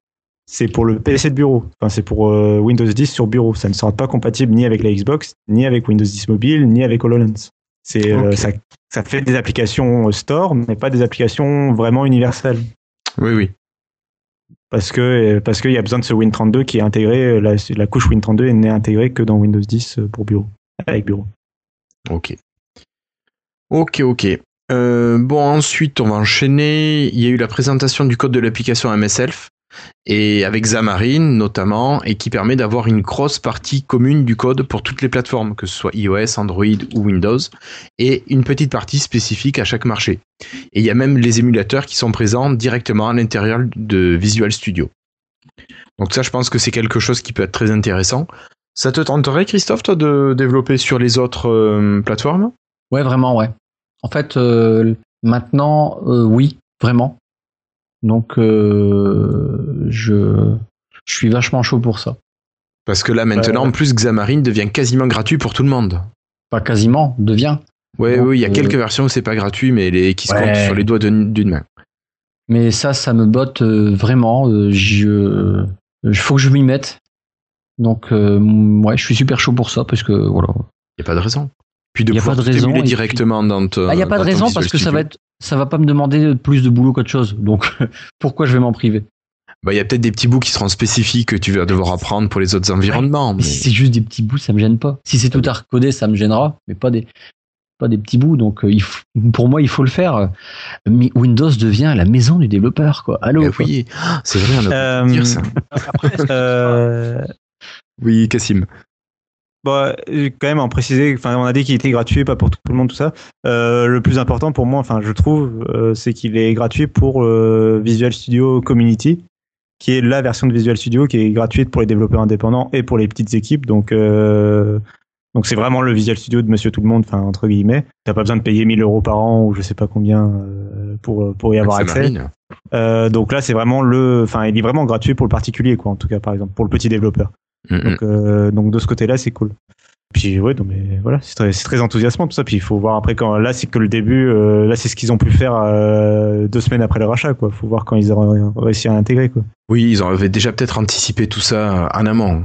c'est pour le PC de bureau. Enfin, c'est pour Windows 10 sur bureau. Ça ne sera pas compatible ni avec la Xbox, ni avec Windows 10 mobile, ni avec HoloLens. C'est euh, ça, ça fait des applications euh, store, mais pas des applications vraiment universelles. Oui, oui. Parce que euh, parce qu'il y a besoin de ce Win32 qui est intégré. La, la couche Win32 n'est intégrée que dans Windows 10 euh, pour bureau, avec bureau. Ok. Ok, ok. Euh, bon, ensuite, on va enchaîner. Il y a eu la présentation du code de l'application MSELF, et avec Xamarin notamment, et qui permet d'avoir une grosse partie commune du code pour toutes les plateformes, que ce soit iOS, Android ou Windows, et une petite partie spécifique à chaque marché. Et il y a même les émulateurs qui sont présents directement à l'intérieur de Visual Studio. Donc ça, je pense que c'est quelque chose qui peut être très intéressant. Ça te tenterait, Christophe, toi, de développer sur les autres euh, plateformes? Ouais, vraiment, ouais. En fait, euh, maintenant, euh, oui, vraiment. Donc, euh, je, je suis vachement chaud pour ça. Parce que là, maintenant, Ouais. en plus, Xamarin devient quasiment gratuit pour tout le monde. Pas quasiment, devient. Ouais, Donc, oui, il y a euh, quelques versions où c'est pas gratuit, mais les qui se Ouais. comptent sur les doigts d'une main. Mais ça, ça me botte euh, vraiment. euh, je, il faut que je m'y mette. Donc, euh, ouais, je suis super chaud pour ça parce que voilà. Il y a pas de raison. Puis de Y a pouvoir pas de raison, puis- directement dans ton. Ah, il y a pas de raison parce que ça va être, ça va pas me demander plus de boulot qu'autre chose. Donc, <laughs> pourquoi je vais m'en priver? Bah, il y a peut-être des petits bouts qui seront spécifiques que tu vas devoir apprendre pour les autres environnements. Mais mais- si c'est juste des petits bouts, ça me gêne pas. Si c'est tout à recoder, ça me gênera, mais pas des, pas des petits bouts. Donc, euh, il faut- pour moi, il faut le faire. Mais Windows devient la maison du développeur, quoi. Allô. Eh quoi. oui, Ah, c'est vrai, on a Euh, dire ça. Euh, Oui, Cassim. Bon, euh, quand même, en préciser, enfin, on a dit qu'il était gratuit, pas pour tout le monde, tout ça. Euh, le plus important pour moi, enfin, je trouve, euh, c'est qu'il est gratuit pour euh, Visual Studio Community, qui est la version de Visual Studio qui est gratuite pour les développeurs indépendants et pour les petites équipes. Donc, donc c'est vraiment le Visual Studio de Monsieur Tout le Monde, enfin, entre guillemets. T'as pas besoin de payer 1000 euros par an ou je sais pas combien pour pour y avoir accès. Donc là, c'est vraiment le, enfin, il est vraiment gratuit pour le particulier, quoi, en tout cas, par exemple, pour le petit développeur. Mm, mm. Donc, euh, donc de ce côté-là, c'est cool. Puis ouais, non, mais voilà, c'est très, c'est très enthousiasmant tout ça. Puis il faut voir après quand là, c'est que le début. euh, là, c'est ce qu'ils ont pu faire euh, deux semaines après le rachat, quoi. Faut voir quand ils auront réussi à intégrer, quoi. Oui, ils avaient déjà peut-être anticipé tout ça en amont.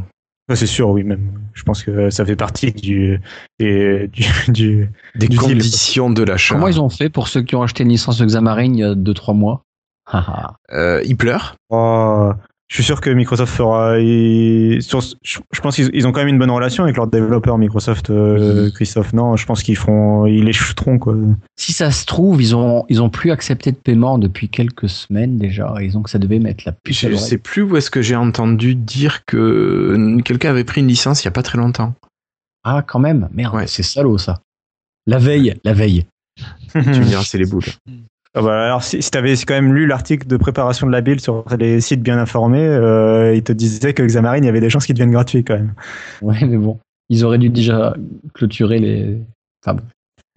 Ouais, c'est sûr, oui, même. Je pense que ça fait partie du et du, du Des Du deal. conditions de l'achat. Comment ils ont fait pour ceux qui ont acheté une licence de Xamarin il y a 2-3 mois? <laughs> Euh, ils pleurent. Oh, je suis sûr que Microsoft fera. ils- sur- je je pense qu'ils ils ont quand même une bonne relation avec leurs développeurs Microsoft. euh. Christophe, non, je pense qu'ils feront, ils les shooteront quoi. Si ça se trouve, ils ont, ils ont plus accepté de paiement depuis quelques semaines déjà. Ils ont que ça devait mettre la puce à Je l'oreille. sais plus où est-ce que j'ai entendu dire que quelqu'un avait pris une licence il y a pas très longtemps. Ah, quand même. Merde, Ouais. c'est salaud ça. La veille, la veille. Tu me diras, c'est les boules. Ah bah, alors, si, si tu avais quand même lu l'article de préparation de la build sur les sites bien informés, euh, il te disait que Xamarin, il y avait des chances qu'il devienne gratuit quand même. Ouais, mais bon. Ils auraient dû déjà clôturer les. Enfin bon.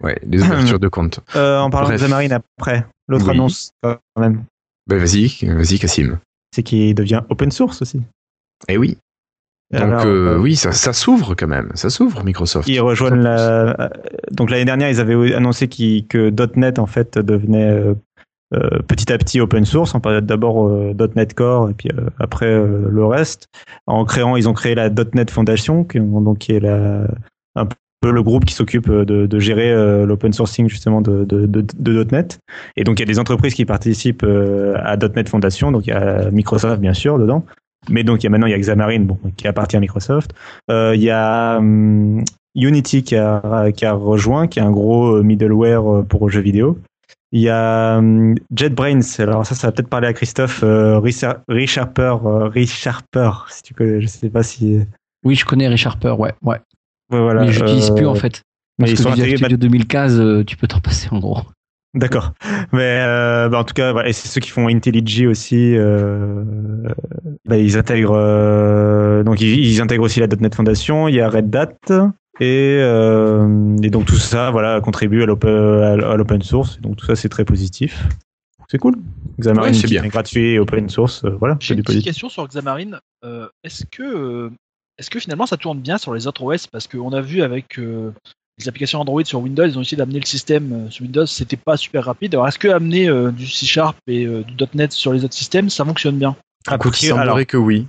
Ouais, les ouvertures de compte. Euh, en parlant Bref. de Xamarin après, l'autre Oui. annonce quand même, Ben vas-y, vas-y Cassim. c'est qu'il devient open source aussi. Eh oui. Donc Alors, euh, euh, oui, ça, ça s'ouvre quand même. Ça s'ouvre Microsoft. Ils rejoignent la. euh, Donc l'année dernière, ils avaient annoncé qu'ils- que .NET en fait devenait euh, euh, petit à petit open source. On parlait d'abord euh, .NET Core et puis euh, après euh, le reste. En créant, ils ont créé la .NET Foundation, qui, donc qui est la, un peu le groupe qui s'occupe de, de gérer euh, l'open sourcing justement de, de, de, de .NET. Et donc il y a des entreprises qui participent euh, à .NET Foundation. Donc il y a Microsoft bien sûr dedans. Mais donc il y a maintenant il y a Xamarin bon, qui appartient à Microsoft. Euh, Il y a hum, Unity qui a, qui a rejoint, qui est un gros euh, middleware euh, pour jeux vidéo. Il y a hum, JetBrains, alors ça, ça va peut-être parler à Christophe, euh, Richarper, euh, Richarper, si tu connais, je sais pas si. Oui, je connais Richard Harper, ouais. ouais. Ouais, voilà, mais j'utilise euh, plus en fait. mais Parce ils que sont Visual intégrés Studio 2015, euh, tu peux t'en passer en gros. D'accord. Mais euh, bah, en tout cas, voilà, et c'est ceux qui font IntelliJ aussi. Euh, bah, ils intègrent euh, donc ils, ils intègrent aussi la .NET Foundation. Il y a Red Hat et, et donc tout ça, voilà, contribue à l'open source. Donc tout ça, c'est très positif. C'est cool. Xamarin Ouais, c'est bien. est gratuit et open source. voilà, J'ai une petite question sur Xamarin. Est-ce que, est-ce que finalement ça tourne bien sur les autres OS Parce qu'on a vu avec euh, les applications Android sur Windows, ils ont essayé d'amener le système euh, sur Windows, c'était pas super rapide. Alors est-ce que amener euh, du C Sharp et euh, du .NET sur les autres systèmes, ça fonctionne bien? Ah, Écoute, il alors, semblerait que oui.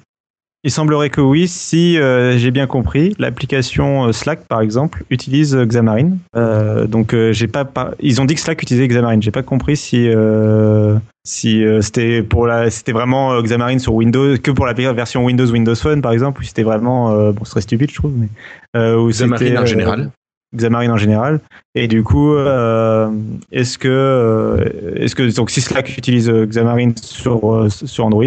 Il semblerait que oui, si euh, j'ai bien compris, l'application Slack par exemple utilise Xamarin. Euh, donc euh, j'ai pas, pas- ils ont dit que Slack utilisait Xamarin. J'ai pas compris si euh, si euh, c'était pour la, c'était vraiment euh, Xamarin sur Windows que pour la version Windows Windows Phone par exemple, ou si c'était vraiment euh, bon, ce serait stupide je trouve, mais euh, ou Xamarin en euh, général. Xamarin en général. Et du coup, euh, est-ce que, euh, est-ce que donc si Slack utilise euh, Xamarin sur sur Android,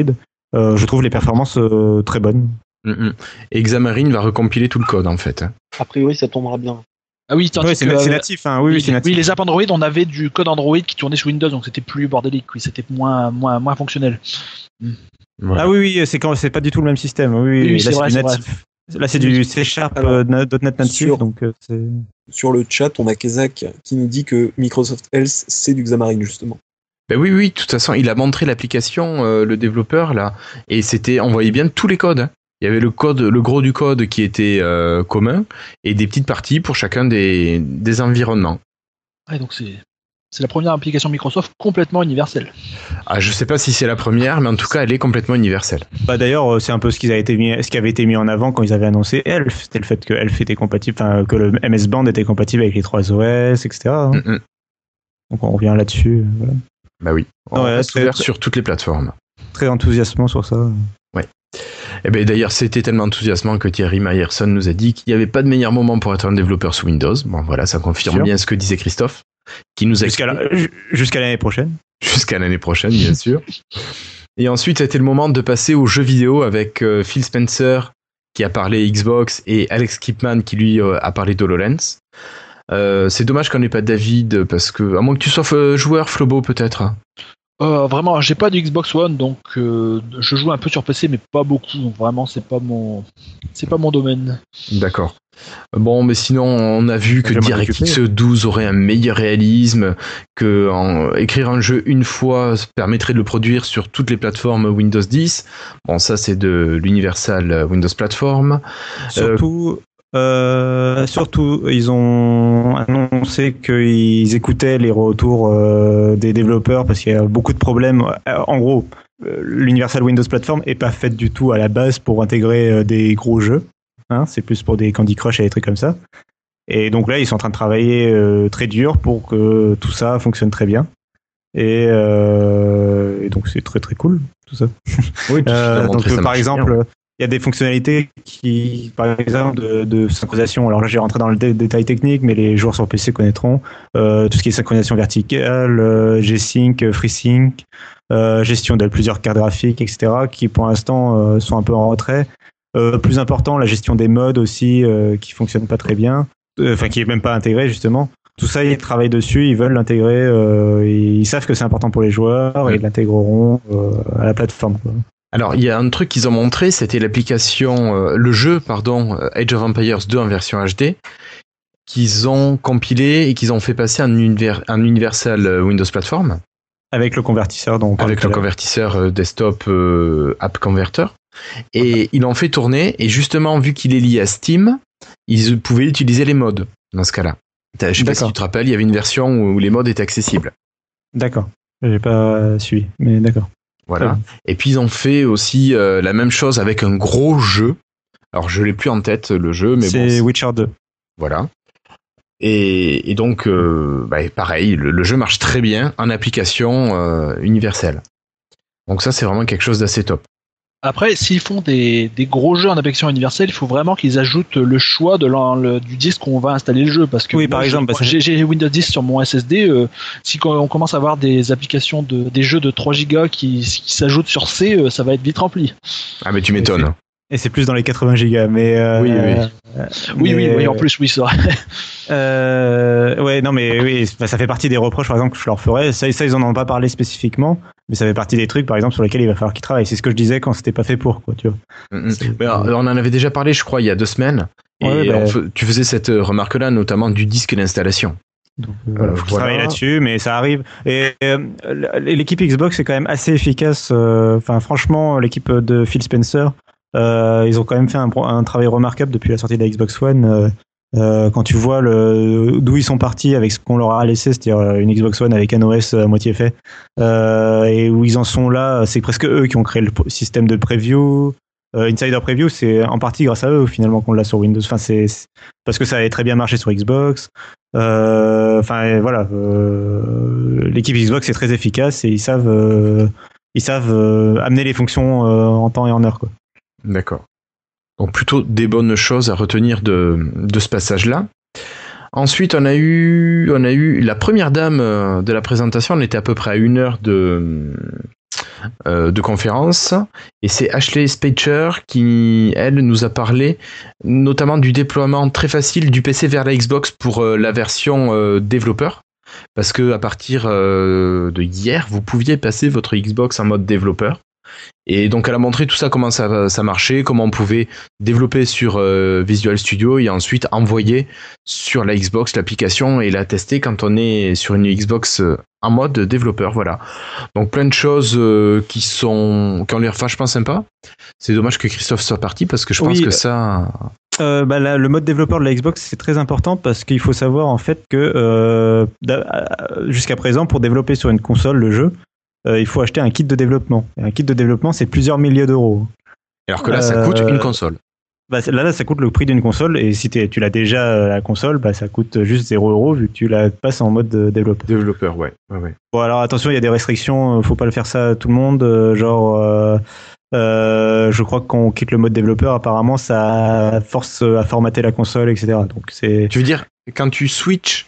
euh, je trouve les performances euh, très bonnes. Mm, mm. Et Xamarin va recompiler tout le code en fait. hein. A priori, ça tombera bien. Ah oui, Ouais, c'est que, c'est natif, hein. oui, oui, c'est oui, natif. les apps Android, on avait du code Android qui tournait sur Windows, donc c'était plus bordélique, oui, c'était moins, moins, moins fonctionnel. Voilà. Ah oui, oui, c'est quand c'est pas du tout le même système. Oui, oui, Oui, là c'est c'est vrai, du c'est natif. Là c'est du C Sharp Alors, euh, na- .NET natif, sur- donc euh. Sur le chat, on a Kezak qui nous dit que Microsoft Health, c'est du Xamarin, justement. Ben oui, oui, de toute façon, il a montré l'application, euh, le développeur là, et c'était, on voyait bien tous les codes. hein. Il y avait le code, le gros du code qui était euh, commun et des petites parties pour chacun des, des environnements. Ouais, donc c'est, c'est la première application Microsoft complètement universelle. Ah, je sais pas si c'est la première, mais en tout cas, elle est complètement universelle. Bah d'ailleurs, euh, c'est un peu ce qui a été mis, ce qui avait été mis en avant quand ils avaient annoncé Elf, c'était le fait que Elf était compatible, enfin que le MS Band était compatible avec les trois OS, etc. hein. Mm, mm. Donc on revient là-dessus. euh, Voilà. Bah oui. On Ouais, reste très- ouvert très- sur toutes les plateformes. Très enthousiasmant sur ça. Et ben d'ailleurs, c'était tellement enthousiasmant que Thierry Myerson nous a dit qu'il n'y avait pas de meilleur moment pour être un développeur sous Windows. Bon, voilà, ça confirme bien ce que disait Christophe, qui nous Jusqu'à la- ju- jusqu'à l'année prochaine. <laughs> jusqu'à l'année prochaine, bien <laughs> sûr. Et ensuite, ça a été le moment de passer aux jeux vidéo avec euh, Phil Spencer qui a parlé Xbox et Alex Kipman qui lui euh, a parlé d'HoloLens. Euh, c'est dommage qu'on n'ait pas David parce que, à moins que tu sois euh, joueur, Flobo peut-être. Euh, vraiment, j'ai pas du Xbox One, donc euh, je joue un peu sur PC, mais pas beaucoup. Donc vraiment, c'est pas mon, c'est pas mon domaine. D'accord. Bon, mais sinon, on a vu que DirectX 12 aurait un meilleur réalisme, que en- écrire un jeu une fois permettrait de le produire sur toutes les plateformes Windows 10. Bon, ça, c'est de l'Universal Windows Platform. Surtout, euh, surtout, ils ont annoncé qu'ils écoutaient les retours euh, des développeurs parce qu'il y a beaucoup de problèmes. Euh, En gros, euh, l'Universal Windows Platform est pas faite du tout à la base pour intégrer euh, des gros jeux. Hein, c'est plus pour des Candy Crush et des trucs comme ça. Et donc là, ils sont en train de travailler euh, très dur pour que tout ça fonctionne très bien. Et, euh, et donc c'est très très cool tout ça. Oui, <laughs> Euh, donc, ça par exemple, il y a des fonctionnalités qui, par exemple, de, de synchronisation. Alors là, j'ai rentré dans le dé- détail technique, mais les joueurs sur PC connaîtront euh, tout ce qui est synchronisation verticale, G-Sync, FreeSync, gestion de plusieurs cartes graphiques, etc., qui pour l'instant sont un peu en retrait. Euh, plus important, la gestion des modes aussi, euh, qui fonctionne pas très bien, Euh, enfin qui est même pas intégrée justement. Tout ça, ils travaillent dessus, ils veulent l'intégrer, euh, ils savent que c'est important pour les joueurs et ils l'intégreront à la plateforme. quoi. Alors, il y a un truc qu'ils ont montré, c'était l'application, le jeu, pardon, Age of Empires 2 en version HD. qu'ils ont compilé et qu'ils ont fait passer un, univers, un Universal Windows Platform Avec le convertisseur parle avec le convertisseur desktop euh, app converter. Et ils l'ont fait tourner. Et justement, vu qu'il est lié à Steam, ils pouvaient utiliser les modes dans ce cas-là. Je sais pas si tu te rappelles, il y avait une version où les modes étaient accessibles. D'accord. J'ai pas suivi, mais d'accord. Voilà. Et puis ils ont fait aussi euh, la même chose avec un gros jeu. Alors je l'ai plus en tête le jeu, mais bon, C'est Witcher 2. voilà. Et, et donc euh, bah, pareil, le, le jeu marche très bien en application euh, universelle. Donc ça c'est vraiment quelque chose d'assez top. Après, s'ils font des, des gros jeux en application universelle, il faut vraiment qu'ils ajoutent le choix de le- du disque où on va installer le jeu. Parce que Oui, moi, par exemple, j'ai j'ai Windows 10 sur mon SSD. euh, si on commence à avoir des applications de des jeux de 3 Go qui, qui s'ajoutent sur C, euh, ça va être vite rempli. Ah mais tu m'étonnes. Et c'est plus dans les 80 gigas, mais. euh, Oui, oui. euh, Oui, oui, mais- oui. En plus, oui, vrai. <laughs> Euh, ouais, non, mais oui, bah, ça fait partie des reproches, par exemple, que je leur ferais. Ça, ça, ils en ont pas parlé spécifiquement, mais ça fait partie des trucs, par exemple, sur lesquels il va falloir qu'ils travaillent. C'est ce que je disais quand c'était pas fait pour, quoi, tu vois. Mm, mm. Mais alors, on en avait déjà parlé, je crois, il y a deux semaines. Et bah- on tu faisais cette euh, remarque-là, notamment du disque d'installation. Donc, euh, voilà, Euh, faut qu'ils voilà. travaillent là-dessus, mais ça arrive. Et euh, l'équipe Xbox est quand même assez efficace. euh, Enfin, franchement, l'équipe de Phil Spencer, euh, ils ont quand même fait un, un travail remarquable depuis la sortie de la Xbox One. euh, euh, quand tu vois d'où ils sont partis avec ce qu'on leur a laissé, c'est-à-dire euh, une Xbox One avec un OS à moitié fait, euh, et où ils en sont là, c'est presque eux qui ont créé le système de preview. Euh, Insider Preview, c'est en partie grâce à eux finalement qu'on l'a sur Windows. Enfin, c'est parce que ça avait très bien marché sur Xbox. Euh, Enfin voilà, euh, l'équipe Xbox est très efficace et ils savent, euh, ils savent euh, amener les fonctions euh, en temps et en heure quoi. D'accord. Donc plutôt des bonnes choses à retenir de, de ce passage-là. Ensuite, on a eu, on a eu la première dame euh, de la présentation. On était à peu près à une heure de, euh, de conférence. Et c'est Ashley Speicher qui, elle, nous a parlé notamment du déploiement très facile du PC vers la Xbox pour euh, la version développeur. Parce que à partir de hier, vous pouviez passer votre Xbox en mode développeur. Et donc elle a montré tout ça, comment ça, ça marchait, comment on pouvait développer sur euh, Visual Studio et ensuite envoyer sur la Xbox l'application et la tester quand on est sur une Xbox euh, en mode développeur. Voilà. Donc plein de choses euh, qui sont qui ont l'air vachement sympas. C'est dommage que Christophe soit parti parce que je pense Oui, que ça. Euh, bah, là, le mode développeur de la Xbox c'est très important parce qu'il faut savoir en fait que jusqu'à présent pour développer sur une console le jeu, euh, il faut acheter un kit de développement. Et un kit de développement c'est plusieurs milliers d'euros. Alors que là, ça coûte Euh, une console. Bah, là, là, ça coûte le prix d'une console et si tu l'as déjà euh, la console, bah, ça coûte juste 0 euros vu que tu la passes en mode développeur. Développeur, ouais. ouais, ouais. Bon, alors attention, il y a des restrictions, faut pas le faire ça à tout le monde. genre, euh, je crois que quand on quitte le mode développeur, apparemment, ça force à formater la console, etc. Donc c'est. Tu veux dire quand tu switches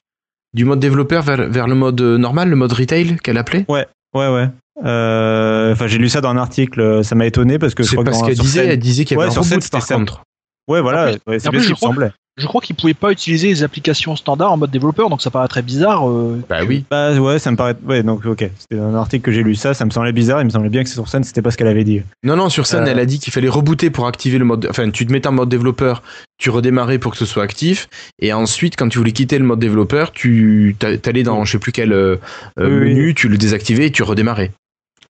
du mode développeur vers, vers le mode normal, le mode retail qu'elle appelait? Ouais, ouais. Euh, Enfin, j'ai lu ça dans un article, euh, ça m'a étonné parce que je C'est crois que parce qu'elle disait, elle disait qu'il y avait Ouais, un sur par contre. Ouais, voilà, ouais, c'est bien ce qu'il me semblait. Je crois qu'ils pouvaient pas utiliser les applications standards en mode développeur, donc ça paraît très bizarre. euh, Bah oui. Bah ouais, ça me paraît. Ouais, donc ok, c'était un article que j'ai lu ça, ça me semblait bizarre, il me semblait bien que sur scène, c'était pas ce qu'elle avait dit. Non, non, sur scène, Euh. elle a dit qu'il fallait rebooter pour activer le mode. Enfin, tu te mettais en mode développeur, tu redémarrais pour que ce soit actif, et ensuite, quand tu voulais quitter le mode développeur, tu t'a- t'allais dans je sais plus quel euh, oui. menu, tu le désactivais et tu redémarrais.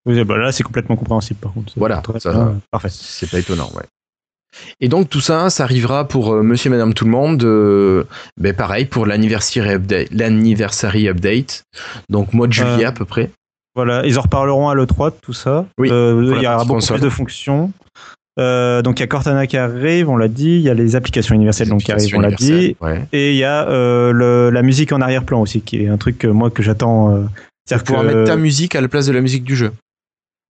Oui, bah là, c'est complètement compréhensible par contre. Voilà, très ça- bien, parfait. C'est pas étonnant, ouais. Et donc tout ça, ça arrivera pour euh, Monsieur et Madame tout le monde. euh, ben pareil pour l'anniversary update, l'anniversary update. Donc mois de juillet Euh, à peu près. Voilà, ils en reparleront à l'E3 de tout ça. Oui, Euh, il y aura beaucoup console. plus de fonctions. Euh, donc il y a Cortana qui arrive, on l'a dit. Il y a les applications universelles donc qui arrivent, on l'a dit. Ouais. Et il y a euh, le- la musique en arrière-plan aussi, qui est un truc que moi que j'attends. euh, C'est c'est-à-dire pouvoir mettre ta musique à la place de la musique du jeu.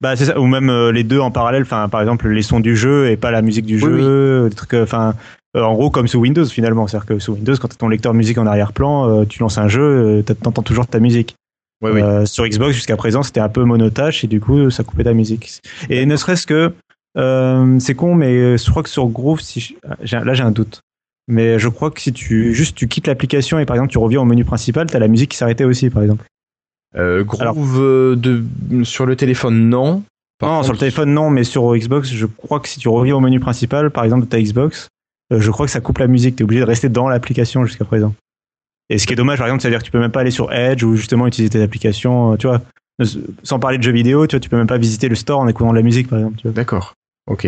Bah c'est ça, ou même euh, les deux en parallèle. Enfin, par exemple, les sons du jeu et pas la musique du Oui, jeu, euh, des trucs. euh, Enfin, euh, en gros comme sous Windows finalement. C'est-à-dire que sous Windows, quand tu as ton lecteur musique en arrière-plan, euh, tu lances un jeu, t'as- t'entends toujours ta musique. Oui. Sur Xbox jusqu'à présent, c'était un peu monotache et du coup, ça coupait ta musique. Et ne serait-ce que, c'est con, mais je crois que sur Groove, si je- j'ai- là j'ai un doute. Mais je crois que si tu juste tu quittes l'application et par exemple tu reviens au menu principal, t'as la musique qui s'arrêtait aussi, par exemple. Euh, Groove euh, de, sur le téléphone, non. Par non, contre, sur le téléphone non, mais sur Xbox, je crois que si tu reviens au menu principal, par exemple de ta Xbox, euh, je crois que ça coupe la musique. T'es obligé de rester dans l'application jusqu'à présent. Et ce qui est dommage, par exemple, c'est-à-dire que tu peux même pas aller sur Edge ou justement utiliser tes applications, tu vois. Sans parler de jeux vidéo, tu vois, tu peux même pas visiter le store en écoutant de la musique, par exemple. Tu. D'accord. Ok.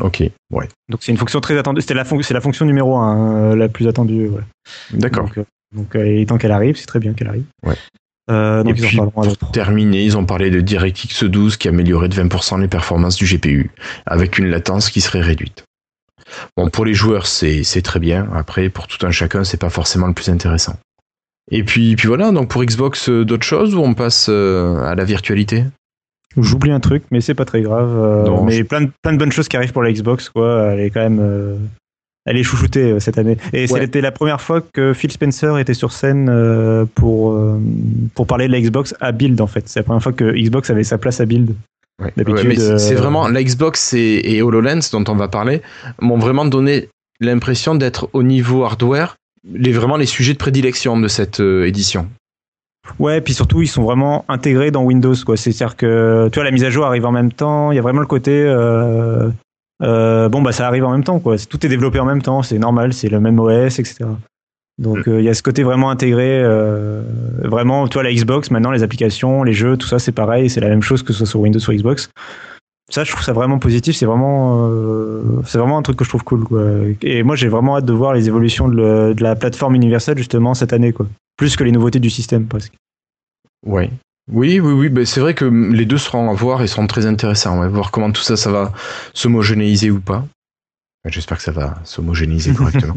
Ok. Ouais. Donc c'est une fonction très attendue. C'était la, fon- c'est la fonction numéro un, la plus attendue. ouais. D'accord. Donc, euh, donc euh, est temps qu'elle arrive, c'est très bien qu'elle arrive. Ouais. Euh, donc Et ils en puis, à pour terminer, ils ont parlé de DirectX 12 qui améliorait de 20% les performances du GPU, avec une latence qui serait réduite. Bon, pour les joueurs, c'est très bien. Après, pour tout un chacun, c'est pas forcément le plus intéressant. Et puis, puis voilà, donc pour Xbox, euh, d'autres choses ou on passe euh, à la virtualité? J'oublie un truc, mais c'est pas très grave. Non, mais je- plein de, plein de bonnes choses qui arrivent pour la Xbox, quoi. Elle est quand même. euh, elle est chouchoutée euh, cette année. Et Ouais. c'était la première fois que Phil Spencer était sur scène euh, pour, euh, pour parler de la Xbox à Build, en fait. C'est la première fois que Xbox avait sa place à Build. Ouais. Ouais, mais c'est- euh, vraiment la Xbox et, et HoloLens dont on va parler m'ont vraiment donné l'impression d'être au niveau hardware les vraiment les sujets de prédilection de cette euh, édition. Ouais, puis surtout, ils sont vraiment intégrés dans Windows, quoi. C'est-à-dire que, tu vois, la mise à jour arrive en même temps. Il y a vraiment le côté. euh, euh, bon, bah, ça arrive en même temps, quoi. Tout est développé en même temps, c'est normal, c'est le même OS, etc. Donc, euh, il y a ce côté vraiment intégré. euh, vraiment, tu vois, la Xbox, maintenant, les applications, les jeux, tout ça, c'est pareil, c'est la même chose que ce soit sur Windows ou Xbox. Ça, je trouve ça vraiment positif. C'est vraiment, c'est vraiment un truc que je trouve cool, quoi. Et moi, j'ai vraiment hâte de voir les évolutions de, le- de la plateforme universelle, justement, cette année, quoi. Plus que les nouveautés du système, presque. Ouais. Oui, oui, oui. ben, c'est vrai que les deux seront à voir et seront très intéressants. On va voir comment tout ça, ça va s'homogénéiser ou pas. J'espère que ça va s'homogénéiser correctement.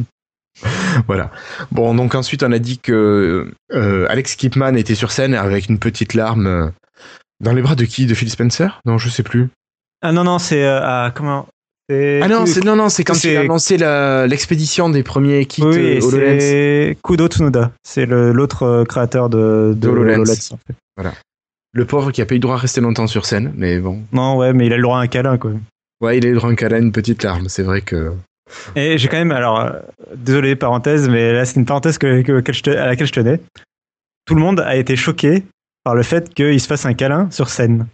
<laughs> voilà. Bon, donc ensuite, on a dit que euh, Alex Kipman était sur scène avec une petite larme euh, dans les bras de qui? De Phil Spencer? Non, je sais plus. Ah non, non, c'est. euh, ah, comment? Ah non, c'est non, non, c'est quand c'est- il a annoncé la- l'expédition des premiers kits Oui, euh, HoloLens. c'est Kudo Tsunoda. C'est le- l'autre créateur de, de De HoloLens. HoloLens, en fait. Le pauvre qui a pas eu droit à rester longtemps sur scène, mais bon. Non, ouais, mais il a le droit à un câlin, quoi. Ouais, il a eu droit à un câlin, une petite larme. C'est vrai que. Et j'ai quand même, alors, euh, désolé, parenthèse, mais là, c'est une parenthèse que, que- que je te- à laquelle je tenais. Tout le monde a été choqué par le fait qu'il se fasse un câlin sur scène.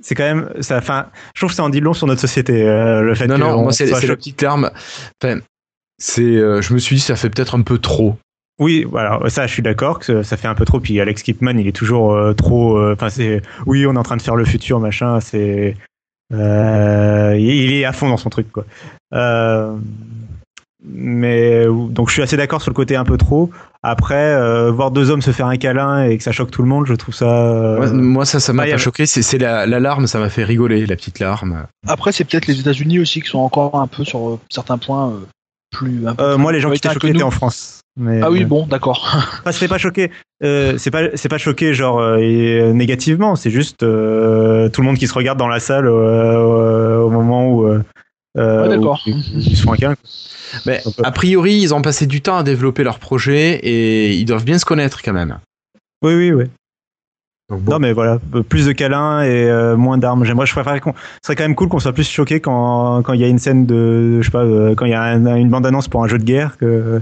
C'est quand même, ça, enfin, je trouve que ça en dit long sur notre société, euh, le fait Non, que non, on moi, c'est la petite larme. Enfin, c'est, euh, je me suis dit, ça fait peut-être un peu trop. Oui, voilà, ça, je suis d'accord que ça- fait un peu trop. Puis Alex Kipman, il est toujours euh, trop. euh, Enfin, c'est. Oui, on est en train de faire le futur, machin. C'est. euh, il est à fond dans son truc, quoi. Euh, mais donc, je suis assez d'accord sur le côté un peu trop. Après, euh, voir deux hommes se faire un câlin et que ça choque tout le monde, je trouve ça. euh, Moi, moi, ça, ça m'a pas choqué. C'est c'est la, la larme, ça m'a fait rigoler, la petite larme. Après, c'est peut-être les États-Unis aussi qui sont encore un peu sur certains points euh, plus. euh, moi, les gens qui étaient choqués étaient en France. Mais, Ah oui, euh, bon, d'accord. <laughs> Enfin, c'était pas choqué. Euh, c'est pas, c'est pas choqué genre euh, et, euh, négativement. C'est juste euh, tout le monde qui se regarde dans la salle euh, euh, au moment où. Euh, euh, Ouais, d'accord. ils se font un câlin. Mais, a priori, ils ont passé du temps à développer leur projet et ils doivent bien se connaître quand même. Oui, oui, oui. Donc, bon. Non, mais voilà, plus de câlins et euh, moins d'armes. J'aimerais, je préférerais qu'on. Ce serait quand même cool qu'on soit plus choqué quand quand il y a une scène de, je sais pas, euh, quand il y a un- une bande annonce pour un jeu de guerre que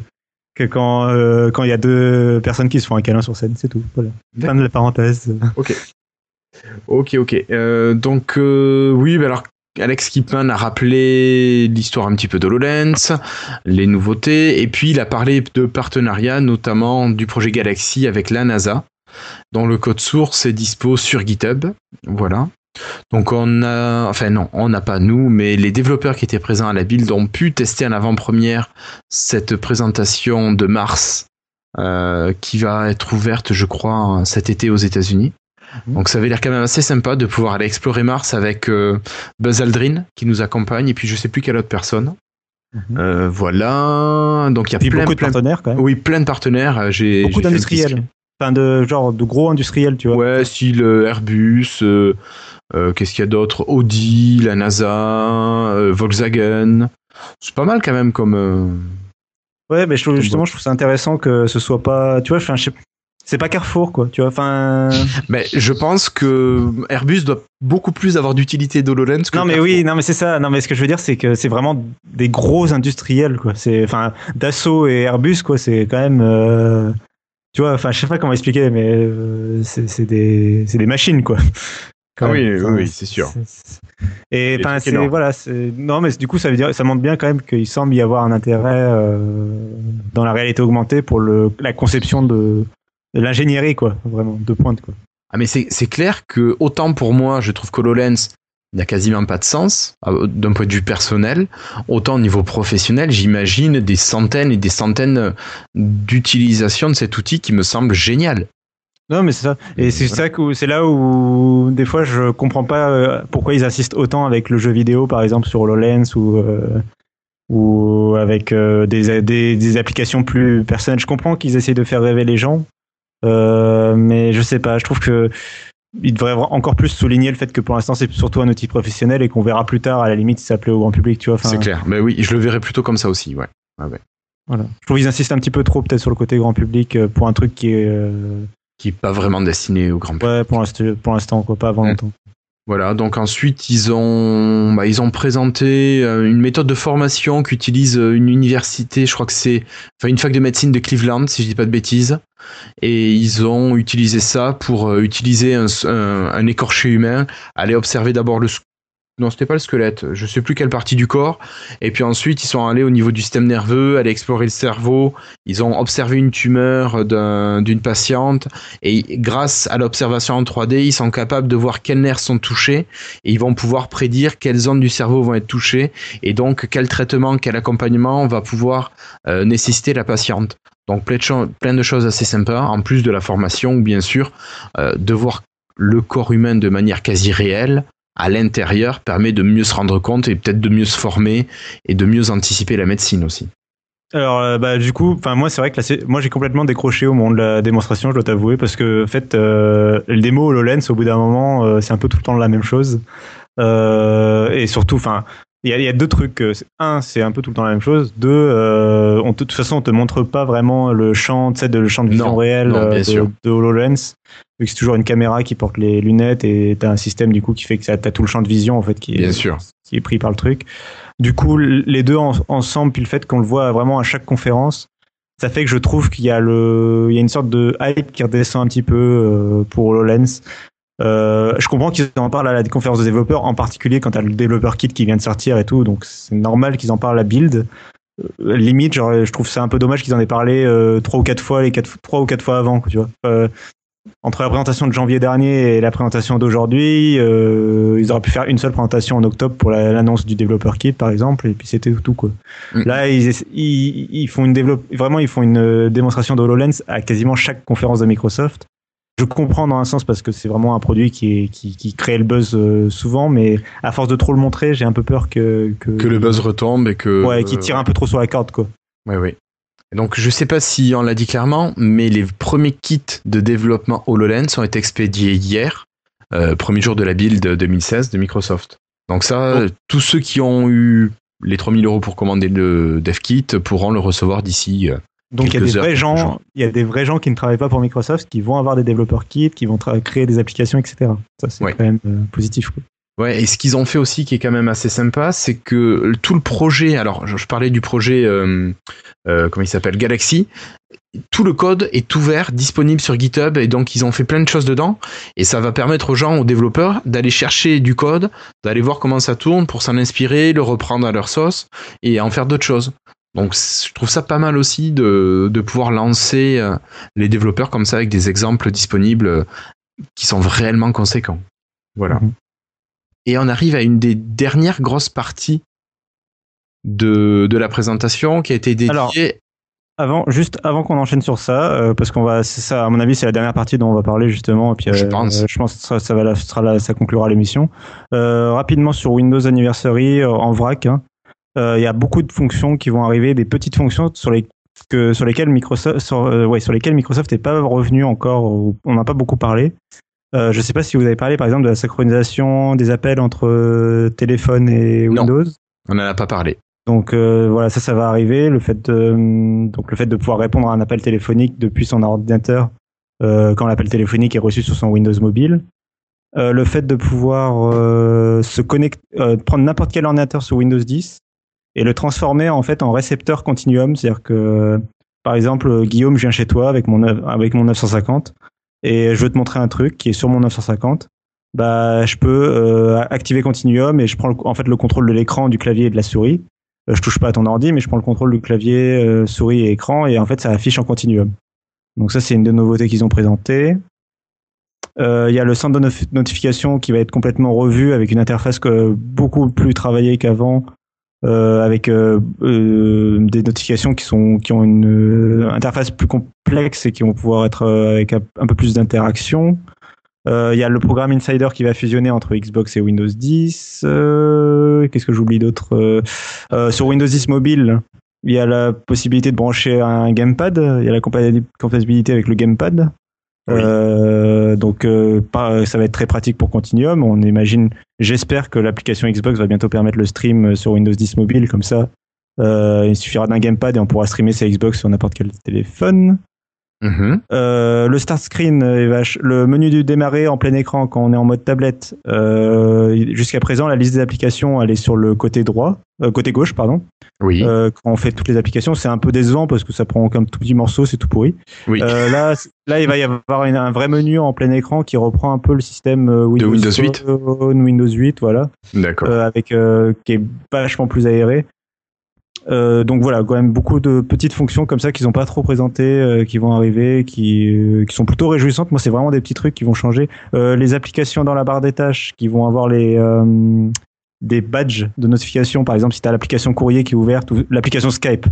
que quand euh, quand il y a deux personnes qui se font un câlin sur scène, c'est tout. Voilà. Fin de la parenthèse. <laughs> Ok, ok. Euh, donc, oui, bah alors, Alex Kipman a rappelé l'histoire un petit peu d'HoloLens, les nouveautés, et puis il a parlé de partenariats, notamment du projet Galaxy avec la NASA, dont le code source est dispo sur GitHub. Voilà. Donc on a, enfin non, on n'a pas nous, mais les développeurs qui étaient présents à la build ont pu tester en avant-première cette présentation de Mars euh, qui va être ouverte, je crois, cet été aux États-Unis. Donc ça avait l'air quand même assez sympa de pouvoir aller explorer Mars avec euh, Buzz Aldrin qui nous accompagne et puis je sais plus quelle autre personne. Mhm. Euh, voilà, donc il y a plein, beaucoup de partenaires quand même. oui, plein de partenaires. J'ai beaucoup d'industriels. Enfin, de genre de gros industriels, tu vois. Ouais, style euh, Airbus, euh, euh, qu'est-ce qu'il y a d'autre? Audi, la NASA, euh, Volkswagen. C'est pas mal quand même comme. Ouais, mais je justement, je trouve ça intéressant que ce soit pas, tu vois, enfin, je sais- c'est pas Carrefour, quoi, tu vois, enfin. <laughs> Mais je pense que Airbus doit beaucoup plus avoir d'utilité d'HoloLens que Non, mais Carrefour. oui, non, mais c'est ça. Non, mais ce que je veux dire, c'est que c'est vraiment des gros industriels, quoi. C'est, enfin, Dassault et Airbus, quoi, c'est quand même, euh, tu vois, enfin, je sais pas comment expliquer, mais euh, c'est des, c'est des machines, quoi. quand Ah oui, même. oui, Enfin, oui, c'est sûr. Et enfin, c'est voilà, non, mais du coup, ça veut dire, ça montre bien quand même qu'il semble y avoir un intérêt euh, dans la réalité augmentée pour le la conception de, de l'ingénierie, quoi, vraiment de pointe, quoi. Ah mais c'est c'est clair que autant pour moi, je trouve qu'HoloLens n'a quasiment pas de sens euh, d'un point de vue personnel, autant au niveau professionnel, j'imagine des centaines et des centaines d'utilisations de cet outil qui me semble génial. Non, mais c'est ça. Et c'est Voilà. ça que c'est là où des fois je comprends pas euh, pourquoi ils insistent autant avec le jeu vidéo, par exemple sur HoloLens ou euh, ou avec euh, des, des des applications plus personnelles. Je comprends qu'ils essayent de faire rêver les gens, euh, mais je sais pas. Je trouve que ils devraient vra- encore plus souligner le fait que pour l'instant c'est surtout un outil professionnel et qu'on verra plus tard à la limite si ça plaît au grand public, tu vois. C'est clair. Mais oui, je le verrais plutôt comme ça aussi, ouais. Voilà. Je trouve qu'ils insistent un petit peu trop peut-être sur le côté grand public euh, pour un truc qui est euh, Qui est pas vraiment destiné au grand public. ouais pour l'instant pour l'instant quoi, pas avant longtemps. Voilà, donc ensuite ils ont, bah, ils ont présenté euh, une méthode de formation qu'utilise euh, une université, je crois que c'est enfin une fac de médecine de Cleveland, si je dis pas de bêtises, et ils ont utilisé ça pour euh, utiliser un, un, un écorché humain, aller observer d'abord le, non c'était pas le squelette, je sais plus quelle partie du corps, et puis ensuite ils sont allés au niveau du système nerveux, aller explorer le cerveau, ils ont observé une tumeur d'un- d'une patiente, et grâce à l'observation en 3D, ils sont capables de voir quels nerfs sont touchés. Et ils vont pouvoir prédire quelles zones du cerveau vont être touchées. Et donc quel traitement, quel accompagnement va pouvoir euh, nécessiter la patiente. Donc plein de, choses assez sympas, en plus de la formation bien sûr euh, de voir le corps humain de manière quasi réelle à l'intérieur permet de mieux se rendre compte et peut-être de mieux se former et de mieux anticiper la médecine aussi. Alors euh, bah du coup, enfin moi c'est vrai que là, moi j'ai complètement décroché au moment de la démonstration, je dois t'avouer, parce que en fait euh, le démo HoloLens au bout d'un moment euh, c'est un peu tout le temps la même chose, Euh, et surtout enfin il y a, il y a deux trucs. euh, Un, c'est un peu tout le temps la même chose. Deux, euh, on te- de toute façon, on te montre pas vraiment le champ, tu sais, de le champ de vision réel non, euh, de, sûr. de HoloLens. Vu que c'est toujours une caméra qui porte les lunettes et t'as un système du coup qui fait que t'as tout le champ de vision en fait qui est, Bien sûr. qui est pris par le truc. Du coup, les deux en- ensemble, puis le fait qu'on le voit vraiment à chaque conférence, ça fait que je trouve qu'il y a le, il y a une sorte de hype qui redescend un petit peu pour HoloLens. Euh, je comprends qu'ils en parlent à la conférence de développeurs, en particulier quand t'as le développeur kit qui vient de sortir et tout, donc c'est normal qu'ils en parlent à build. Euh, limite, genre, je trouve ça un peu dommage qu'ils en aient parlé euh, trois ou quatre fois, les quatre, trois ou quatre fois avant, tu vois. Euh, entre la présentation de janvier dernier et la présentation d'aujourd'hui, euh, ils auraient pu faire une seule présentation en octobre pour la- l'annonce du développeur kit, par exemple, et puis c'était tout, quoi. Mm. Là, ils, ils, ils font une développe, vraiment, ils font une démonstration de HoloLens à quasiment chaque conférence de Microsoft. Je comprends dans un sens parce que c'est vraiment un produit qui, est, qui, qui crée le buzz euh, souvent, mais à force de trop le montrer, j'ai un peu peur que, que, Que le buzz retombe et que. ouais, qu'il tire un peu trop sur la corde, quoi. Oui, oui. Donc, je sais pas si on l'a dit clairement, mais les premiers kits de développement HoloLens ont été expédiés hier, euh, premier jour de la build 2016 de Microsoft. Donc ça, Oh. tous ceux qui ont eu les 3000 euros pour commander le dev kit pourront le recevoir d'ici. Donc il y a des heures, vrais gens, il y a des vrais gens qui ne travaillent pas pour Microsoft, qui vont avoir des développeurs kits, qui vont créer des applications, etc. Ça c'est Ouais. quand même euh, positif. Quoi. Ouais, et ce qu'ils ont fait aussi qui est quand même assez sympa, c'est que tout le projet, alors je, je parlais du projet, euh, euh, comment il s'appelle, Galaxy, tout le code est ouvert, disponible sur GitHub, et donc ils ont fait plein de choses dedans, et ça va permettre aux gens, aux développeurs, d'aller chercher du code, d'aller voir comment ça tourne pour s'en inspirer, le reprendre à leur sauce, et en faire d'autres choses. Donc je trouve ça pas mal aussi de, de pouvoir lancer euh, les développeurs comme ça avec des exemples disponibles euh, qui sont réellement conséquents. Voilà. Mhm. Et on arrive à une des dernières grosses parties de, de la présentation qui a été dédiée. Alors, Avant, juste avant qu'on enchaîne sur ça, euh, parce qu'on va, ça, à mon avis, c'est la dernière partie dont on va parler justement. Et puis, Je pense. euh, je pense que ça, ça va, la- sera la- ça conclura l'émission. Rapidement sur Windows Anniversary en vrac, hein, il y a beaucoup de fonctions qui vont arriver, des petites fonctions sur les que, sur lesquelles Microsoft, sur, euh, ouais, sur Microsoft n'est pas revenu encore. On n'a pas beaucoup parlé. Euh, je ne sais pas si vous avez parlé par exemple de la synchronisation des appels entre euh, téléphone et Non. Windows. On n'en a pas parlé. Donc euh, voilà, ça, ça va arriver. Le fait de, donc le fait de pouvoir répondre à un appel téléphonique depuis son ordinateur euh, quand l'appel téléphonique est reçu sur son Windows mobile. Euh, le fait de pouvoir euh, se connecter, euh, prendre n'importe quel ordinateur sur Windows 10 et le transformer en fait en récepteur continuum, c'est-à-dire que par exemple Guillaume, je viens chez toi avec mon avec mon 950 et je veux te montrer un truc qui est sur mon 950. bah, je peux euh, activer Continuum et je prends le- en fait le contrôle de l'écran, du clavier et de la souris. Euh, je touche pas à ton ordi, mais je prends le contrôle du clavier, euh, souris et écran et en fait ça affiche en Continuum. Donc ça c'est une des nouveautés qu'ils ont présentées. Euh, Il y a le centre de notification qui va être complètement revu avec une interface beaucoup plus travaillée qu'avant, euh, avec euh, euh, des notifications qui sont qui ont une interface plus complexe et qui vont pouvoir être avec un, peu plus d'interaction. Il y a le programme Insider qui va fusionner entre Xbox et Windows 10. Euh, Qu'est-ce que j'oublie d'autre Sur Windows 10 mobile, il y a la possibilité de brancher un gamepad. Il y a la compati- compatibilité avec le gamepad. Euh, donc, euh, pas- ça va être très pratique pour Continuum. On imagine, j'espère que l'application Xbox va bientôt permettre le stream sur Windows 10 mobile. Comme ça, euh, il suffira d'un gamepad et on pourra streamer sa Xbox sur n'importe quel téléphone. Mhm. Euh, le start screen, euh, le menu du démarrer en plein écran quand on est en mode tablette. euh, Jusqu'à présent, la liste des applications, elle est sur le côté droit, euh, côté gauche, pardon. Oui. Quand on fait toutes les applications, c'est un peu décevant parce que ça prend comme tout petit morceau, c'est tout pourri. Oui. Là, là, il va y avoir une- un vrai menu en plein écran qui reprend un peu le système Windows, Windows 8. Phone, Windows 8, voilà D'accord. avec euh, qui est vachement plus aéré. Euh, donc voilà, quand même beaucoup de petites fonctions comme ça qu'ils n'ont pas trop présentées, euh, qui vont arriver, qui, euh, qui sont plutôt réjouissantes. Moi, c'est vraiment des petits trucs qui vont changer. Les applications dans la barre des tâches qui vont avoir les des badges de notification. Par exemple, si tu as l'application courrier qui est ouverte ou l'application Skype,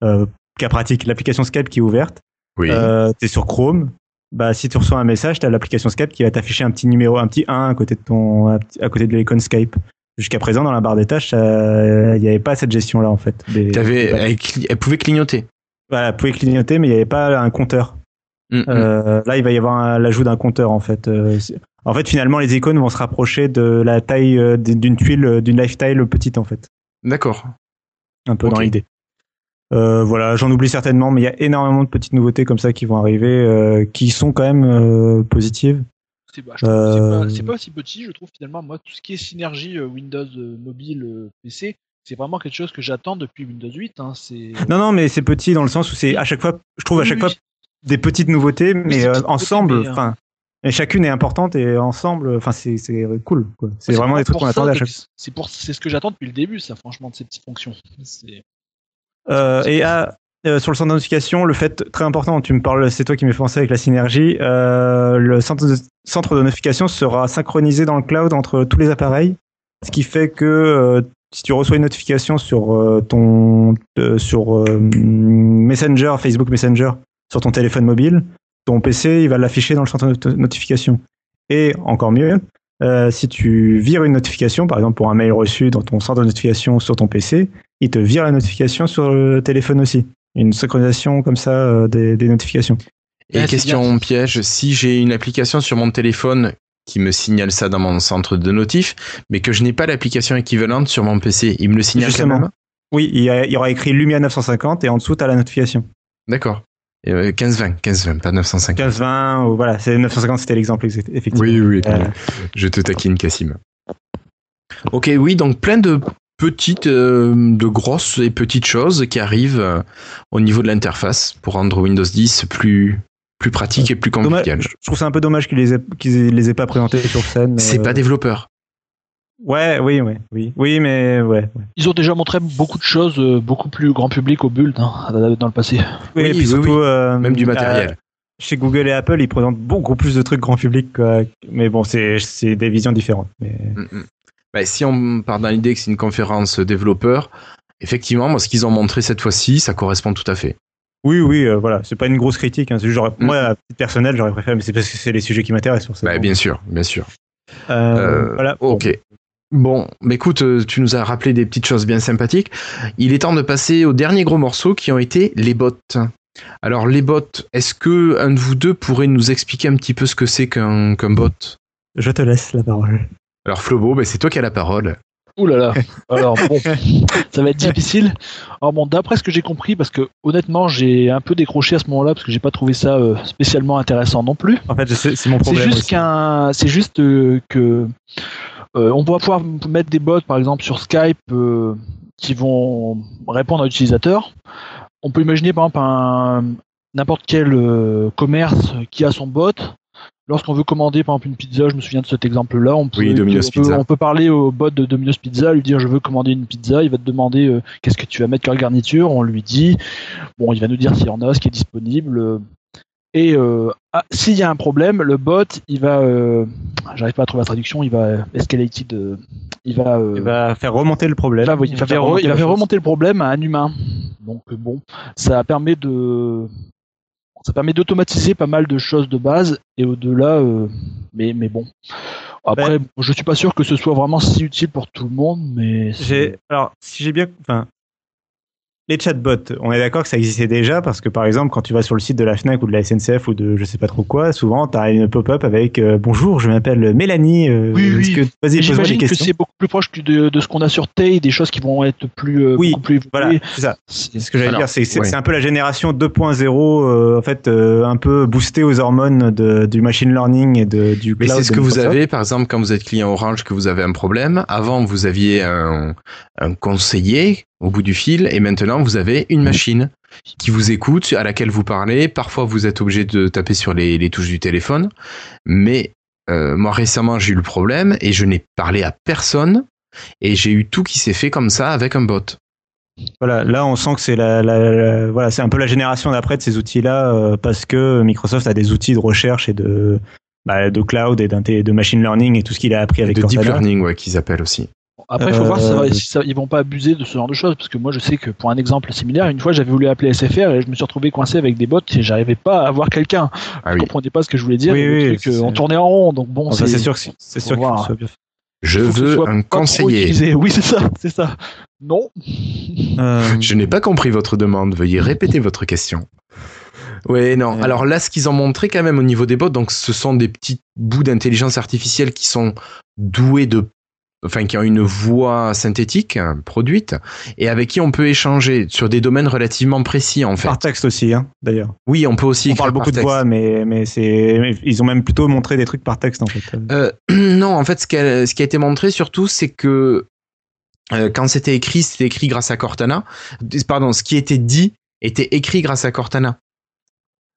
cas pratique, l'application Skype qui est ouverte, oui. tu es sur Chrome. Bah, si tu reçois un message, tu as l'application Skype qui va t'afficher un petit numéro, un petit 1 à côté de ton, à côté de l'icône Skype. Jusqu'à présent, dans la barre des tâches, ça- il n'y avait pas cette gestion-là, en fait. Des- T'avais- des- elle, pouvait clignoter. Voilà, elle pouvait clignoter, mais il n'y avait pas un compteur. Mm, mm. Euh, là, il va y avoir l'ajout d'un compteur, en fait. Euh, en fait, finalement, les icônes vont se rapprocher de la taille euh, d'une tuile, euh, d'une lifestyle petite, en fait. D'accord. Un peu dans l'idée. Euh, voilà, j'en oublie certainement, mais il y a énormément de petites nouveautés comme ça qui vont arriver, euh, qui sont quand même euh, positives. C'est bah, Euh, pas- pas, aussi petit, je trouve finalement. Moi, tout ce qui est synergie euh, Windows euh, mobile euh, PC, c'est vraiment quelque chose que j'attends depuis Windows 8. Hein, Non, non, mais c'est petit dans le sens où c'est à chaque fois, je trouve à chaque oui. fois des petites nouveautés, mais euh, ensemble, enfin, et chacune est importante et ensemble, enfin, c'est cool. C'est vraiment des trucs qu'on attendait à que- chaque pour, c'est ce que j'attends depuis le début, ça, franchement, de ces petites fonctions. Euh, et à, euh, sur le centre de notification, le fait très important, tu me parles, c'est toi qui fait penser avec la synergie, euh, le centre de, notification sera synchronisé dans le cloud entre tous les appareils, ce qui fait que euh, si tu reçois une notification sur euh, ton euh, sur euh, Messenger, Facebook Messenger, sur ton téléphone mobile, ton PC il va l'afficher dans le centre de not- notification. Et encore mieux, si tu vires une notification, par exemple pour un mail reçu dans ton centre de notification sur ton PC, il te vire la notification sur le téléphone aussi. Une synchronisation comme ça euh, des, des notifications. Et Ouais, c'est question piège, si j'ai une application sur mon téléphone qui me signale ça dans mon centre de notif, mais que je n'ai pas l'application équivalente sur mon PC, il me le signale Justement. quand même Oui, il y, a- il y aura écrit Lumia 950 et en dessous, tu as la notification. D'accord. Euh, 15-20, 15-20, pas 950. 15, 20, ou voilà, c'est 950, c'était l'exemple, ex- effectivement. Oui, oui, Euh, je te taquine, Cassim. Ok, oui, donc plein de petites, euh, de grosses et petites choses qui arrivent euh, au niveau de l'interface pour rendre Windows 10 plus, plus pratique et plus dommage- convivial. je trouve ça un peu dommage qu'ils les, aient, qu'ils les aient pas présentés sur scène. C'est euh, pas développeur. Ouais, oui, oui, oui. Oui, mais ouais. ouais. Ils ont déjà montré beaucoup de choses, beaucoup plus grand public au Build hein, dans le passé. Oui, Oui, et puis oui, surtout, oui. euh, Même du euh, matériel. chez Google et Apple, ils présentent beaucoup plus de trucs grand public. quoi. Mais bon, c'est c'est des visions différentes. Mais... Mm, mm. Bah, si on part dans l'idée que c'est une conférence développeur, effectivement, moi, ce qu'ils ont montré cette fois-ci, ça correspond tout à fait. Oui, oui, euh, voilà. C'est pas une grosse critique. Hein. C'est juste, j'aurais- Mm. Moi, à titre personnel, j'aurais préféré, mais c'est parce que c'est les sujets qui m'intéressent. Bah, bien sûr, bien sûr. Euh, Euh, voilà. Ok. Bon, mais écoute, euh, tu nous as rappelé des petites choses bien sympathiques. Il est temps de passer aux derniers gros morceaux qui ont été les bots. Alors les bots, est-ce que un de vous deux pourrait nous expliquer un petit peu ce que c'est qu'un qu'un bot? Je te laisse la parole. Alors Flobo, ben, c'est toi qui as la parole. Ouh là là. <laughs> Alors bon, ça va être difficile. Alors bon, d'après ce que j'ai compris, parce que honnêtement, j'ai un peu décroché à ce moment-là parce que j'ai pas trouvé ça euh, spécialement intéressant non plus. En fait, c'est mon C'est problème. juste aussi. qu'un, c'est juste euh, que euh, on va pouvoir mettre des bots, par exemple sur Skype, euh, qui vont répondre à l'utilisateur. On peut imaginer par exemple un n'importe quel euh, commerce qui a son bot lorsqu'on veut commander par exemple une pizza, je me souviens de cet exemple-là, on peut, Oui, Domino's on peut- Pizza. on peut parler au bot de Domino's Pizza, lui dire je veux commander une pizza, il va te demander euh, qu'est-ce que tu vas mettre comme garniture, on lui dit, bon, il va nous dire s'il y en a, ce qui est disponible. euh, et euh, ah, s'il y a un problème, le bot, il va, euh, j'arrive pas à trouver la traduction, il va escalated, euh, il va, euh, Il va faire remonter le problème. Là, oui, il va faire, remonter il va la faire chose. remonter le problème à un humain. Donc bon, ça permet de ça permet d'automatiser pas mal de choses de base et au-delà, euh, mais mais bon. Après, je suis pas sûr que ce soit vraiment si utile pour tout le monde, mais J'ai alors si j'ai bien enfin les chatbots, on est d'accord que ça existait déjà parce que par exemple quand tu vas sur le site de la Fnac ou de la SNCF ou de je sais pas trop quoi, souvent tu as une pop-up avec euh, bonjour, je m'appelle Mélanie, euh, Oui, oui. que vas-y j'imagine que c'est beaucoup plus proche que de, de ce qu'on a sur Tay, des choses qui vont être plus euh, Oui, plus Voilà, évoluées. c'est ça. C'est- Ce que j'allais dire, c'est ouais. un peu la génération 2.0, euh, en fait, euh, un peu boostée aux hormones de, du machine learning et de, du Mais cloud c'est ce que vous avez, par exemple, quand vous êtes client Orange, que vous avez un problème. Avant, vous aviez un, un conseiller au bout du fil, et maintenant, vous avez une machine qui vous écoute, à laquelle vous parlez. Parfois, vous êtes obligé de taper sur les, les touches du téléphone. Mais euh, moi, récemment, j'ai eu le problème et je n'ai parlé à personne. Et j'ai eu tout qui s'est fait comme ça avec un bot. Voilà, là, on sent que c'est la, la- la- voilà, c'est un peu la génération d'après de ces outils-là, euh, parce que Microsoft a des outils de recherche et de, bah, de cloud et de machine learning et tout ce qu'il a appris avec de deep Cortana. learning, ouais, qu'ils appellent aussi. Après, il faut voir si, ça va- Euh, si ça- ils vont pas abuser de ce genre de choses, parce que moi, je sais que pour un exemple similaire, une fois, j'avais voulu appeler SFR et je me suis retrouvé coincé avec des bots et j'arrivais pas à avoir quelqu'un. Ah Je oui. comprenais pas ce que je voulais dire. Oui, et le oui, truc, euh, on tournait en rond, donc bon, Bon, ça, c'est sûr que c'est sûr que bien fait. Je veux un conseiller. <laughs> Oui, c'est ça, c'est ça. Non. Euh, Je n'ai pas compris votre demande. Veuillez répéter votre question. Oui, non. Euh. Alors là, ce qu'ils ont montré quand même au niveau des bots, donc ce sont des petits bouts d'intelligence artificielle qui sont doués de, enfin, qui ont une voix synthétique produite et avec qui on peut échanger sur des domaines relativement précis en fait. Par texte aussi, hein, d'ailleurs. Oui, on peut aussi On parle par beaucoup de voix, mais, mais c'est, ils ont même plutôt montré des trucs par texte, en fait. Euh, <clears throat> non, en fait, ce qui a, ce qui a été montré surtout, c'est que euh, quand c'était écrit, c'était écrit grâce à Cortana. Pardon, ce qui était dit était écrit grâce à Cortana.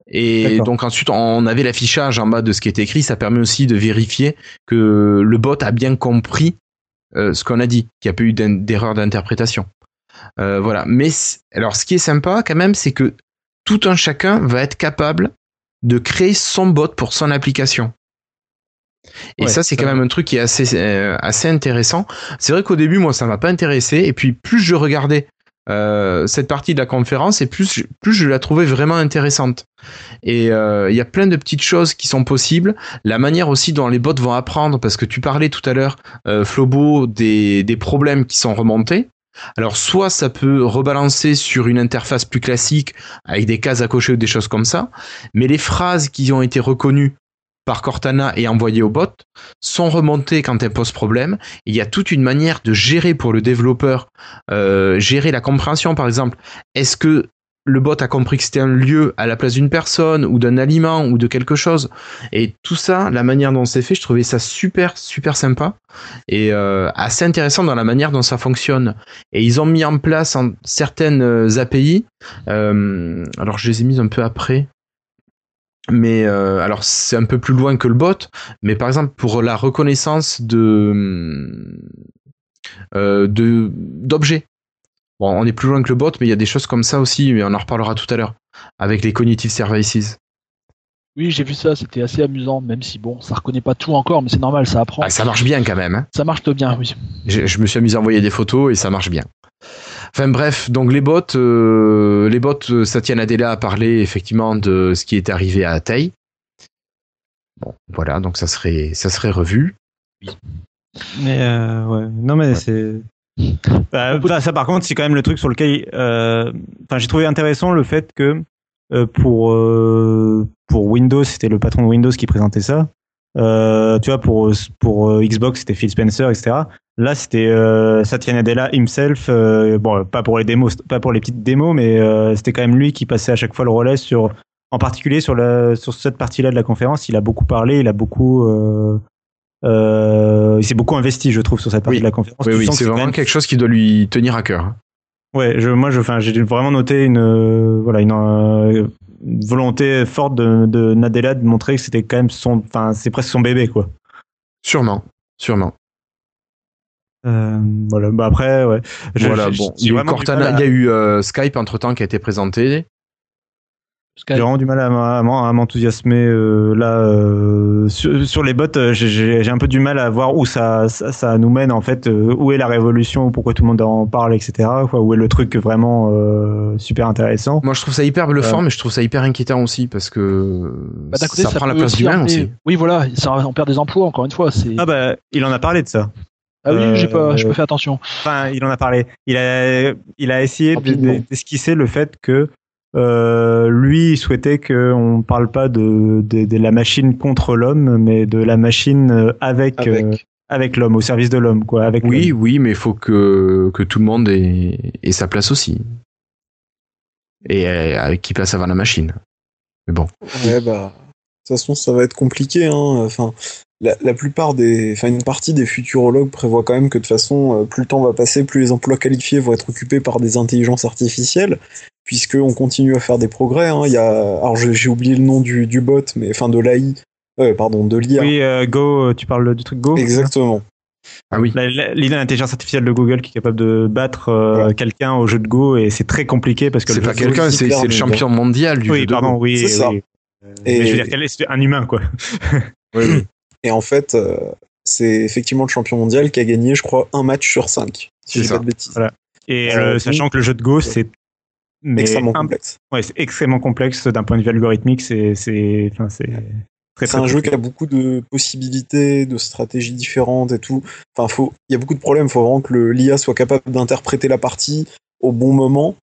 Et donc ensuite, on avait l'affichage en bas de ce qui était écrit. Ça permet aussi de vérifier que le bot a bien compris ce qu'on a dit, qu'il n'y a pas eu d'erreur d'interprétation. Euh, voilà. Mais alors, ce qui est sympa quand même, c'est que tout un chacun va être capable de créer son bot pour son application. Et Ouais, ça, c'est quand même un truc qui est assez, euh, assez intéressant. C'est vrai qu'au début, moi, ça m'a pas intéressé. Et puis, plus je regardais euh, cette partie de la conférence, et plus, plus je la trouvais vraiment intéressante. Et euh, il y a plein de petites choses qui sont possibles. La manière aussi dont les bots vont apprendre, parce que tu parlais tout à l'heure, euh, Flobo, des, des problèmes qui sont remontés. Alors, soit ça peut rebalancer sur une interface plus classique avec des cases à cocher ou des choses comme ça, mais les phrases qui ont été reconnues par Cortana et envoyées au bot sont remontées quand elles posent problème. Il y a toute une manière de gérer pour le développeur, euh, gérer la compréhension par exemple. Est-ce que le bot a compris que c'était un lieu à la place d'une personne ou d'un aliment ou de quelque chose? Et tout ça, la manière dont c'est fait, je trouvais ça super super sympa et euh, assez intéressant dans la manière dont ça fonctionne. Et ils ont mis en place certaines euh, API. alors je les ai mises un peu après. Mais euh, alors c'est un peu plus loin que le bot, mais par exemple pour la reconnaissance de euh, de d'objets. Bon, on est plus loin que le bot, mais il y a des choses comme ça aussi, mais on en reparlera tout à l'heure avec les cognitive services. Oui, j'ai vu ça, c'était assez amusant, même si bon, ça reconnaît pas tout encore, mais c'est normal, ça apprend. Ah, ça marche bien quand même. hein. Ça marche bien, oui. Je, je me suis amusé à envoyer des photos et ça marche bien. Enfin bref, donc les bots, euh, les bots, euh, Satya Nadella a parlé effectivement de ce qui est arrivé à Tay. Bon, voilà, donc ça serait, ça serait revu. Mais euh, ouais, non mais c'est. Bah, bah, ça par contre c'est quand même le truc sur lequel, euh, enfin j'ai trouvé intéressant le fait que euh, pour euh, pour Windows c'était le patron de Windows qui présentait ça. Euh, tu vois pour pour euh, Xbox c'était Phil Spencer etc. Là c'était euh, Satya Nadella himself. euh, bon pas pour les démos, pas pour les petites démos, mais euh, c'était quand même lui qui passait à chaque fois le relais sur en particulier sur la sur cette partie-là de la conférence. Il a beaucoup parlé, il a beaucoup il s'est beaucoup investi, je trouve, sur cette partie Oui. de la conférence. Oui, c'est vraiment même- quelque chose qui doit lui tenir à cœur. Ouais, je, moi, je, enfin, j'ai vraiment noté une, voilà, une volonté forte de, de Nadella de montrer que c'était quand même son, enfin, c'est presque son bébé, quoi. Sûrement, sûrement. Euh, voilà. Bah après, ouais. Je- voilà, je- bon. y a eu Cortana, il y a eu euh, Skype entre temps qui a été présenté. J'ai vraiment du mal à, m'enthousiasmer euh, là euh, sur, sur les bots. euh, j'ai- un peu du mal à voir où ça, ça, ça nous mène en fait. euh, où est la révolution Pourquoi tout le monde en parle, etc. Quoi, où est le truc vraiment euh, super intéressant Moi, je trouve ça hyper bluffant, mais je trouve ça hyper inquiétant aussi parce que Bah, d'un côté, ça, prend la place aussi d'humain emmener- aussi. Oui, voilà, ça, on perd des emplois encore une fois. Ah bah, il en a parlé de ça. Ah oui, j'ai pas, j'ai pas fait attention. Enfin, il en a parlé. Il a, il a essayé de- Rapidement. de- d'esquisser le fait que euh, lui il souhaitait qu'on parle pas de, de, de la machine contre l'homme, mais de la machine euh, avec Avec. euh, avec l'homme, au service de l'homme, quoi. Avec Oui, l'homme. oui, mais il faut que, que tout le monde ait, ait sa place aussi. Et euh, avec qui passe avant la machine. Mais bon. Ouais, bah, de toute façon, ça va être compliqué. Hein. Enfin, la, la plupart des, enfin, une partie des futurologues prévoit quand même que de toute façon, euh, plus le temps va passer, plus les emplois qualifiés vont être occupés par des intelligences artificielles, puisque on continue à faire des progrès. Hein. Il y a, alors j'ai oublié le nom du, du bot, mais enfin de l'AI, euh, pardon, de l'IA. Oui, euh, Go, euh, tu parles du truc Go Exactement. Ah oui. D'intelligence artificielle de Google qui est capable de battre euh, Voilà. quelqu'un au jeu de Go et c'est très compliqué parce que C'est le pas de quelqu'un, c'est le champion mondial du Oui, jeu de pardon, Go. oui. C'est ça. oui. Et- Mais je veux dire, quel est- c'est un humain, quoi. <laughs> Oui, oui. Et en fait, euh, c'est effectivement le champion mondial qui a gagné, je crois, un match sur cinq. Si C'est je dis ça. pas de bêtises. Voilà. Et Euh, sachant que le jeu de Go, c'est mais Extrêmement complexe. ouais, c'est extrêmement complexe d'un point de vue algorithmique. C'est, c'est, enfin, c'est C'est un jeu qui a beaucoup de possibilités, de stratégies différentes et tout. Enfin, faut, il y a beaucoup de problèmes. Il faut vraiment que le- l'IA soit capable d'interpréter la partie au bon moment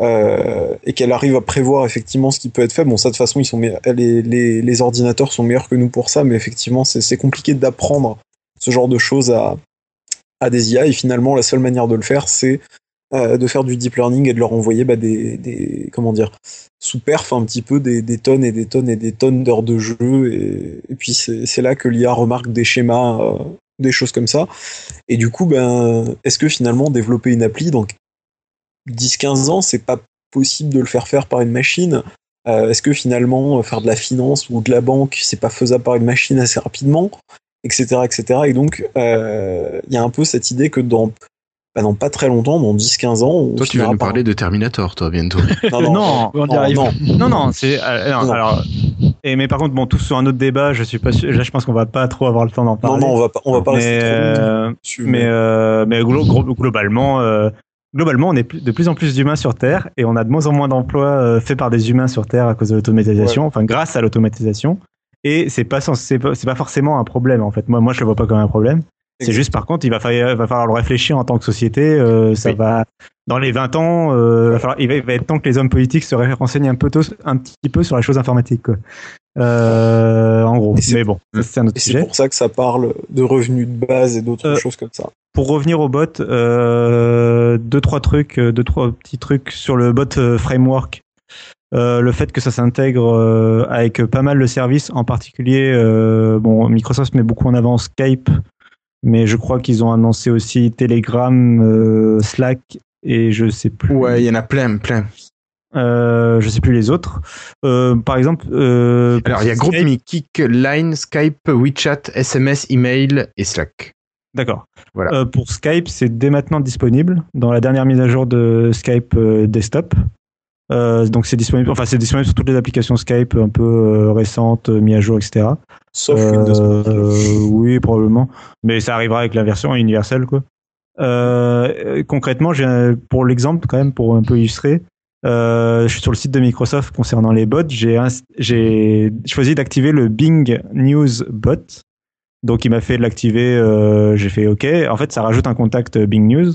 euh, et qu'elle arrive à prévoir effectivement ce qui peut être fait. Bon, ça de toute façon, ils sont les, les, les ordinateurs sont meilleurs que nous pour ça, mais effectivement, c'est c'est compliqué d'apprendre ce genre de choses à, à des IA. Et finalement, la seule manière de le faire, c'est de faire du deep learning et de leur envoyer bah, des, des comment dire sous perf un petit peu des, tonnes et des tonnes et des tonnes d'heures de jeu. Et, puis c'est là que l'IA remarque des schémas euh, des choses comme ça. Et du coup ben est-ce que finalement développer une appli dans 10-15 ans c'est pas possible de le faire faire par une machine? Euh, est-ce que finalement faire de la finance ou de la banque c'est pas faisable par une machine assez rapidement etc etc et donc euh, il y a un peu cette idée que dans bah, dans pas très longtemps, dans 10-15 ans, on Toi, tu vas nous par- parler de Terminator, toi, bientôt. <laughs> Non, non, Non, on y non, arrive. non. Non, non, c'est euh, non, Non. alors. Et mais par contre, bon, tout sur un autre débat, je suis pas sûr. Là, je pense qu'on va pas trop avoir le temps d'en Non, parler. non, on va pas, on va pas mais, rester euh, mais, euh, mais glo- glo- globalement, euh, globalement, on est de plus en plus d'humains sur Terre et on a de moins en moins d'emplois euh, faits par des humains sur Terre à cause de l'automatisation, enfin grâce à l'automatisation. Et c'est pas, pas, c'est pas forcément un problème en fait. Moi, moi, je le vois pas comme un problème. C'est juste par contre, il va falloir, va falloir le réfléchir en tant que société. euh, ça Oui. va dans les 20 ans, euh, va falloir- il, va, il va être temps que les hommes politiques se renseignent un peu tôt- un petit peu sur la chose informatique. Quoi. Euh, en gros. Mais bon, ça, c'est un autre Et c'est sujet. pour ça que ça parle de revenus de base et d'autres Euh, choses comme ça. Pour revenir au bot, euh, deux trois trucs, euh, deux trois petits trucs sur le bot framework. Euh, le fait que ça s'intègre euh, avec pas mal de services, en particulier, euh, bon, Microsoft met beaucoup en avant Skype, mais je crois qu'ils ont annoncé aussi Telegram, euh, Slack et je sais plus. Ouais, il y en a plein, plein. Euh, je sais plus les autres. Euh, par exemple, euh, Alors, il y a GroupMe, Kik, Line, Skype, WeChat, SMS, email et Slack. D'accord. Voilà. Euh, pour Skype, c'est dès maintenant disponible dans la dernière mise à jour de Skype Desktop. Euh, donc c'est disponible, enfin c'est disponible sur toutes les applications Skype un peu euh, récentes, euh, mises à jour, etc. Sauf Windows. euh, oui, probablement. Mais ça arrivera avec la version universelle, quoi. Euh, concrètement, pour l'exemple, quand même, pour un peu illustrer, euh, je suis sur le site de Microsoft concernant les bots. J'ai choisi d'activer le Bing News Bot. Donc, il m'a fait l'activer. euh, j'ai fait OK. En fait, ça rajoute un contact Bing News.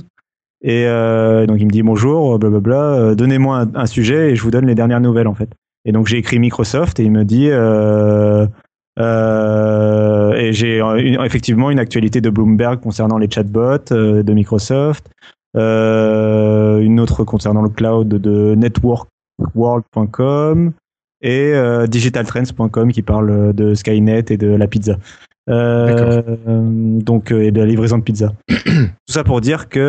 Et euh, donc, il me dit bonjour, blablabla. euh, Donnez-moi un, sujet et je vous donne les dernières nouvelles, en fait. Et donc, j'ai écrit Microsoft et il me dit. Euh, euh, et j'ai euh, effectivement une actualité de Bloomberg concernant les chatbots euh, de Microsoft, euh, une autre concernant le cloud de networkworld.com et euh, digitaltrends.com qui parle de Skynet et de la pizza. Euh, donc euh, et de la livraison de pizza. <clears throat> Tout ça pour dire que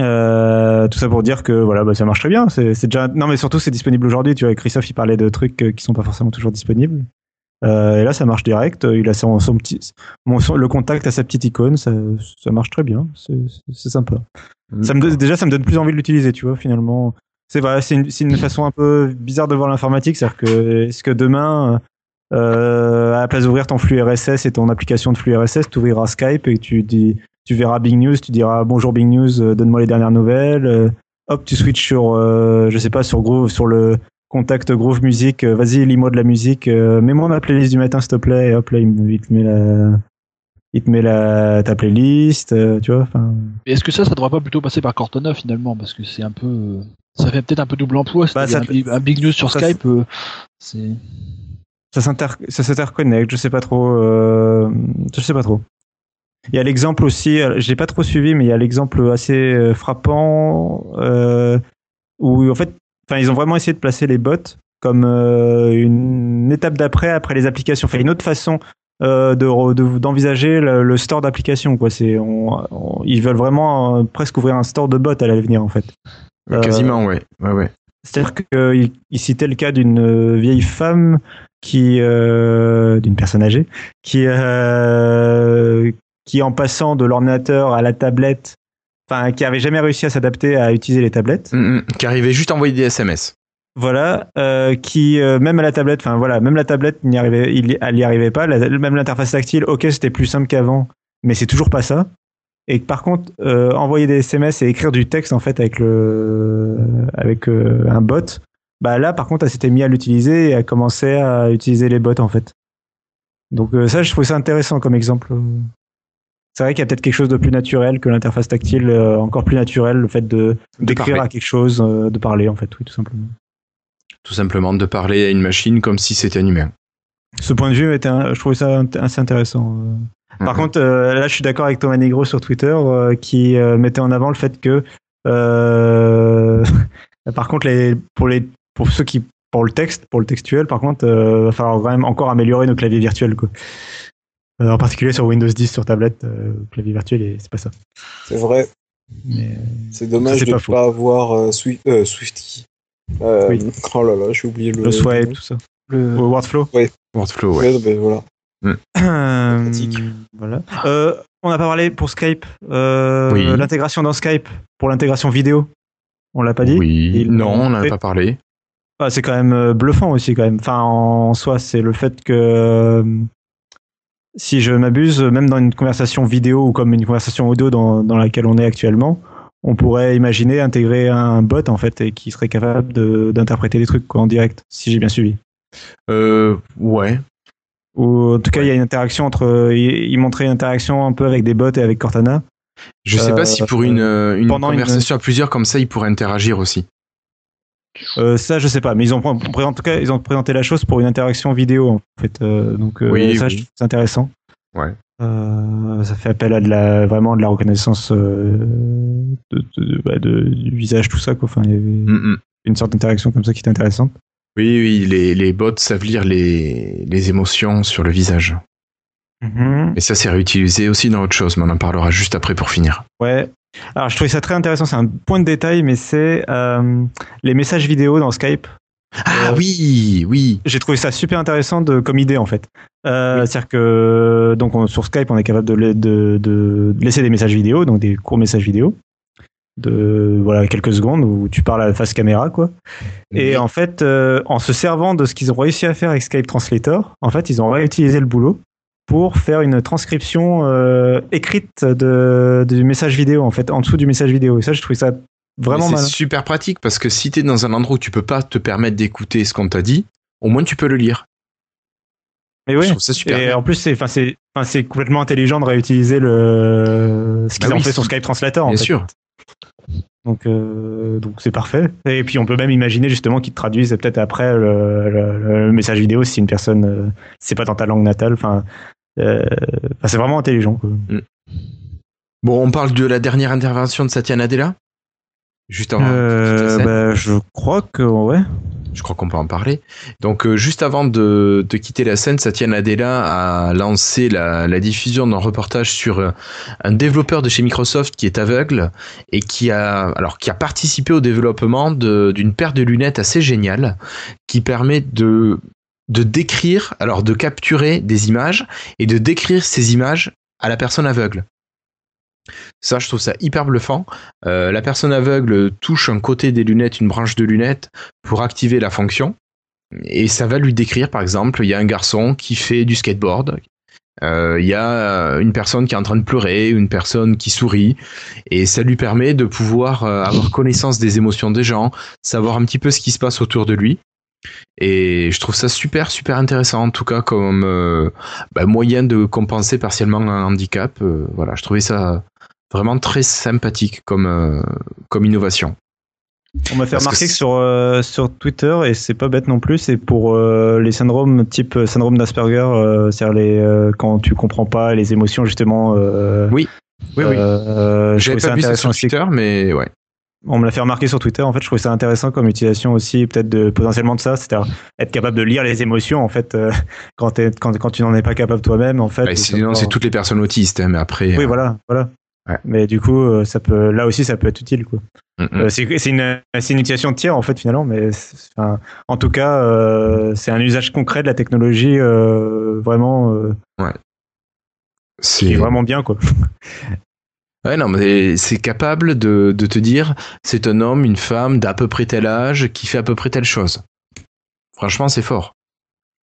euh, tout ça pour dire que voilà, bah, ça marche très bien. C'est déjà non, mais surtout c'est disponible aujourd'hui. Tu vois, Christophe il parlait de trucs qui sont pas forcément toujours disponibles. Euh, et là, ça marche direct. Il a son, son petit, mon- son- le contact à sa petite icône. Ça, ça marche très bien. C'est sympa. Ça me déjà, ça me donne plus envie de l'utiliser. Tu vois, finalement, c'est vrai. C'est une, une façon un peu bizarre de voir l'informatique. C'est-à-dire que est-ce que demain, euh, à la place d'ouvrir ton flux RSS et ton application de flux RSS, tu ouvriras Skype et tu dis tu verras Big News, tu diras bonjour Big News, euh, donne-moi les dernières nouvelles. euh, hop, tu switches sur, je sais pas, sur Groove, sur le contact Groove Music. Vas-y, lis-moi de la musique. Mets-moi ma playlist du matin, s'il te plaît. Et hop, là, il, te met la, il te met la, ta playlist, tu vois. Est-ce que ça, ça devrait pas plutôt passer par Cortana finalement? Parce que c'est un peu. Ça fait peut-être un peu double emploi. Bah, ça- un, big- un big news sur ça- Skype, c'est. Ça s'inter- ça s'interconnecte, je sais pas trop. euh, je sais pas trop. Il y a l'exemple aussi, euh, je l'ai pas trop suivi, mais il y a l'exemple assez euh, frappant euh, où en fait, enfin, ils ont vraiment essayé de placer les bots comme euh, une étape d'après après les applications. Enfin, une autre façon euh, de de- d'envisager le, le store d'applications. Quoi, c'est, ils veulent vraiment presque ouvrir un store de bots à l'avenir en fait. Quasiment, ouais. ouais, ouais. c'est-à-dire qu'il il citait le cas d'une vieille femme qui, euh, d'une personne âgée, qui, euh, qui en passant de l'ordinateur à la tablette, enfin, qui avait jamais réussi à s'adapter à utiliser les tablettes. Mm, mm. Qui arrivait juste à envoyer des SMS. Voilà, euh, qui même à la tablette, enfin voilà, même la tablette n'y arrivait, il, elle n'y arrivait pas. La- même l'interface tactile, ok, c'était plus simple qu'avant, mais c'est toujours pas ça. Et par contre, envoyer des SMS et écrire du texte en fait avec le, avec un bot, bah là par contre, elle s'était mis à l'utiliser et a commencé à utiliser les bots en fait. Donc euh, ça, je trouve ça intéressant comme exemple. C'est vrai qu'il y a peut-être quelque chose de plus naturel que l'interface tactile, euh, encore plus naturel, le fait de d'écrire à quelque chose, euh, de parler en fait, oui, tout simplement. Tout simplement de parler à une machine comme si c'était un humain. Ce point de vue était, un- je trouvais ça assez intéressant. Par Mhm. contre, là, je suis d'accord avec Thomas Negro sur Twitter qui mettait en avant le fait que, <laughs> par contre, les, pour les, pour ceux qui, pour le texte, pour le textuel, par contre, euh, va falloir quand même encore améliorer nos claviers virtuels, quoi. Euh, en particulier sur Windows 10 sur tablette, euh, clavier virtuel, et c'est pas ça. C'est vrai. Mais, C'est dommage C'est de pas ne faux. pas avoir euh, Swi- euh, Swifty. Euh, Oui. Oh là là, j'ai oublié le. le swipe, tout ça. Le... Ou Wordflow. Wordflow, ouais. Ouais, ben voilà. Euh. Euh, on n'a pas parlé pour Skype. euh, Oui. L'intégration dans Skype pour l'intégration vidéo. On l'a pas dit? Oui. Non, on n'en a pas parlé. Ah, c'est quand même euh, bluffant aussi quand même. Enfin, en soi, c'est le fait que euh, si je m'abuse, même dans une conversation vidéo ou comme une conversation audio dans, dans laquelle on est actuellement, on pourrait imaginer intégrer un bot en fait et qui serait capable de- d'interpréter des trucs quoi, en direct, si j'ai bien suivi. Euh, ouais. Ou en tout cas, il y a une interaction entre. Il, il montrait une interaction un peu avec des bots et avec Cortana. Je sais Euh, pas si pour une, euh, une pendant une- conversation à plusieurs comme ça, ils pourraient interagir aussi. Euh, ça, je sais pas, mais ils ont en tout cas, ils ont présenté la chose pour une interaction vidéo en fait. Euh, donc euh, Oui, ça, oui. c'est intéressant. Ouais. Ça fait appel à de la vraiment de la reconnaissance de, de- bah, de- du visage, tout ça quoi. Enfin, il y avait Mm, mm. une sorte d'interaction comme ça qui est intéressante. Oui, oui, les, les bots savent lire les, les émotions sur le visage. Et ça, c'est réutilisé aussi dans autre chose, mais on en parlera juste après pour finir. Ouais. Alors, je trouvais ça très intéressant. C'est un point de détail, mais c'est euh, les messages vidéo dans Skype. Ah Euh, oui, oui. J'ai trouvé ça super intéressant de, comme idée en fait. Euh, C'est-à-dire que donc on- sur Skype on est capable de, la- de, de laisser des messages vidéo, donc des courts messages vidéo de voilà quelques secondes où tu parles à la face caméra quoi. Et en fait, en se servant de ce qu'ils ont réussi à faire avec Skype Translator, en fait ils ont réutilisé le boulot pour faire une transcription euh, écrite de, du message vidéo en fait en dessous du message vidéo. Et ça je trouvais ça vraiment. C'est super pratique parce que si t'es dans un endroit où tu peux pas te permettre d'écouter ce qu'on t'a dit, au moins tu peux le lire. Mais oui. Ça super. Et bien. en plus, c'est, enfin, c'est, complètement intelligent de réutiliser le, ce qu'ils Bah ont oui, fait sur Skype Translator. en Bien fait. sûr. Donc, euh, donc c'est parfait. Et puis, on peut même imaginer justement qu'ils traduisent peut-être après le, le- le message vidéo si une personne, euh, c'est pas dans ta langue natale. Enfin, c'est vraiment intelligent. quoi. Bon, on parle de la dernière intervention de Satya Nadella? Juste avant. Euh, bah, je crois que ouais. je crois qu'on peut en parler. Donc euh, juste avant de, de, quitter la scène, Satya Nadella a lancé la, la diffusion d'un reportage sur euh, un développeur de chez Microsoft qui est aveugle et qui a alors qui a participé au développement d'une paire de lunettes assez géniale qui permet de de décrire, alors de capturer des images et de décrire ces images à la personne aveugle. Ça, je trouve ça hyper bluffant. Euh, la personne aveugle touche un côté des lunettes, une branche de lunettes, pour activer la fonction. Et ça va lui décrire, par exemple, il y a un garçon qui fait du skateboard. Euh, il y a une personne qui est en train de pleurer, une personne qui sourit, et ça lui permet de pouvoir euh, avoir connaissance des émotions des gens, savoir un petit peu ce qui se passe autour de lui. Et je trouve ça super, super intéressant, en tout cas, comme euh, bah, moyen de compenser partiellement un handicap. Euh, voilà, je trouvais ça vraiment très sympathique comme, euh, comme innovation. On m'a fait remarquer que, sur, sur Twitter, et c'est pas bête non plus, c'est pour les syndromes type syndrome d'Asperger, c'est-à-dire les, quand tu comprends pas les émotions, justement. oui, oui, oui. J'avais pas vu ça sur Twitter, mais ouais on me l'a fait remarquer sur Twitter. En fait, je trouvais ça intéressant comme utilisation aussi, peut-être de potentiellement de ça, c'est-à-dire être capable de lire les émotions en fait euh, <laughs> quand, quand, quand tu n'en es pas capable toi-même en fait. Bah, c'est toutes les personnes autistes, hein, mais après. Oui, euh, voilà, voilà. Mais du coup, euh, ça peut, là aussi, ça peut être utile, quoi. Mm, c'est une, une, utilisation de tiers en fait finalement, mais en tout cas, c'est un usage concret de la technologie vraiment. ouais. C'est vraiment bien, quoi. <laughs> Ouais, non, mais c'est capable de, de te dire, c'est un homme, une femme d'à peu près tel âge qui fait à peu près telle chose. Franchement, c'est fort.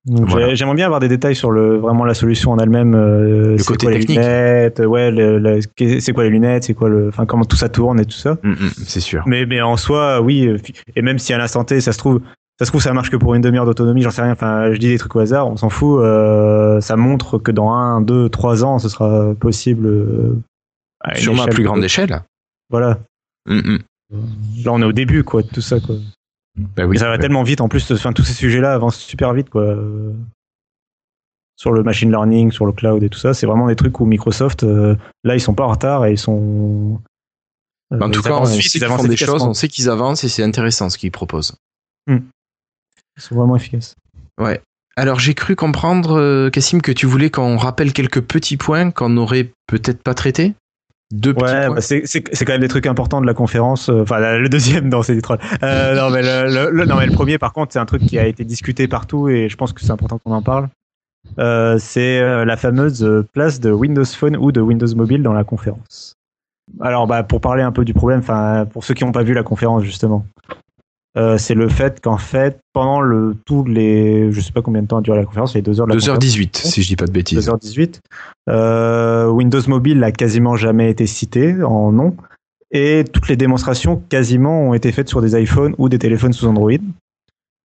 J'aimerais bien avoir des détails sur le vraiment la solution en elle-même. Euh, le côté technique. lunettes, ouais, c'est quoi les lunettes, c'est quoi le, enfin comment tout ça tourne et tout ça. Mm, mm, c'est sûr. Mais mais en soi, oui. Euh, et même si à l'instant T, ça se trouve, ça se trouve ça marche que pour une demi-heure d'autonomie, j'en sais rien. Enfin, je dis des trucs au hasard, on s'en fout. Euh, ça montre que dans un, deux, trois ans, ce sera possible euh, Sûrement à plus grande échelle. Voilà. Mm, mm. Là, on est au début, quoi, de tout ça, quoi. Bah oui, ça va tellement vite. En plus, enfin, tous ces sujets-là avancent super vite, quoi. Sur le machine learning, sur le cloud et tout ça, c'est vraiment des trucs où Microsoft, euh, là, ils sont pas en retard et ils sont. Euh, en tout cas, on sait qu'ils font des choses, on sait qu'ils avancent et c'est intéressant ce qu'ils proposent. Hmm. Ils sont vraiment efficaces. Ouais. Alors j'ai cru comprendre, Cassim, que tu voulais qu'on rappelle quelques petits points qu'on n'aurait peut-être pas traités? Ouais, bah c'est, c'est, c'est quand même des trucs importants de la conférence. Euh, enfin, le deuxième, <laughs> non, c'est des trolls. Euh, non, mais le, le, non, mais le premier, par contre, c'est un truc qui a été discuté partout et je pense que c'est important qu'on en parle. Euh, c'est euh, la fameuse place de Windows Phone ou de Windows Mobile dans la conférence. Alors, bah, pour parler un peu du problème, enfin, pour ceux qui n'ont pas vu la conférence justement, euh, c'est le fait qu'en fait, pendant le tous les, je sais pas combien de temps a duré la conférence, les 2 heures de la 2h18, si je dis pas de bêtises. 2h18. Euh, Windows Mobile n'a quasiment jamais été cité en nom. Et toutes les démonstrations quasiment ont été faites sur des iPhones ou des téléphones sous Android.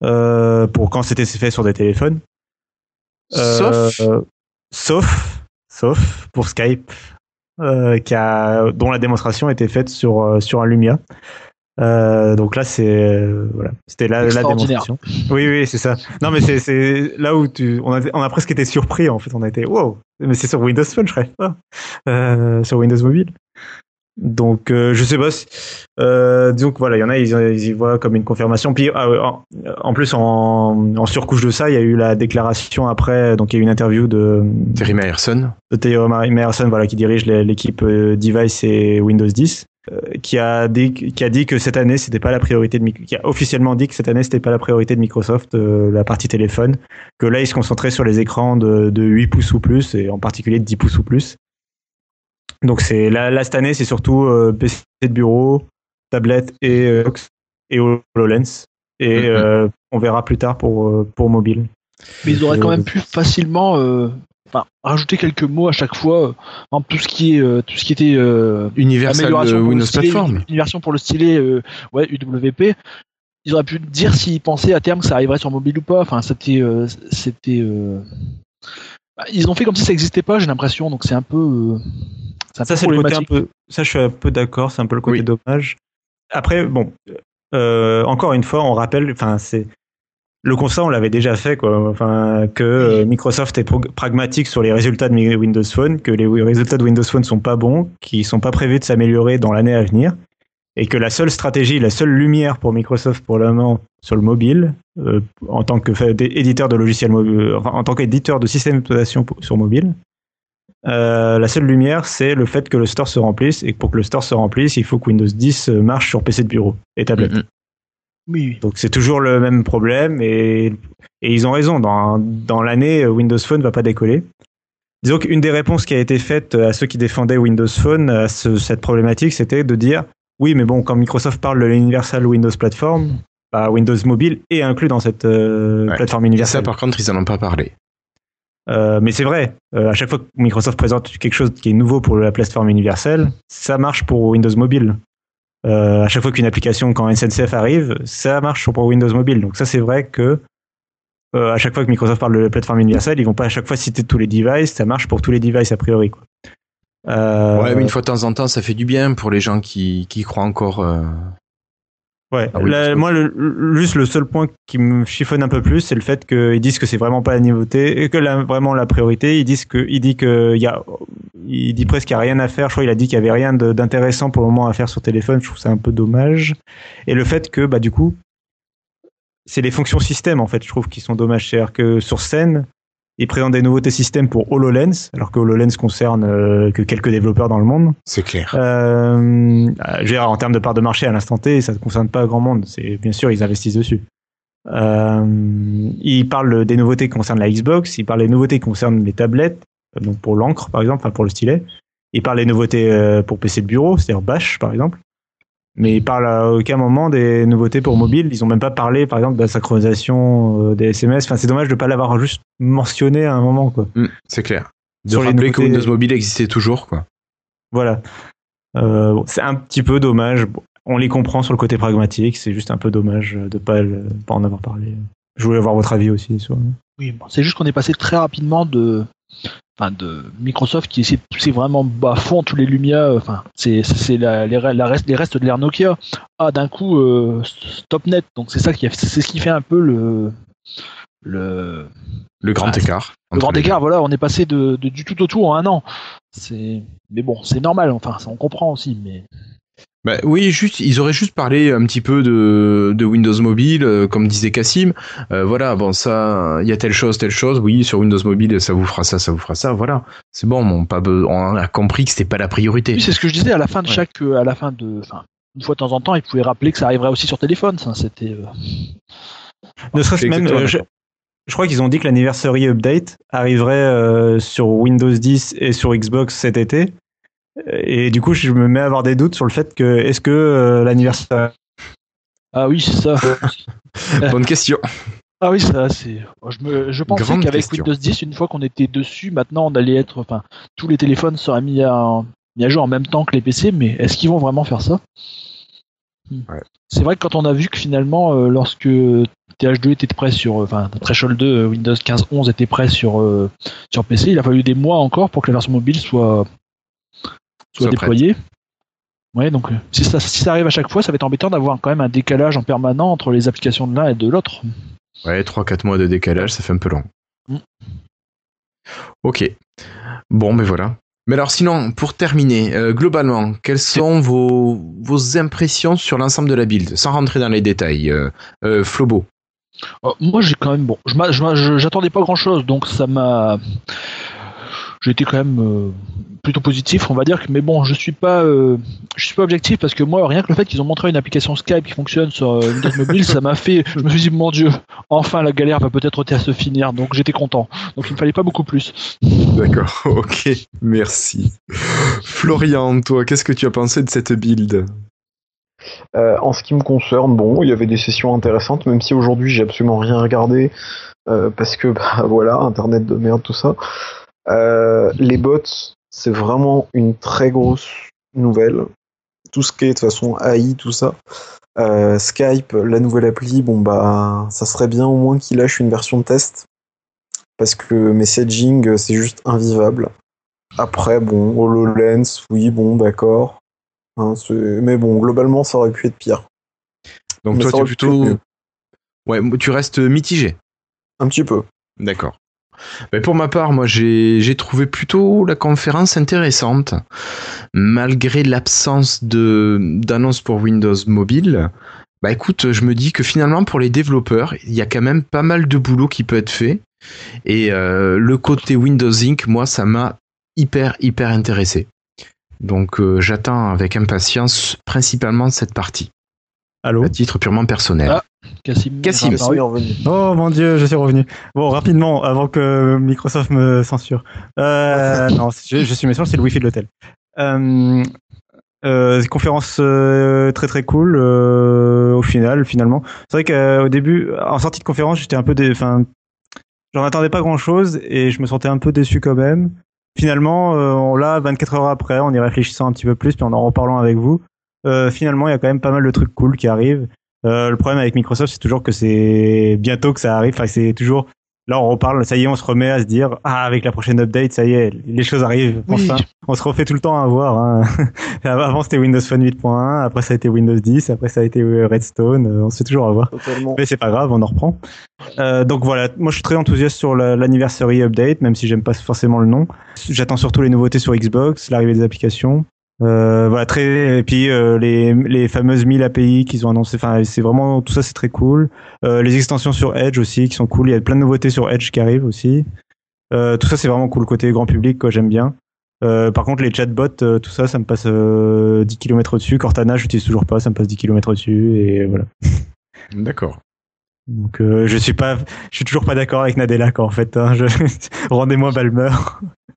Euh, pour quand c'était fait sur des téléphones. sauf. sauf. Sauf pour Skype, qui a, dont la démonstration a été faite sur, sur un Lumia. Euh, donc là, c'est euh, voilà, c'était la, la démonstration. Oui, oui, c'est ça. Non, mais c'est là où tu, on a, on a presque été surpris en fait. On a été wow, mais c'est sur Windows Phone, je crois, euh, sur Windows Mobile. Donc euh, je sais pas. Si, euh, donc voilà, il y en a, ils, ils, y voient comme une confirmation. Puis ah, en, en, plus, en, en, surcouche de ça, il y a eu la déclaration après. Donc il y a eu une interview de Terry Myerson, de Terry Myerson, voilà, qui dirige l'équipe Device et Windows 10. Euh, qui a dit qui a dit que cette année c'était pas la priorité de qui a officiellement dit que cette année c'était pas la priorité de Microsoft euh, la partie téléphone que là ils se concentraient sur les écrans de, de 8 pouces ou plus et en particulier de 10 pouces ou plus. Donc c'est là, là, cette année c'est surtout euh, PC de bureau tablette et et HoloLens. Et mm-hmm. on verra plus tard pour pour mobile. Mais ils auraient quand même pu facilement enfin, rajouter quelques mots à chaque fois. en tout ce qui est euh, tout ce qui était euh, universal Windows Platform, une version pour le stylet euh, ouais UWP. Ils auraient pu dire s'ils pensaient à terme que ça arriverait sur mobile ou pas. Enfin, c'était c'était bah, ils ont fait comme si ça n'existait pas, j'ai l'impression. Donc c'est un peu ça c'est le côté un peu ça je suis un peu d'accord, c'est un peu le côté dommage. Après bon encore une fois, on rappelle, enfin c'est le constat, on l'avait déjà fait, quoi. Enfin, que euh, Microsoft est pragmatique sur les résultats de Windows Phone, que les résultats de Windows Phone sont pas bons, qui sont pas prévus de s'améliorer dans l'année à venir, et que la seule stratégie, la seule lumière pour Microsoft pour le moment sur le mobile, euh, en tant que éditeur de logiciels mobile, enfin, en tant qu'éditeur de système d'exploitation sur mobile, euh, la seule lumière, c'est le fait que le store se remplisse, et pour que le store se remplisse, il faut que Windows 10 marche sur PC de bureau et tablette. Mhm. Oui, Donc c'est toujours le même problème et, et ils ont raison. Dans, dans l'année, euh, Windows Phone va pas décoller. Disons qu'une des réponses qui a été faite à ceux qui défendaient Windows Phone à ce- cette problématique, c'était de dire oui, mais bon, quand Microsoft parle de l'Universal Windows Platform, bah, Windows Mobile est inclus dans cette euh, Ouais. plateforme Et ça, universelle. par contre, ils en ont pas parlé. Euh, mais c'est vrai, euh, à chaque fois que Microsoft présente quelque chose qui est nouveau pour la plateforme universelle, ça marche pour Windows Mobile. Euh, à chaque fois qu'une application, quand SNCF arrive, ça marche pour Windows Mobile. Donc ça, c'est vrai que euh, à chaque fois que Microsoft parle de la plateforme universelle, ils vont pas à chaque fois citer tous les devices. Ça marche pour tous les devices a priori. Euh, Ouais, mais une fois de temps en temps, ça fait du bien pour les gens qui, qui croient encore. Ouais. Ah oui, moi, le, juste le seul point qui me chiffonne un peu plus, c'est le fait qu'ils disent que c'est vraiment pas la nouveauté et que la, vraiment la priorité. Ils disent que, il dit que il y a, il dit presque qu'il n'y a rien à faire. Je crois qu'il a dit qu'il y avait rien d'intéressant pour le moment à faire sur téléphone. Je trouve ça un peu dommage. Et le fait que, bah, du coup, c'est les fonctions système en fait. Je trouve qui sont dommages. C'est-à-dire que sur scène, ils présentent des nouveautés système pour HoloLens, alors que HoloLens concerne euh, que quelques développeurs dans le monde. C'est clair. Euh, je veux dire, en termes de part de marché à l'instant T, ça ne concerne pas grand monde. C'est bien sûr, ils investissent dessus. Euh, ils parlent des nouveautés qui concernent la Xbox. Ils parlent des nouveautés qui concernent les tablettes, euh, donc pour l'encre par exemple, enfin pour le stylet. Ils parlent des nouveautés euh, pour PC de bureau, c'est-à-dire Bash par exemple. Mais ils parlent à aucun moment des nouveautés pour mobile. Ils ont même pas parlé, par exemple, de la synchronisation euh, des SMS. Enfin, c'est dommage de pas l'avoir juste mentionné à un moment, quoi. Mm, c'est clair. De Sur les rappeler que nouveautés- Windows Mobile existait toujours, quoi. Voilà. Euh, bon, c'est un petit peu dommage. Bon, on les comprend sur le côté pragmatique. C'est juste un peu dommage de pas, le- pas en avoir parlé. Je voulais avoir votre avis aussi. Sur... oui. bon, c'est juste qu'on est passé très rapidement de, enfin, de Microsoft qui essaie de pousser vraiment bas fond tous les Lumia. Enfin, c'est c'est la, les, re- la reste, les restes de l'ère Nokia. Ah, d'un coup, euh, StopNet. Donc c'est ça qui, c'est ce qui fait un peu le, le, Le grand Ah, écart. le grand écart. Voilà, on est passé de, de- du tout au tout en un an. C'est, mais bon, c'est normal. Enfin, ça, on comprend aussi. Mais Bah, oui, juste, ils auraient juste parlé un petit peu de, de Windows Mobile, euh, comme disait Cassim. Euh, voilà, bon, ça, il y a telle chose, telle chose. Oui, sur Windows Mobile, ça vous fera ça, ça vous fera ça. Voilà, c'est bon, on, pas on a compris que c'était pas la priorité. oui, c'est ce que je disais à la fin de Ouais. chaque, euh, à la fin de, enfin, une fois de temps en temps, ils pouvaient rappeler que ça arriverait aussi sur téléphone. Ça, c'était. euh, Ne serait-ce c'est même. euh, je, crois qu'ils ont dit que l'anniversary update arriverait euh, sur Windows 10 et sur Xbox cet été. Et du coup, je me mets à avoir des doutes sur le fait que est-ce que euh, l'anniversaire Ah oui, c'est ça. <laughs> Bonne question. Ah oui, ça, c'est. Je, me... je pensais qu'avec. Windows 10, une fois qu'on était dessus, maintenant on allait être. Enfin, tous les téléphones seraient mis à, mis à jour en même temps que les PC, mais est-ce qu'ils vont vraiment faire ça? Hmm. Ouais. C'est vrai que quand on a vu que finalement, euh, lorsque TH2 était prêt sur. euh, Enfin, Threshold 2, euh, Windows 15.11 était prêt sur, euh, sur PC, il a fallu des mois encore pour que la version mobile soit, soit. Ouais, donc euh, si ça, si ça arrive à chaque fois, ça va être embêtant d'avoir quand même un décalage en permanent entre les applications de l'un et de l'autre. Ouais, 3-4 mois de décalage, ça fait un peu long. Mm. Ok. Bon, mais voilà. Mais alors sinon, pour terminer, euh, globalement, quelles sont vos, vos impressions sur l'ensemble de la build, sans rentrer dans les détails euh, euh, Flobo. Moi, j'ai quand même bon, je- j'attendais pas grand chose, donc ça m'a. J'ai été quand même euh, plutôt positif, on va dire. que- Mais bon, je suis pas, euh, je suis pas objectif parce que moi, rien que le fait qu'ils ont montré une application Skype qui fonctionne sur euh, Windows Mobile, ça m'a fait. Je me suis dit, mon Dieu, enfin la galère va peut-être à se finir. Donc j'étais content. Donc il me fallait pas beaucoup plus. D'accord, <laughs> ok, merci. Florian, toi, qu'est-ce que tu as pensé de cette build? Euh, en ce qui me concerne, bon, il y avait des sessions intéressantes, même si aujourd'hui j'ai absolument rien regardé euh, parce que bah voilà, internet de merde, tout ça. Euh, les bots, c'est vraiment une très grosse nouvelle. Tout ce qui est de toute façon AI, tout ça. Euh, Skype, la nouvelle appli, bon bah, ça serait bien au moins qu'ils lâchent une version de test parce que messaging, c'est juste invivable. Après, bon, HoloLens, oui, bon, d'accord. Hein, mais bon, globalement, ça aurait pu être pire. Donc Mais toi, tu plutôt... Ouais, tu restes mitigé. Un petit peu. D'accord. Mais pour ma part, moi, j'ai trouvé plutôt la conférence intéressante, malgré l'absence d'annonce pour Windows Mobile. Bah écoute, je me dis que finalement pour les développeurs, il y a quand même pas mal de boulot qui peut être fait. Et euh, le côté Windows Inc, moi, ça m'a hyper hyper intéressé. Donc euh, j'attends avec impatience principalement cette partie, Allô à titre purement personnel. Ah, Cassim. Cassim. Ah. Oh mon dieu, je suis revenu. Bon, rapidement, avant que Microsoft me censure. Euh, <laughs> non, je, je suis méchant, c'est le Wi-Fi de l'hôtel. Euh, euh, conférence euh, très très cool euh, au final, finalement. C'est vrai qu'au début, en sortie de conférence, j'étais un peu, dé... enfin, j'en attendais pas grand chose et je me sentais un peu déçu quand même. Finalement, euh, on l'a 24 heures après, en y réfléchissant un petit peu plus, puis en en reparlant avec vous. Euh, finalement, il y a quand même pas mal de trucs cool qui arrivent. Euh, le problème avec Microsoft, c'est toujours que c'est bientôt que ça arrive. Enfin, c'est toujours là, on reparle. Ça y est, on se remet à se dire ah avec la prochaine update, ça y est, les choses arrivent. Oui. On se refait tout le temps à voir. Hein. <laughs> Avant, c'était Windows Phone 8.1, après ça a été Windows 10, après ça a été euh, Redstone. On se fait toujours avoir. Totalement. Mais c'est pas grave, on en reprend. Euh, donc voilà, moi je suis très enthousiaste sur la- l'anniversary update, même si j'aime pas forcément le nom. J'attends surtout les nouveautés sur Xbox, l'arrivée des applications. Euh, voilà, très et puis euh, les, les fameuses 1000 API qu'ils ont annoncé. Enfin, c'est vraiment tout ça, c'est très cool. Euh, les extensions sur Edge aussi qui sont cool. Il y a plein de nouveautés sur Edge qui arrivent aussi. Euh, tout ça, c'est vraiment cool côté grand public, quoi. J'aime bien. Euh, par contre, les chatbots, euh, tout ça, ça me passe euh, 10 km au-dessus. Cortana, j'utilise toujours pas, ça me passe 10 km au-dessus et voilà. <laughs> D'accord. Donc euh, je suis pas, je suis toujours pas d'accord avec Nadella quoi, en fait. Hein, je... <laughs> Rendez-moi Balmer.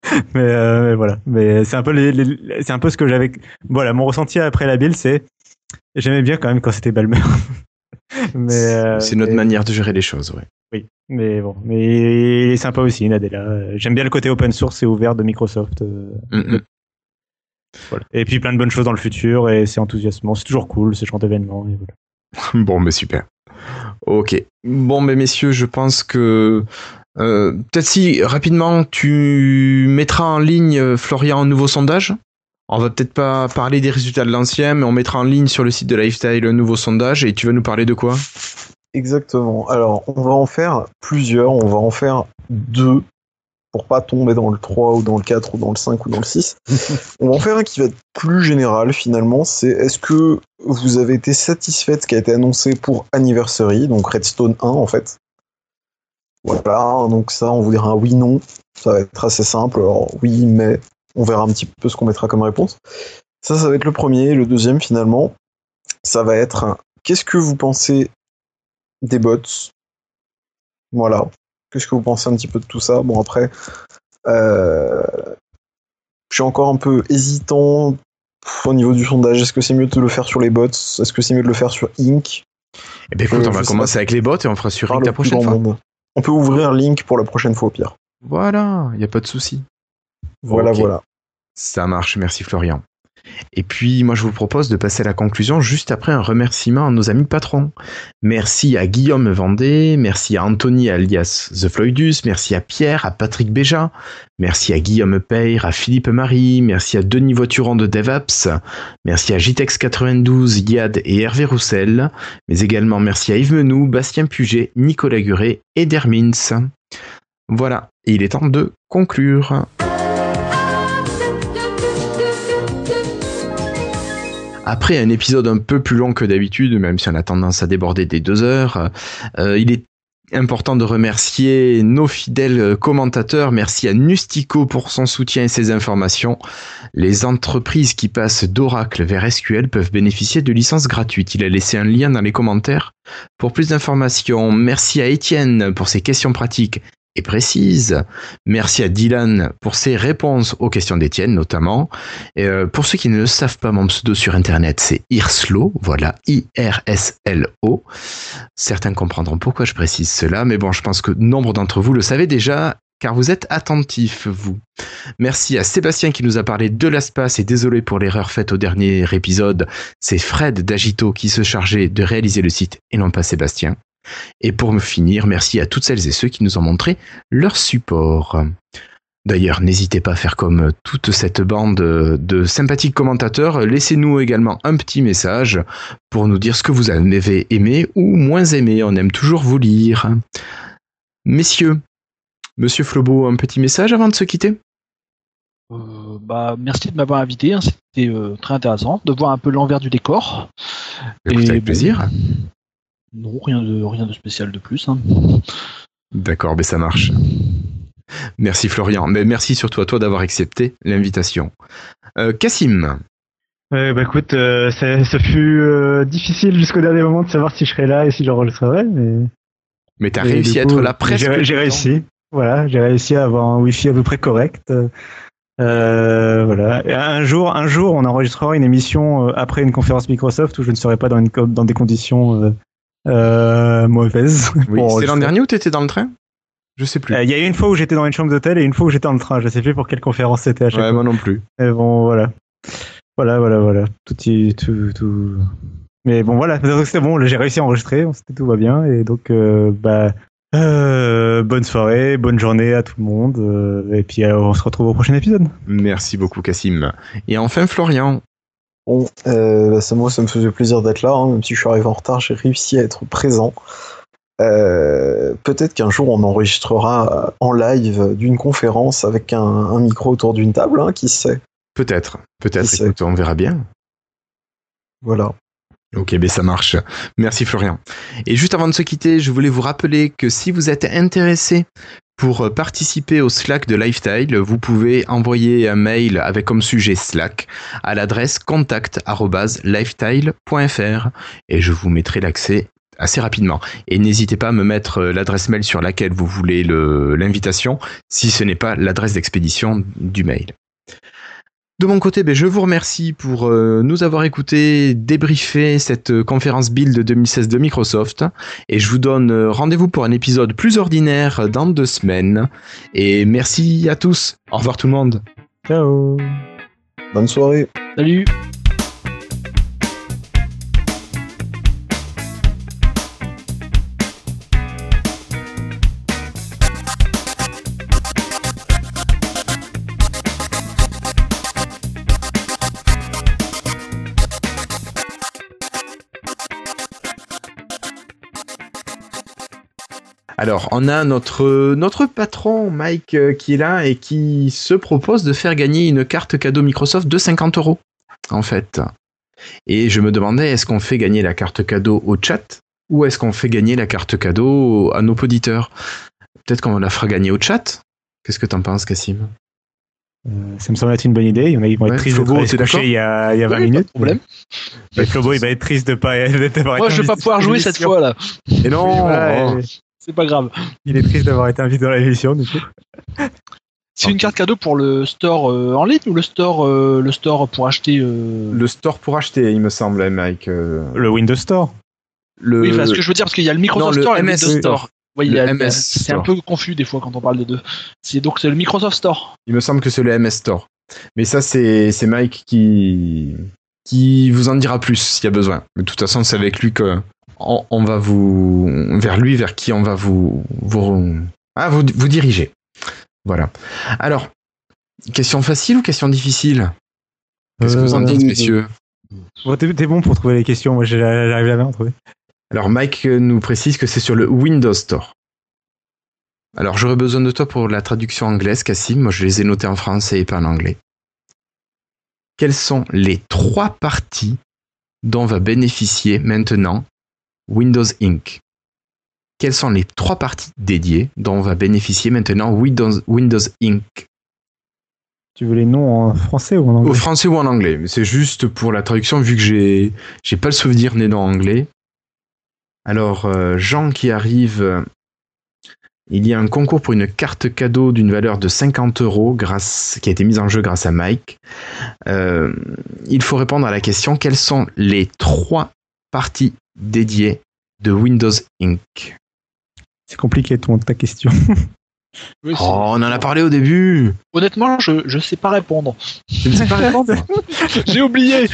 <laughs> mais, euh, mais voilà. Mais c'est un peu les, les- c'est un peu ce que j'avais. Voilà, mon ressenti après la build, c'est j'aimais bien quand même quand c'était Balmer. <laughs> mais euh, c'est notre mais- manière de gérer les choses, ouais. Oui, mais bon, mais il est sympa aussi Nadella. J'aime bien le côté open source et ouvert de Microsoft. euh, voilà. Et puis plein de bonnes choses dans le futur et c'est enthousiasmant. C'est toujours cool ce genre d'événement. et voilà. <laughs> Bon, mais super. Ok. Bon, mais messieurs, je pense que euh, peut-être si rapidement tu mettras en ligne euh, Florian un nouveau sondage. On va peut-être pas parler des résultats de l'ancien, mais on mettra en ligne sur le site de Lifestyle un nouveau sondage. Et tu vas nous parler de quoi? Exactement. Alors, on va en faire plusieurs. On va en faire deux pour pas tomber dans le 3 ou dans le 4 ou dans le 5 ou dans le 6. <laughs> on va en faire un qui va être plus général finalement. C'est est-ce que vous avez été satisfait de ce qui a été annoncé pour Anniversary, donc Redstone 1 en fait? Voilà, donc ça, on vous dira oui, non. Ça va être assez simple. Alors, oui, mais on verra un petit peu ce qu'on mettra comme réponse. Ça, ça va être le premier. Le deuxième, finalement, ça va être qu'est-ce que vous pensez des bots? Voilà. Qu'est-ce que vous pensez un petit peu de tout ça? Bon, après, euh, je suis encore un peu hésitant au niveau du sondage. Est-ce que c'est mieux de le faire sur les bots? Est-ce que c'est mieux de le faire sur Inc Eh bien, écoute, Euh, on va commencer avec les bots et on fera sur le la prochaine fois. monde. On peut ouvrir Link pour la prochaine fois au pire. Voilà, il n'y a pas de souci. Voilà, voilà. Ça marche, merci Florian. Et puis, moi, je vous propose de passer à la conclusion juste après un remerciement à nos amis patrons. Merci à Guillaume Vendée, merci à Anthony alias The Floydus, merci à Pierre, à Patrick Béja, merci à Guillaume Peyre, à Philippe Marie, merci à Denis Voituron de DevApps, merci à JTEX92, Yad et Hervé Roussel, mais également merci à Yves Menou, Bastien Puget, Nicolas Guret et Dermins. Voilà, il est temps de conclure. Après un épisode un peu plus long que d'habitude, même si on a tendance à déborder des deux heures, euh, il est important de remercier nos fidèles commentateurs. Merci à Nustico pour son soutien et ses informations. Les entreprises qui passent d'Oracle vers SQL peuvent bénéficier de licences gratuites. Il a laissé un lien dans les commentaires. Pour plus d'informations, merci à Étienne pour ses questions pratiques et précises. Merci à Dylan pour ses réponses aux questions d'Étienne notamment. Et euh, pour ceux qui ne le savent pas, mon pseudo sur internet c'est Irslo, voilà, I-R-S-L-O. Certains comprendront pourquoi je précise cela, mais bon, je pense que nombre d'entre vous le savez déjà, car vous êtes attentifs, vous. Merci à Sébastien qui nous a parlé de l'espace et désolé pour l'erreur faite au dernier épisode. C'est Fred d'Agito qui se chargeait de réaliser le site et non pas Sébastien. Et pour me finir, merci à toutes celles et ceux qui nous ont montré leur support. D'ailleurs, n'hésitez pas à faire comme toute cette bande de sympathiques commentateurs. Laissez-nous également un petit message pour nous dire ce que vous avez aimé ou moins aimé. On aime toujours vous lire. Messieurs, Monsieur Flobo, un petit message avant de se quitter? Euh, bah, merci de m'avoir invité. hein, C'était euh, très intéressant de voir un peu l'envers du décor. Écoute, Et avec bon, plaisir. Non, rien de, rien de spécial de plus. hein. D'accord, mais ça marche. Merci Florian, mais merci surtout à toi d'avoir accepté l'invitation. Euh, Cassim, bah écoute, euh, ça, ça fut euh, difficile jusqu'au dernier moment de savoir si je serais là et si j'enregistrerais, mais. mais t'as réussi à coup, être là presque. J'ai le réussi. Voilà, j'ai réussi à avoir un wifi à peu près correct. Euh, voilà. Et un jour, un jour, on enregistrera une émission euh, après une conférence Microsoft où je ne serai pas dans, une, dans des conditions euh, mauvaises. <laughs> Oui, c'était l'an dernier où t'étais dans le train? Je sais plus. Euh, Il y a eu une fois où j'étais dans une chambre d'hôtel et une fois où j'étais dans le train. Je sais plus pour quelle conférence c'était à chaque ouais, fois. moi non plus. Mais bon, voilà. Voilà, voilà, voilà. Tout, tout, tout. Mais bon, voilà. <laughs> C'est bon, j'ai réussi à enregistrer. C'était tout va bien. Et donc, euh, bah, bonne soirée, bonne journée à tout le monde. et puis, on se retrouve au prochain épisode. Merci beaucoup Cassim. Et enfin Florian. Bon, euh, bah, ça, moi, ça me faisait plaisir d'être là, hein, même si je suis arrivé en retard, j'ai réussi à être présent. Euh, Peut-être qu'un jour on enregistrera en live d'une conférence avec un, un micro autour d'une table, hein, qui sait? Peut-être, peut-être, on verra bien. Voilà. Ok, ben ça marche. Merci Florian. Et juste avant de se quitter, je voulais vous rappeler que si vous êtes intéressé pour euh, participer au Slack de Lifestyle, vous pouvez envoyer un mail avec comme sujet Slack à l'adresse contact@lifestyle.fr et je vous mettrai l'accès assez rapidement. Et n'hésitez pas à me mettre euh, l'adresse mail sur laquelle vous voulez le- l'invitation si ce n'est pas l'adresse d'expédition du mail. De mon côté, ben, je vous remercie pour euh, nous avoir écouté débriefer cette euh, conférence build 2016 de Microsoft. Et je vous donne euh, rendez-vous pour un épisode plus ordinaire dans deux semaines. Et merci à tous. Au revoir tout le monde. Ciao. Bonne soirée. Salut. Alors, on a notre, notre patron Mike euh, qui est là et qui se propose de faire gagner une carte cadeau Microsoft de 50 euros, en fait. Et je me demandais, est-ce qu'on fait gagner la carte cadeau au chat ou est-ce qu'on fait gagner la carte cadeau à nos auditeurs? Peut-être qu'on la fera gagner au chat? Qu'est-ce que t'en penses, Cassim? Euh, ça me semble être une bonne idée. Il y en a qui vont Ouais, être tristes de pas se coucher il y a, il y a 20 Oui, pas de minutes. problème. Et Flobo, il va être triste de pas <laughs> d'avoir Moi, été je vais pas pouvoir jouer cette <laughs> fois là. Et non et C'est pas grave. Il est triste d'avoir été invité dans l'émission, du coup. C'est une carte cadeau pour le store euh, en ligne ou le store, euh, le store pour acheter. euh, Le store pour acheter, il me semble, Mike. euh, Le Windows Store. le... Oui, enfin, ce que je veux dire, parce qu'il y a le Microsoft Non, le Store et le MS Windows Store. Oui, Le il y a- MS c'est un peu confus des fois quand on parle des deux. C'est donc c'est le Microsoft Store. Il me semble que c'est le MS Store. Mais ça, c'est c'est Mike qui, qui vous en dira plus s'il y a besoin. Mais de toute façon, c'est avec lui que on, on va vous. vers lui, vers qui on va vous. vous, ah, vous, vous diriger. Voilà. Alors, question facile ou question difficile? Qu'est-ce que vous en Euh, dites, messieurs? Bon, t'es t'es bon pour trouver les questions. Moi, j'arrive jamais à en trouver. Alors, Mike nous précise que c'est sur le Windows Store. Alors, j'aurais besoin de toi pour la traduction anglaise, Cassim. Moi, je les ai notés en français et pas en anglais. Quelles sont les trois parties dont va bénéficier maintenant Windows Inc. Quelles sont les trois parties dédiées dont va bénéficier maintenant Windows, Windows Inc? Tu veux les noms en français ou en Au anglais? français ou en anglais C'est juste pour la traduction, vu que j'ai j'ai pas le souvenir des noms anglais. Alors, euh, Jean qui arrive, euh, il y a un concours pour une carte cadeau d'une valeur de 50 euros grâce, qui a été mise en jeu grâce à Mike. Euh, il faut répondre à la question quelles sont les trois parties dédiées de Windows Inc. C'est compliqué ton, ta question. <laughs> Oui, Oh, on en a parlé au début. Honnêtement, je je sais pas répondre. Je ne sais pas répondre. <laughs> J'ai oublié.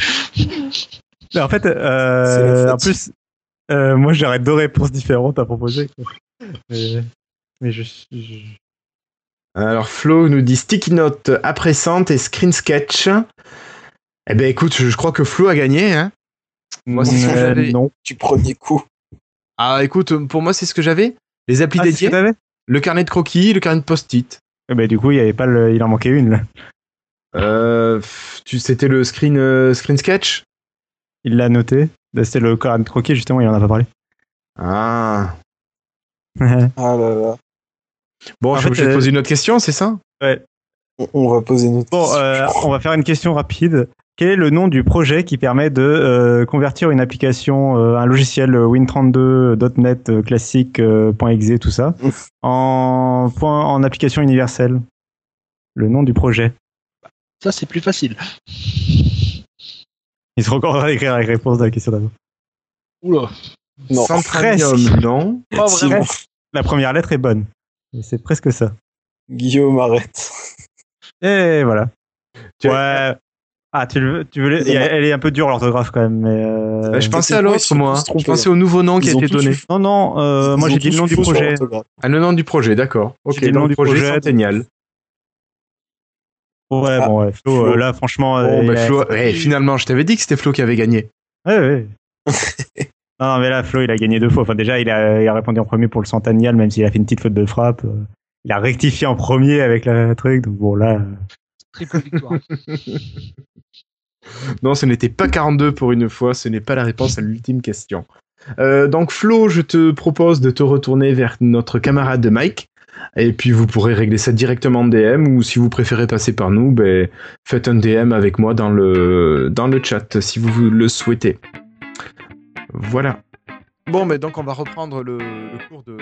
Mais en fait, euh, en plus, euh, moi j'aurais deux réponses différentes à proposer. quoi. Mais, mais je, je- Alors Flo nous dit sticky note appressante et screen sketch. Eh ben écoute, je, je crois que Flo a gagné. Hein moi, c'est ce que Euh, j'avais. non. Du premier coup. Ah écoute, pour moi c'est ce que j'avais. Les applis Ah, c'est ce que dédiées. Le carnet de croquis, le carnet de post-it. Eh ben, du coup, il y avait pas le... il en manquait une là. Euh, tu, c'était le screen, euh, screen sketch? Il l'a noté. Bah, C'était le carnet de croquis, justement, il en a pas parlé. <laughs> Ah. Ah là là. Bon, En je suis fait, obligé de euh, poser une autre question, c'est ça? On- On va poser notre Bon, euh, on va faire une question rapide. Quel est le nom du projet qui permet de euh, convertir une application, euh, un logiciel Win32, .NET euh, classique, euh, .exe, tout ça, en, point- en application universelle Le nom du projet. Ça, c'est plus facile. Il se recommandera d'écrire la réponse de la question d'avant. Oula. Non, Centranium, non Pas vraiment. La première lettre est bonne. C'est presque ça. Guillaume, arrête. Et voilà. Tu- ouais. Ah, tu le veux, tu veux les- elle est un peu dure l'orthographe quand même, mais. euh, Bah, je pensais à l'autre, moi. Je pensais au nouveau nom qui a été donné. Non, non, euh, moi j'ai dit le nom du projet. Ah, le nom du projet, d'accord. Ok, le nom du projet, projet. Centennial. Ouais, Ah, bon, ouais. Flo, Flo. euh, là, franchement. Bon, euh, bah, a- Flo, ouais, finalement, je t'avais dit que c'était Flo qui avait gagné. Ouais, ouais. non, <laughs> non, mais là, Flo, il a gagné deux fois. Enfin, déjà, il a, il a répondu en premier pour le centennial, même s'il a fait une petite faute de frappe. Il a rectifié en premier avec la truc. Donc, bon, là. Triple victoire. <laughs> Non, ce n'était pas 42 pour une fois, ce n'est pas la réponse à l'ultime question. Euh, donc Flo, je te propose de te retourner vers notre camarade Mike, et puis vous pourrez régler ça directement en DM, ou si vous préférez passer par nous, ben, faites un DM avec moi dans le, dans le chat, si vous le souhaitez. Voilà. Bon, mais donc on va reprendre le, le cours de,